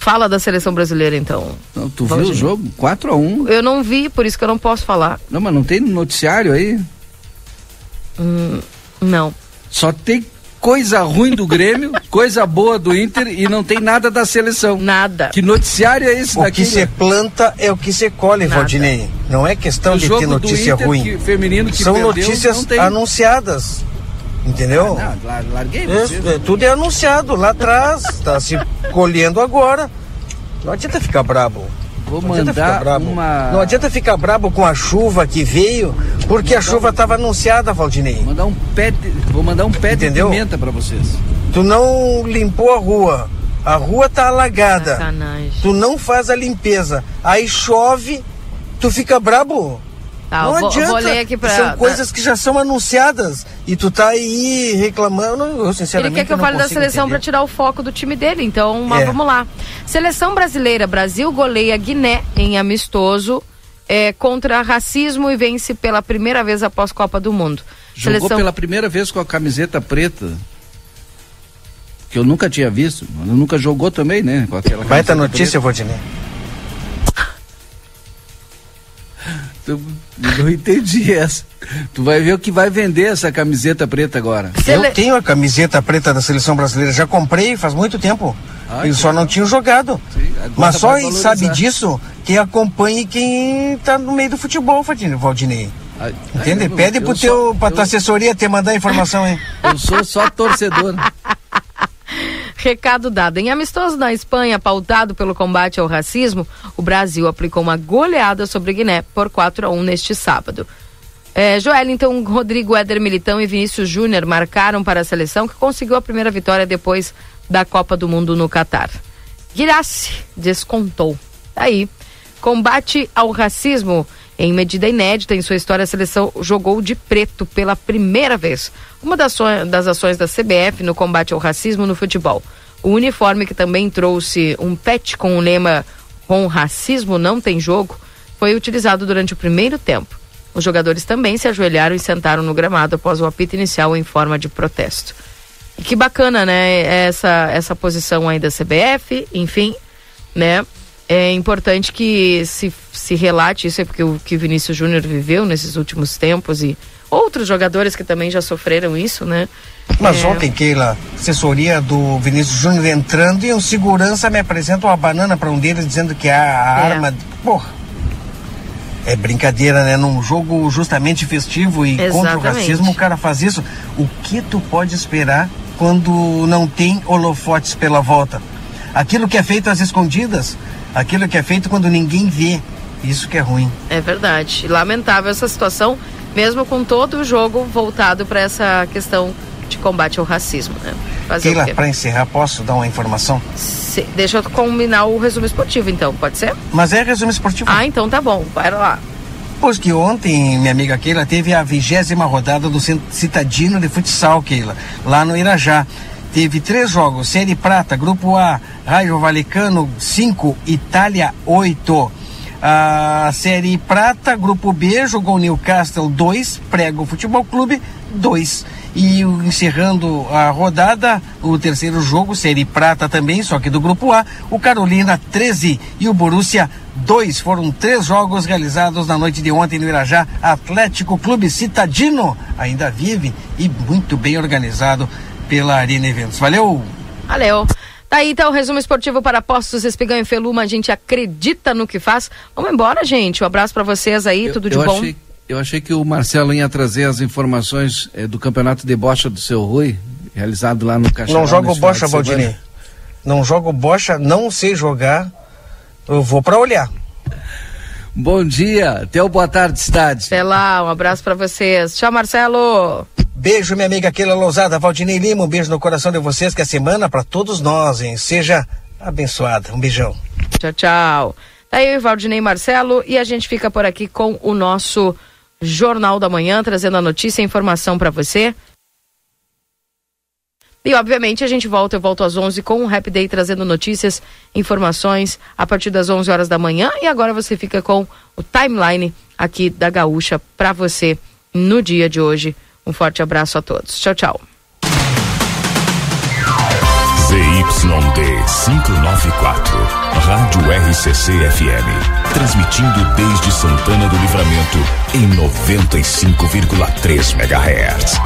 Speaker 1: Fala da seleção brasileira, então.
Speaker 3: Não, tu
Speaker 1: Valdir.
Speaker 3: viu o jogo? 4 a 1
Speaker 1: Eu não vi, por isso que eu não posso falar.
Speaker 3: Não, mas não tem no noticiário aí?
Speaker 1: Hum, não.
Speaker 3: Só tem coisa ruim do Grêmio, coisa boa do Inter e não tem nada da seleção.
Speaker 1: Nada.
Speaker 3: Que noticiário é esse
Speaker 4: O
Speaker 3: daqui?
Speaker 4: que se planta é o que se colhe,
Speaker 1: Nada.
Speaker 4: Valdinei. Não é questão
Speaker 3: O
Speaker 4: de ter notícia ruim.
Speaker 3: que- feminino que
Speaker 4: São
Speaker 3: perdeu,
Speaker 4: notícias anunciadas. Entendeu?
Speaker 3: Ah, não, lar- larguei
Speaker 4: É,
Speaker 3: você.
Speaker 4: é, tudo é anunciado lá atrás, está se colhendo agora. Não adianta ficar brabo.
Speaker 3: Vou
Speaker 4: Não
Speaker 3: mandar
Speaker 4: brabo.
Speaker 3: uma...
Speaker 4: Não adianta ficar brabo com a chuva que veio, porque a chuva estava anunciada, Valdinei.
Speaker 3: Vou mandar um pé de, vou mandar um pé
Speaker 4: Entendeu?
Speaker 3: de pimenta pra vocês.
Speaker 4: Tu não limpou a rua. A rua tá alagada.
Speaker 1: Sacanagem.
Speaker 4: Tu não faz a limpeza. Aí chove, tu fica brabo.
Speaker 1: Tá,
Speaker 4: não
Speaker 1: vou,
Speaker 4: adianta.
Speaker 1: vou ler aqui pra.
Speaker 4: São coisas que já são anunciadas. E tu tá aí reclamando. Eu,
Speaker 1: Ele
Speaker 4: sinceramente,
Speaker 1: quer que eu fale da seleção para tirar o foco do time dele, então mas
Speaker 4: É.
Speaker 1: vamos lá. Seleção brasileira, Brasil goleia Guiné em amistoso é, contra racismo e vence pela primeira vez após Copa do Mundo.
Speaker 3: Jogou
Speaker 1: Seleção
Speaker 3: pela primeira vez com a camiseta preta. Que eu nunca tinha visto. Nunca jogou também, né? Com aquela
Speaker 4: Baita notícia,
Speaker 3: preta.
Speaker 4: Valdinei.
Speaker 3: Tu- não entendi essa. Tu vai ver o que vai vender essa camiseta preta agora.
Speaker 4: Eu tenho a camiseta preta da seleção brasileira, já comprei faz muito tempo.
Speaker 3: Ah,
Speaker 4: Eles só não tinham jogado.
Speaker 3: agora
Speaker 4: Mas só
Speaker 3: vai valorizar.
Speaker 4: sabe disso quem acompanha e quem tá no meio do futebol, Valdinei. Valdinei.
Speaker 3: Ai,
Speaker 4: Entende? Pede
Speaker 3: eu
Speaker 4: pro
Speaker 3: só-
Speaker 4: teu, pra
Speaker 3: eu-
Speaker 4: tua assessoria te mandar a informação, hein?
Speaker 3: Eu sou só torcedor.
Speaker 1: Recado dado. Em amistoso na Espanha, pautado pelo combate ao racismo, o Brasil aplicou uma goleada sobre Guiné por 4 a 1 neste sábado. É, Joelinton, Rodrigo Éder Militão e Vinícius Júnior marcaram para a seleção que conseguiu a primeira vitória depois da Copa do Mundo no Catar. Girassi descontou. Aí, combate ao racismo. Em medida inédita em sua história, a seleção jogou de preto pela primeira vez. Uma das, das ações da CBF no combate ao racismo no futebol. O uniforme, que também trouxe um pet com o lema Com racismo não tem jogo, foi utilizado durante o primeiro tempo. Os jogadores também se ajoelharam e sentaram no gramado após o apito inicial em forma de protesto. E que bacana, né? Essa, essa posição aí da CBF, enfim, né? É importante que se, se relate isso, é porque o que Vinícius Júnior viveu nesses últimos tempos e outros jogadores que também já sofreram isso, né?
Speaker 4: Mas
Speaker 1: É,
Speaker 4: ontem, Keila, assessoria do Vinícius Júnior entrando e um segurança me apresenta uma banana para um deles dizendo que é a
Speaker 1: É.
Speaker 4: arma. Porra. É brincadeira, né? Num jogo justamente festivo e contra o
Speaker 1: Exatamente.
Speaker 4: racismo, o cara faz isso. O que tu pode esperar quando não tem holofotes pela volta? Aquilo que é feito às escondidas, aquilo que é feito quando ninguém vê. Isso que é ruim.
Speaker 1: É verdade. Lamentável essa situação, mesmo com todo o jogo voltado para essa questão de combate ao racismo, né? Fazer
Speaker 4: Keila, para encerrar, posso dar uma informação?
Speaker 1: Se- deixa eu combinar o resumo esportivo, então, pode ser?
Speaker 4: Mas é resumo esportivo.
Speaker 1: Ah, então tá bom. Vai lá.
Speaker 4: Pois que ontem, minha amiga Keila, teve a vigésima rodada do Citadino de Futsal, Keila, lá no Irajá. Teve três jogos, Série Prata, Grupo A, Raio Valecano 5, Itália 8. A Série Prata, Grupo B, jogou Newcastle 2, Prego Futebol Clube 2. E encerrando a rodada, o terceiro jogo, Série Prata também, só que do Grupo A, o Carolina 13 e o Borussia 2. Foram três jogos realizados na noite de ontem no Irajá. Atlético Clube Citadino ainda vive e muito bem organizado pela Arena Eventos. Valeu!
Speaker 1: Valeu. Tá aí então o resumo esportivo para Postos Espigão e Feluma. A gente acredita no que faz. Vamos embora, gente. Um abraço para vocês aí, tudo de
Speaker 3: eu
Speaker 1: bom.
Speaker 3: Achei, Eu achei que o Marcelo ia trazer as informações eh, do campeonato de bocha do seu Rui, realizado lá no Caixão.
Speaker 4: Não jogo bocha, Valdinei. Não jogo bocha, não sei jogar. Eu vou para olhar.
Speaker 3: Bom dia, até o boa tarde, cidade.
Speaker 1: Até lá, um abraço para vocês. Tchau, Marcelo.
Speaker 4: Beijo, minha amiga Keila Lousada, Valdinei Lima, um beijo no coração de vocês, que a semana para todos nós, hein? Seja abençoada. Um beijão.
Speaker 1: Tchau, tchau. Tá o Valdinei Marcelo e a gente fica por aqui com o nosso Jornal da Manhã, trazendo a notícia e a informação para você. E obviamente a gente volta, eu volto às 11 com o Rap Day trazendo notícias, informações a partir das 11 horas da manhã e agora você fica com o timeline aqui da Gaúcha para você no dia de hoje. Um forte abraço a todos. Tchau, tchau.
Speaker 30: ZYD 594, Rádio RCC FM. Transmitindo desde Santana do Livramento em 95,3 MHz.